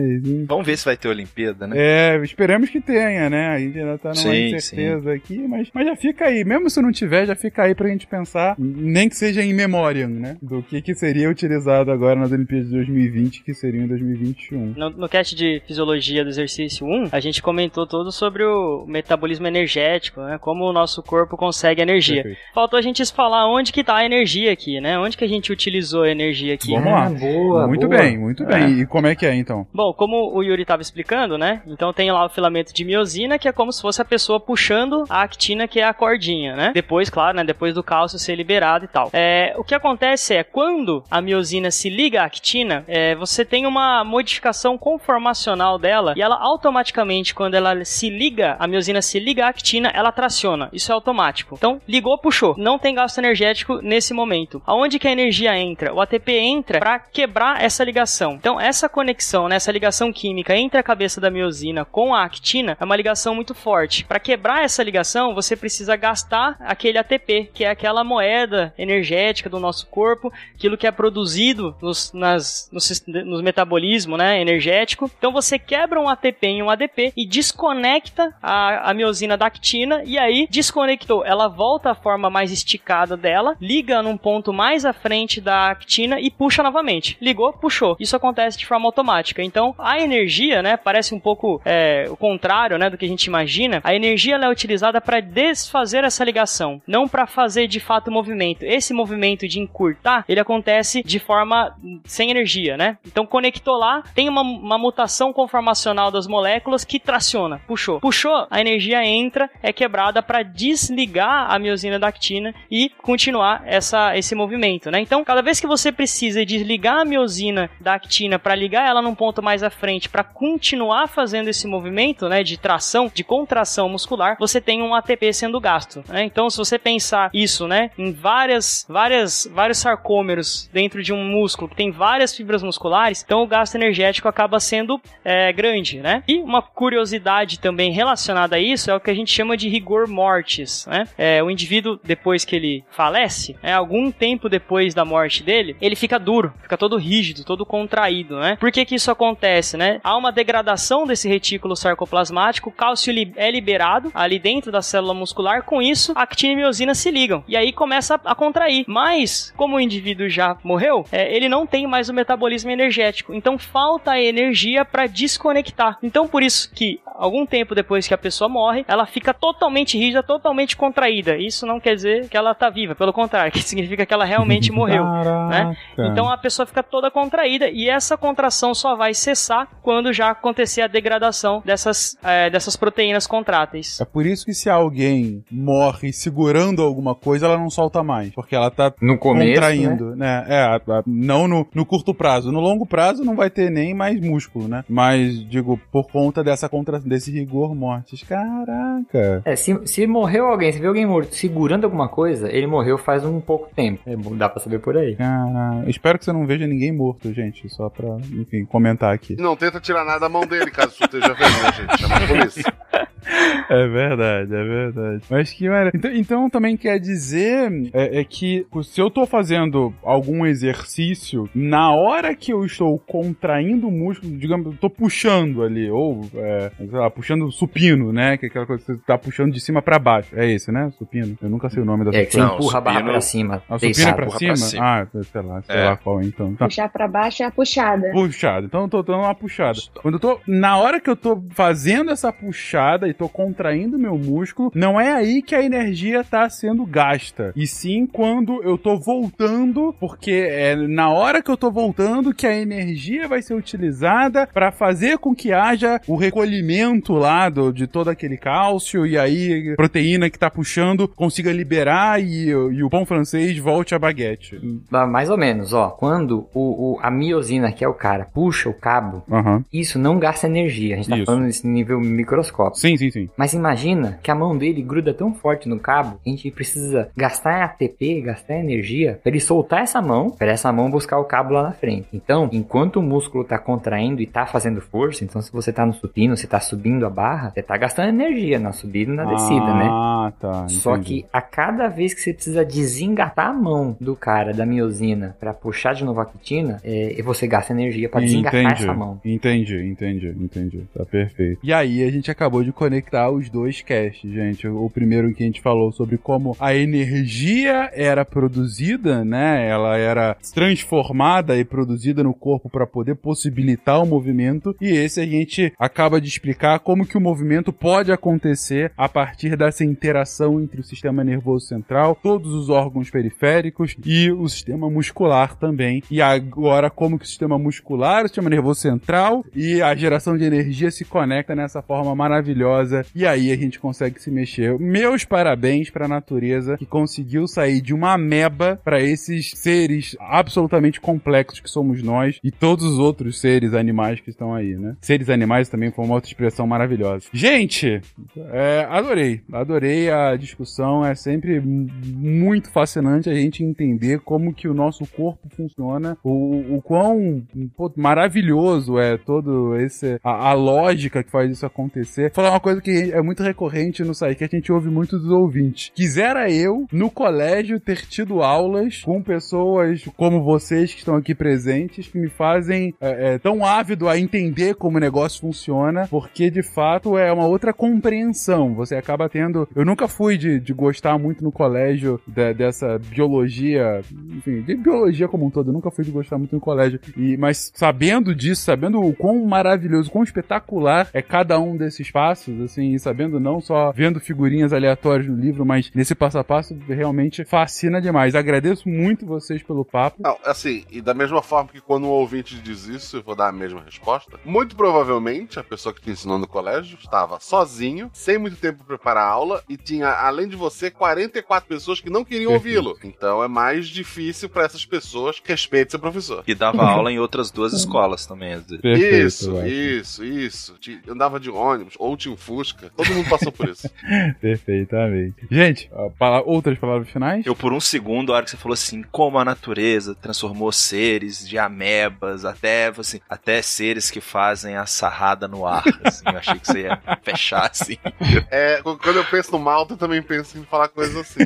Vamos ver se vai ter Olimpíada, né? É, esperamos que tenha, né? A gente ainda tá numa Sim, incerteza aqui, mas, mas já fica aí. Mesmo se não tiver, já fica aí pra gente pensar, nem que seja em memória, né? Do que, que seria utilizado agora nas Olimpíadas de 2020, que seriam em 2021. No, no cast de Fisiologia do Exercício 1, a gente comentou todo sobre o metabolismo energético, né? Como o nosso corpo consegue energia. Perfeito. Faltou a gente falar onde que tá a energia aqui, né? Onde que a gente utilizou a energia aqui. Vamos lá. Ah, boa, muito boa. bem, muito bem. E como é que é, então? Bom, como o Yuri estava explicando, né? Então tem lá o filamento de miosina, que é como se fosse a pessoa puxando a actina, que é a cordinha, né? Depois, claro, né? Depois do cálcio ser liberado e tal. É, o que acontece é, quando a miosina se liga à actina, é, você tem uma modificação conformacional dela e ela automaticamente, quando ela se liga, a miosina se liga à actina, ela traciona. Isso é automático. Então, ligou, puxou. Não tem gasto energético nesse momento. Aonde que a energia entra? O ATP entra para quebrar essa ligação. Então, essa conexão, né, essa ligação química entre a cabeça da miosina com a actina é uma ligação muito forte. Para quebrar essa ligação, você precisa gastar aquele ATP, que é aquela moeda energética do nosso corpo, aquilo que é produzido nos, nas, no, sis- nos metabolismo né, energético. Então, você quebra um ATP em um ADP e desconecta a, a miosina da actina e aí desconectou. Ela volta à forma mais esticada dela, liga num ponto mais à frente da actina e puxa novamente. Ligou, puxou. Isso acontece de forma automática. Então, a energia, né, parece um pouco é, o contrário, né, do que a gente imagina. A energia é utilizada para desfazer essa ligação, não para fazer de fato o movimento. Esse movimento de encurtar, ele acontece de forma sem energia, né? Então, conectou lá, tem uma, uma mutação conformacional das moléculas que traciona, puxou. Puxou, a energia entra, é quebrada para desligar a miosina da actina e continuar essa, esse movimento, né? Então, cada vez que você precisa desligar a miosina da actina para ligar ela num ponto mais à frente para continuar fazendo esse movimento, né, de tração, de contração muscular, você tem um ATP sendo gasto, né? Então, se você pensar isso, né, em várias, várias, vários sarcômeros dentro de um músculo que tem várias fibras musculares, então o gasto energético acaba sendo é, grande, né? E uma curiosidade também relacionada a isso é o que a gente chama de rigor mortis, né? É, o indivíduo, depois que ele falece, né, algum tempo depois da morte dele, ele fica duro, fica todo rígido, todo contraído, né? Por que que isso acontece, né? Há uma degradação desse retículo sarcoplasmático, o cálcio é liberado ali dentro da célula muscular, com isso, a actina e miosina se ligam, e aí começa a, a contrair. Mas, como o indivíduo já morreu, é, ele não tem mais o metabolismo energético, então falta a energia para desconectar. Então, por isso que, algum tempo depois que a pessoa morre, ela fica totalmente rígida, totalmente contraída. Isso não quer dizer que ela tá viva, pelo contrário, que significa que ela realmente morreu, né? Então a pessoa fica toda contraída e essa contração só vai cessar quando já acontecer a degradação dessas, é, dessas proteínas contráteis. É por isso que se alguém morre segurando alguma coisa, ela não solta mais. Porque ela tá No começo, contraindo, né? É, a- a- não no, no curto prazo. No longo prazo não vai ter nem mais músculo, né? Mas, digo, por conta dessa contra, desse rigor mortis. Caraca. É, se, se morreu alguém, se viu alguém morto segurando alguma coisa, ele morreu faz um pouco tempo. É, dá pra saber por aí. Caraca. Espero que você não veja ninguém morto, gente. Só pra, enfim, comentar aqui. Não tenta tirar nada da mão dele, caso isso esteja vendo, né, gente? Chama a polícia. É verdade, é verdade. Mas que maravilha. Então, então também quer dizer é, é que se eu tô fazendo algum exercício, na hora que eu estou contraindo o músculo, digamos, eu tô puxando ali, ou, é, sei lá, puxando supino, né? Que é aquela coisa que você tá puxando de cima pra baixo. É esse, né? Supino. Eu nunca sei o nome dessa É que você empurra a barra pra cima. Ah, supino é deitado. pra cima? pra cima. Ah, sei lá, sei É. lá qual então. Tá. Puxar pra baixo é a puxada. Puxada. Então eu tô dando uma puxada. Quando eu tô. Na hora que eu tô fazendo essa puxada e tô contraindo meu músculo, não é aí que a energia tá sendo gasta. E sim quando eu tô voltando, porque é na hora que eu tô voltando que a energia vai ser utilizada pra fazer com que haja o recolhimento lá do, de todo aquele cálcio e aí a proteína que tá puxando consiga liberar e, e o pão francês volte a baguete. Mais ou menos, ó. Quando o, o- a miosina, que é o cara, puxa o cabo, Aham. isso não gasta energia. A gente tá Isso. falando nesse nível microscópico. Sim, sim, sim. Mas imagina que a mão dele gruda tão forte no cabo que a gente precisa gastar ATP, gastar energia para ele soltar essa mão, para essa mão buscar o cabo lá na frente. Então, enquanto o músculo tá contraindo e tá fazendo força, então se você tá no supino, você tá subindo a barra, você tá gastando energia na subida e na descida, né? Ah, tá. Só entendi. que a cada vez que você precisa desengatar a mão do cara, da miosina, pra puxar de novo a quitina, é, você gasta energia pra desengatar Entendi, essa mão. Entendi, entendi, entendi. Tá perfeito. E aí a gente acabou de conectar os dois casts, gente. O primeiro que a gente falou sobre como a energia era produzida, né? Ela era transformada e produzida no corpo para poder possibilitar o movimento. E esse a gente acaba de explicar como que o movimento pode acontecer a partir dessa interação entre o sistema nervoso central, todos os órgãos periféricos e o sistema muscular também. E agora como que o sistema muscular, o sistema nervoso central e a geração de energia se conecta nessa forma maravilhosa e aí a gente consegue se mexer. Meus parabéns para a natureza que conseguiu sair de uma ameba para esses seres absolutamente complexos que somos nós e todos os outros seres animais que estão aí, né? Seres animais também foi uma outra expressão maravilhosa. Gente, é, adorei, adorei a discussão. É sempre muito fascinante a gente entender como que o nosso corpo funciona, o, o quão pô, maravilhoso é todo esse a, a lógica que faz isso acontecer. Vou falar uma coisa que é muito recorrente no site que a gente ouve muito dos ouvintes. Quisera eu no colégio ter tido aulas com pessoas como vocês que estão aqui presentes que me fazem é, é, tão ávido a entender como o negócio funciona, porque de fato é uma outra compreensão. Você acaba tendo. Eu nunca fui de, de gostar muito no colégio de- dessa biologia, enfim, de biologia como um todo. Eu nunca fui de gostar muito no colégio. E, mas sabendo disso, sabendo o quão maravilhoso, quão espetacular é cada um desses passos, assim, e sabendo não só vendo figurinhas aleatórias no livro, mas nesse passo a passo realmente fascina demais. Agradeço muito vocês pelo papo. Não, assim, e da mesma forma que quando um ouvinte diz isso, eu vou dar a mesma resposta. Muito provavelmente, a pessoa que te ensinou no colégio estava sozinho, sem muito tempo para preparar a aula, e tinha, além de você, 44 pessoas que não queriam ouvi-lo. Então é mais difícil para essas pessoas que respeitem seu professor. E dava aula em outras duas escolas também. Perfeito, isso, acho. isso, isso. Ti- Andava de ônibus, ou tinha um Fusca. todo mundo passou por isso. Perfeitamente. Gente, pala- outras palavras finais? Eu, por um segundo, a hora que você falou assim, como a natureza transformou seres de amebas, até, assim, até seres que fazem a sarrada no ar. Assim, eu achei que você ia fechar assim. É, qu- quando eu penso no Malta, eu também penso em falar coisas assim.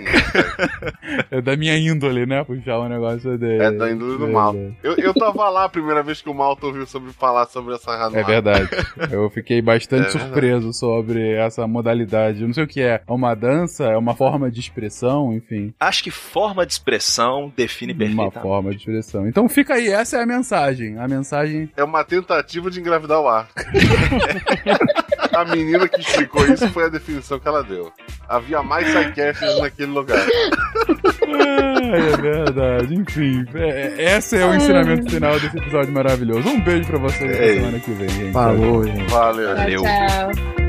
É da minha índole, né? Puxar um negócio dele. É da índole do Malta. Eu, eu tava lá a primeira vez que o Malta ouviu sobre falar sobre essa razão. É verdade. Eu fiquei bastante É verdade. Sobre essa modalidade. Eu não sei o que é. É uma dança? É uma forma de expressão? Enfim. Acho que forma de expressão define Uma perfeitamente. forma de expressão. Então fica aí, essa é a mensagem. A mensagem. É uma tentativa de engravidar o ar. a menina que explicou isso foi a definição que ela deu. Havia mais sidecasts naquele lugar. Ai, é verdade. Enfim, é- é- esse é o ensinamento final desse episódio maravilhoso. Um beijo pra vocês até Ei. semana que vem, gente. Falou, gente. Valeu. Valeu. Tchau.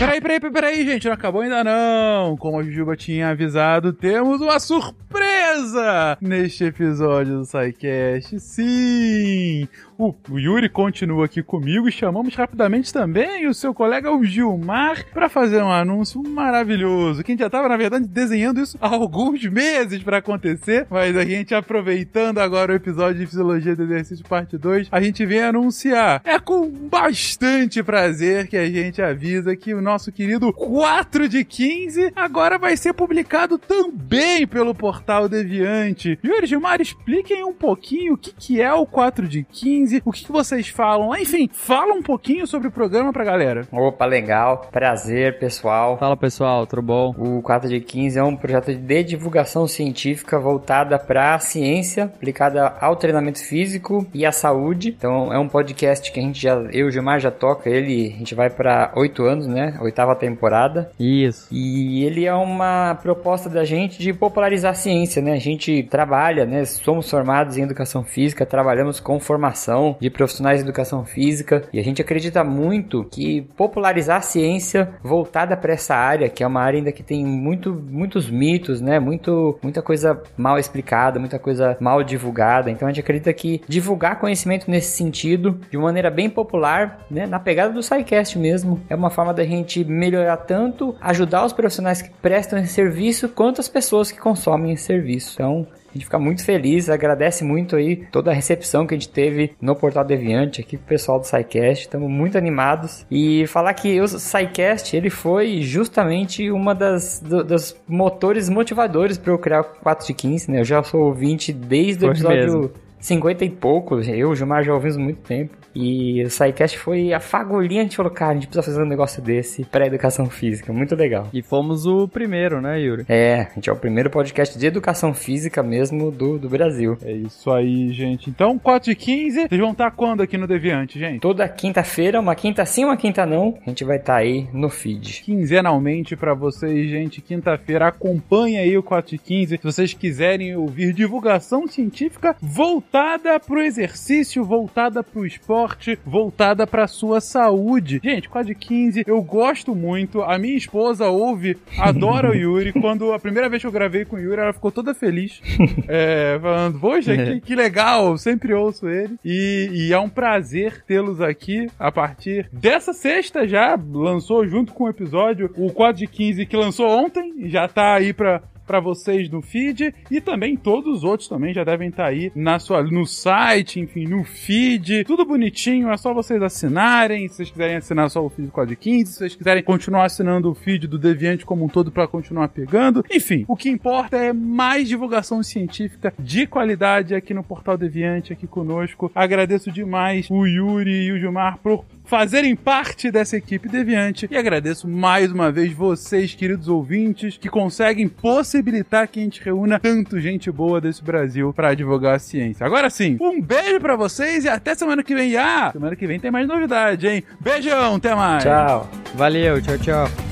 Peraí, peraí, peraí, gente, não acabou ainda não. Como a Jujuba tinha avisado, temos uma surpresa neste episódio do SciCast. Sim! O, Yuri continua aqui comigo e chamamos rapidamente também o seu colega o Gilmar para fazer um anúncio maravilhoso. Que a gente já estava, na verdade, desenhando isso há alguns meses para acontecer, mas a gente aproveitando agora o episódio de Fisiologia do Exercício Parte 2, a gente vem anunciar. É com bastante prazer que a gente avisa que o nosso querido 4 de 15 agora vai ser publicado também pelo portal Deviante. Yuri Gilmar, expliquem um pouquinho o que, que é o 4 de 15, o que, que vocês falam. Enfim, fala um pouquinho sobre o programa pra galera. Opa, legal. Prazer, pessoal. Fala pessoal, tudo bom? O 4 de 15 é um projeto de divulgação científica voltada para a ciência aplicada ao treinamento físico e à saúde. Então é um podcast que a gente já, eu e o Gilmar já toca ele, a gente vai para oito anos, né? Oitava temporada. Isso. E ele é uma proposta da gente de popularizar a ciência, né? A gente trabalha, né? Somos formados em educação física, trabalhamos com formação de profissionais de educação física e a gente acredita muito que popularizar a ciência voltada para essa área, que é uma área ainda que tem muito, muitos mitos, né? Muito, muita coisa mal explicada, muita coisa mal divulgada. Então a gente acredita que divulgar conhecimento nesse sentido, de uma maneira bem popular, né? Na pegada do SciCast mesmo, é uma forma da gente melhorar tanto, ajudar os profissionais que prestam esse serviço, quanto as pessoas que consomem esse serviço. Então, a gente fica muito feliz, agradece muito aí toda a recepção que a gente teve no Portal Deviante, aqui pro pessoal do SciCast, estamos muito animados. E falar que o SciCast, ele foi justamente uma das do- dos motores motivadores para eu criar o 4 de 15, né? Eu já sou ouvinte desde o episódio mesmo. 50 e pouco, eu e o Gilmar já ouvimos muito tempo. E o SciCast foi a fagulhinha, a gente falou, cara, a gente precisa fazer um negócio desse pra educação física, muito legal. E fomos o primeiro, né, Yuri? É, a gente é o primeiro podcast de educação física mesmo do, do Brasil. É isso aí, gente. Então, 4 de 15, vocês vão estar quando aqui no Deviante, gente? Toda quinta-feira, uma quinta sim, uma quinta não, a gente vai estar aí no feed. quinzenalmente pra vocês, gente. Quinta-feira, acompanhe aí o 4 de 15. Se vocês quiserem ouvir divulgação científica voltada pro exercício, voltada pro esporte, voltada pra sua saúde. Gente, 4 de 15, eu gosto muito. A minha esposa ouve, adora o Yuri. Quando a primeira vez que eu gravei com o Yuri, ela ficou toda feliz. É, falando, poxa, que, que legal, sempre ouço ele. E, e é um prazer tê-los aqui a partir dessa sexta já. Lançou junto com o episódio o 4 de 15 que lançou ontem. Já tá aí pra. Pra vocês no feed e também todos os outros também já devem estar aí na sua, no site, enfim, no feed, tudo bonitinho, é só vocês assinarem. Se vocês quiserem assinar só o feed do Código 15, se vocês quiserem continuar assinando o feed do Deviante como um todo pra continuar pegando. Enfim, o que importa é mais divulgação científica de qualidade aqui no Portal Deviante, aqui conosco. Agradeço demais o Yuri e o Gilmar por fazerem parte dessa equipe deviante e agradeço mais uma vez vocês, queridos ouvintes, que conseguem possibilitar que a gente reúna tanto gente boa desse Brasil para divulgar a ciência. Agora sim, um beijo pra vocês e até semana que vem. Ah, semana que vem tem mais novidade, hein? Beijão, até mais. Tchau! Valeu, tchau, tchau.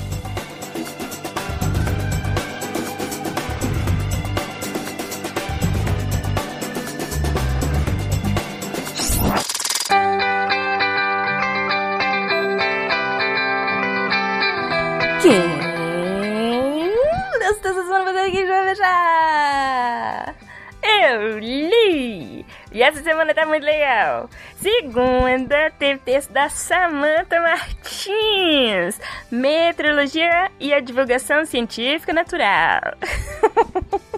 Essa semana tá muito legal. Segunda, teve texto da Samantha Martins. Meteorologia e a divulgação científica natural.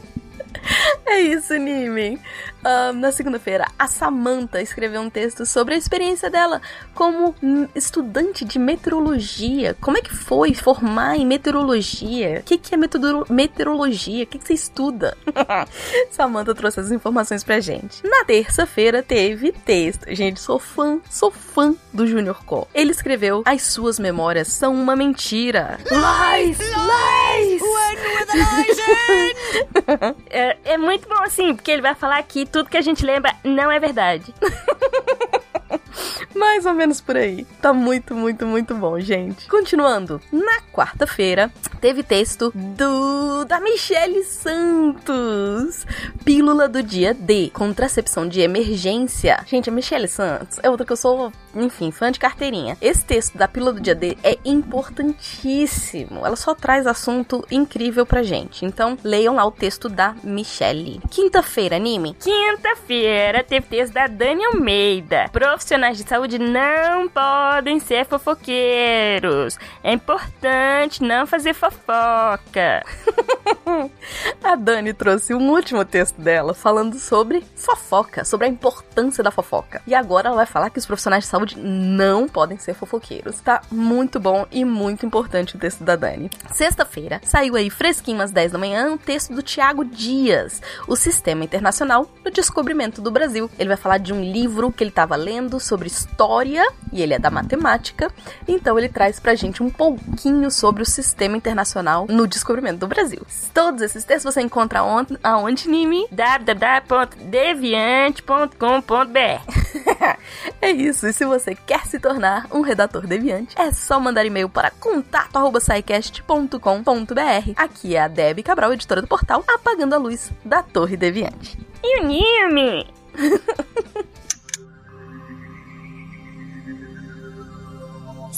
É isso, Nime. Uh, na segunda-feira, a Samantha escreveu um texto sobre a experiência dela como estudante de meteorologia. Como é que foi formar em meteorologia? O que, que é meteorologia? O que, que você estuda? Samantha trouxe as informações pra gente. Na terça-feira teve texto. Gente, sou fã, sou fã do Junior Co. Ele escreveu: As suas memórias são uma mentira. Lies! Lies! lies! é, é muito bom assim, porque ele vai falar que tudo que a gente lembra não é verdade. Mais ou menos por aí. Tá muito, muito, muito bom, gente. Continuando, na quarta-feira teve texto do da Michele Santos. Pílula do dia D, contracepção de emergência. Gente, a Michele Santos é outra que eu sou, enfim, fã de carteirinha. Esse texto da pílula do dia D é importantíssimo. Ela só traz assunto incrível pra gente. Então, leiam lá o texto da Michele. Quinta-feira, anime. Quinta-feira teve texto da Dani Almeida. Profissionais de saúde não podem ser fofoqueiros. É importante não fazer fofoca. a Dani trouxe um último texto dela falando sobre fofoca, sobre a importância da fofoca. E agora ela vai falar que os profissionais de saúde não podem ser fofoqueiros. Tá muito bom e muito importante o texto da Dani. Sexta-feira saiu aí fresquinho às 10 da manhã um texto do Tiago Dias, o Sistema Internacional do Descobrimento do Brasil. Ele vai falar de um livro que ele estava lendo sobre história e ele é da matemática. Então ele traz pra gente um pouquinho sobre o Sistema Internacional no descobrimento do Brasil. Todos esses textos você encontra onde, aonde, Nimi? www.deviante.com.br É isso, e se você quer se tornar um redator deviante, é só mandar e-mail para contato.sicast.com.br. Aqui é a Debbie Cabral, editora do portal Apagando a Luz da Torre Deviante. E o Nimi?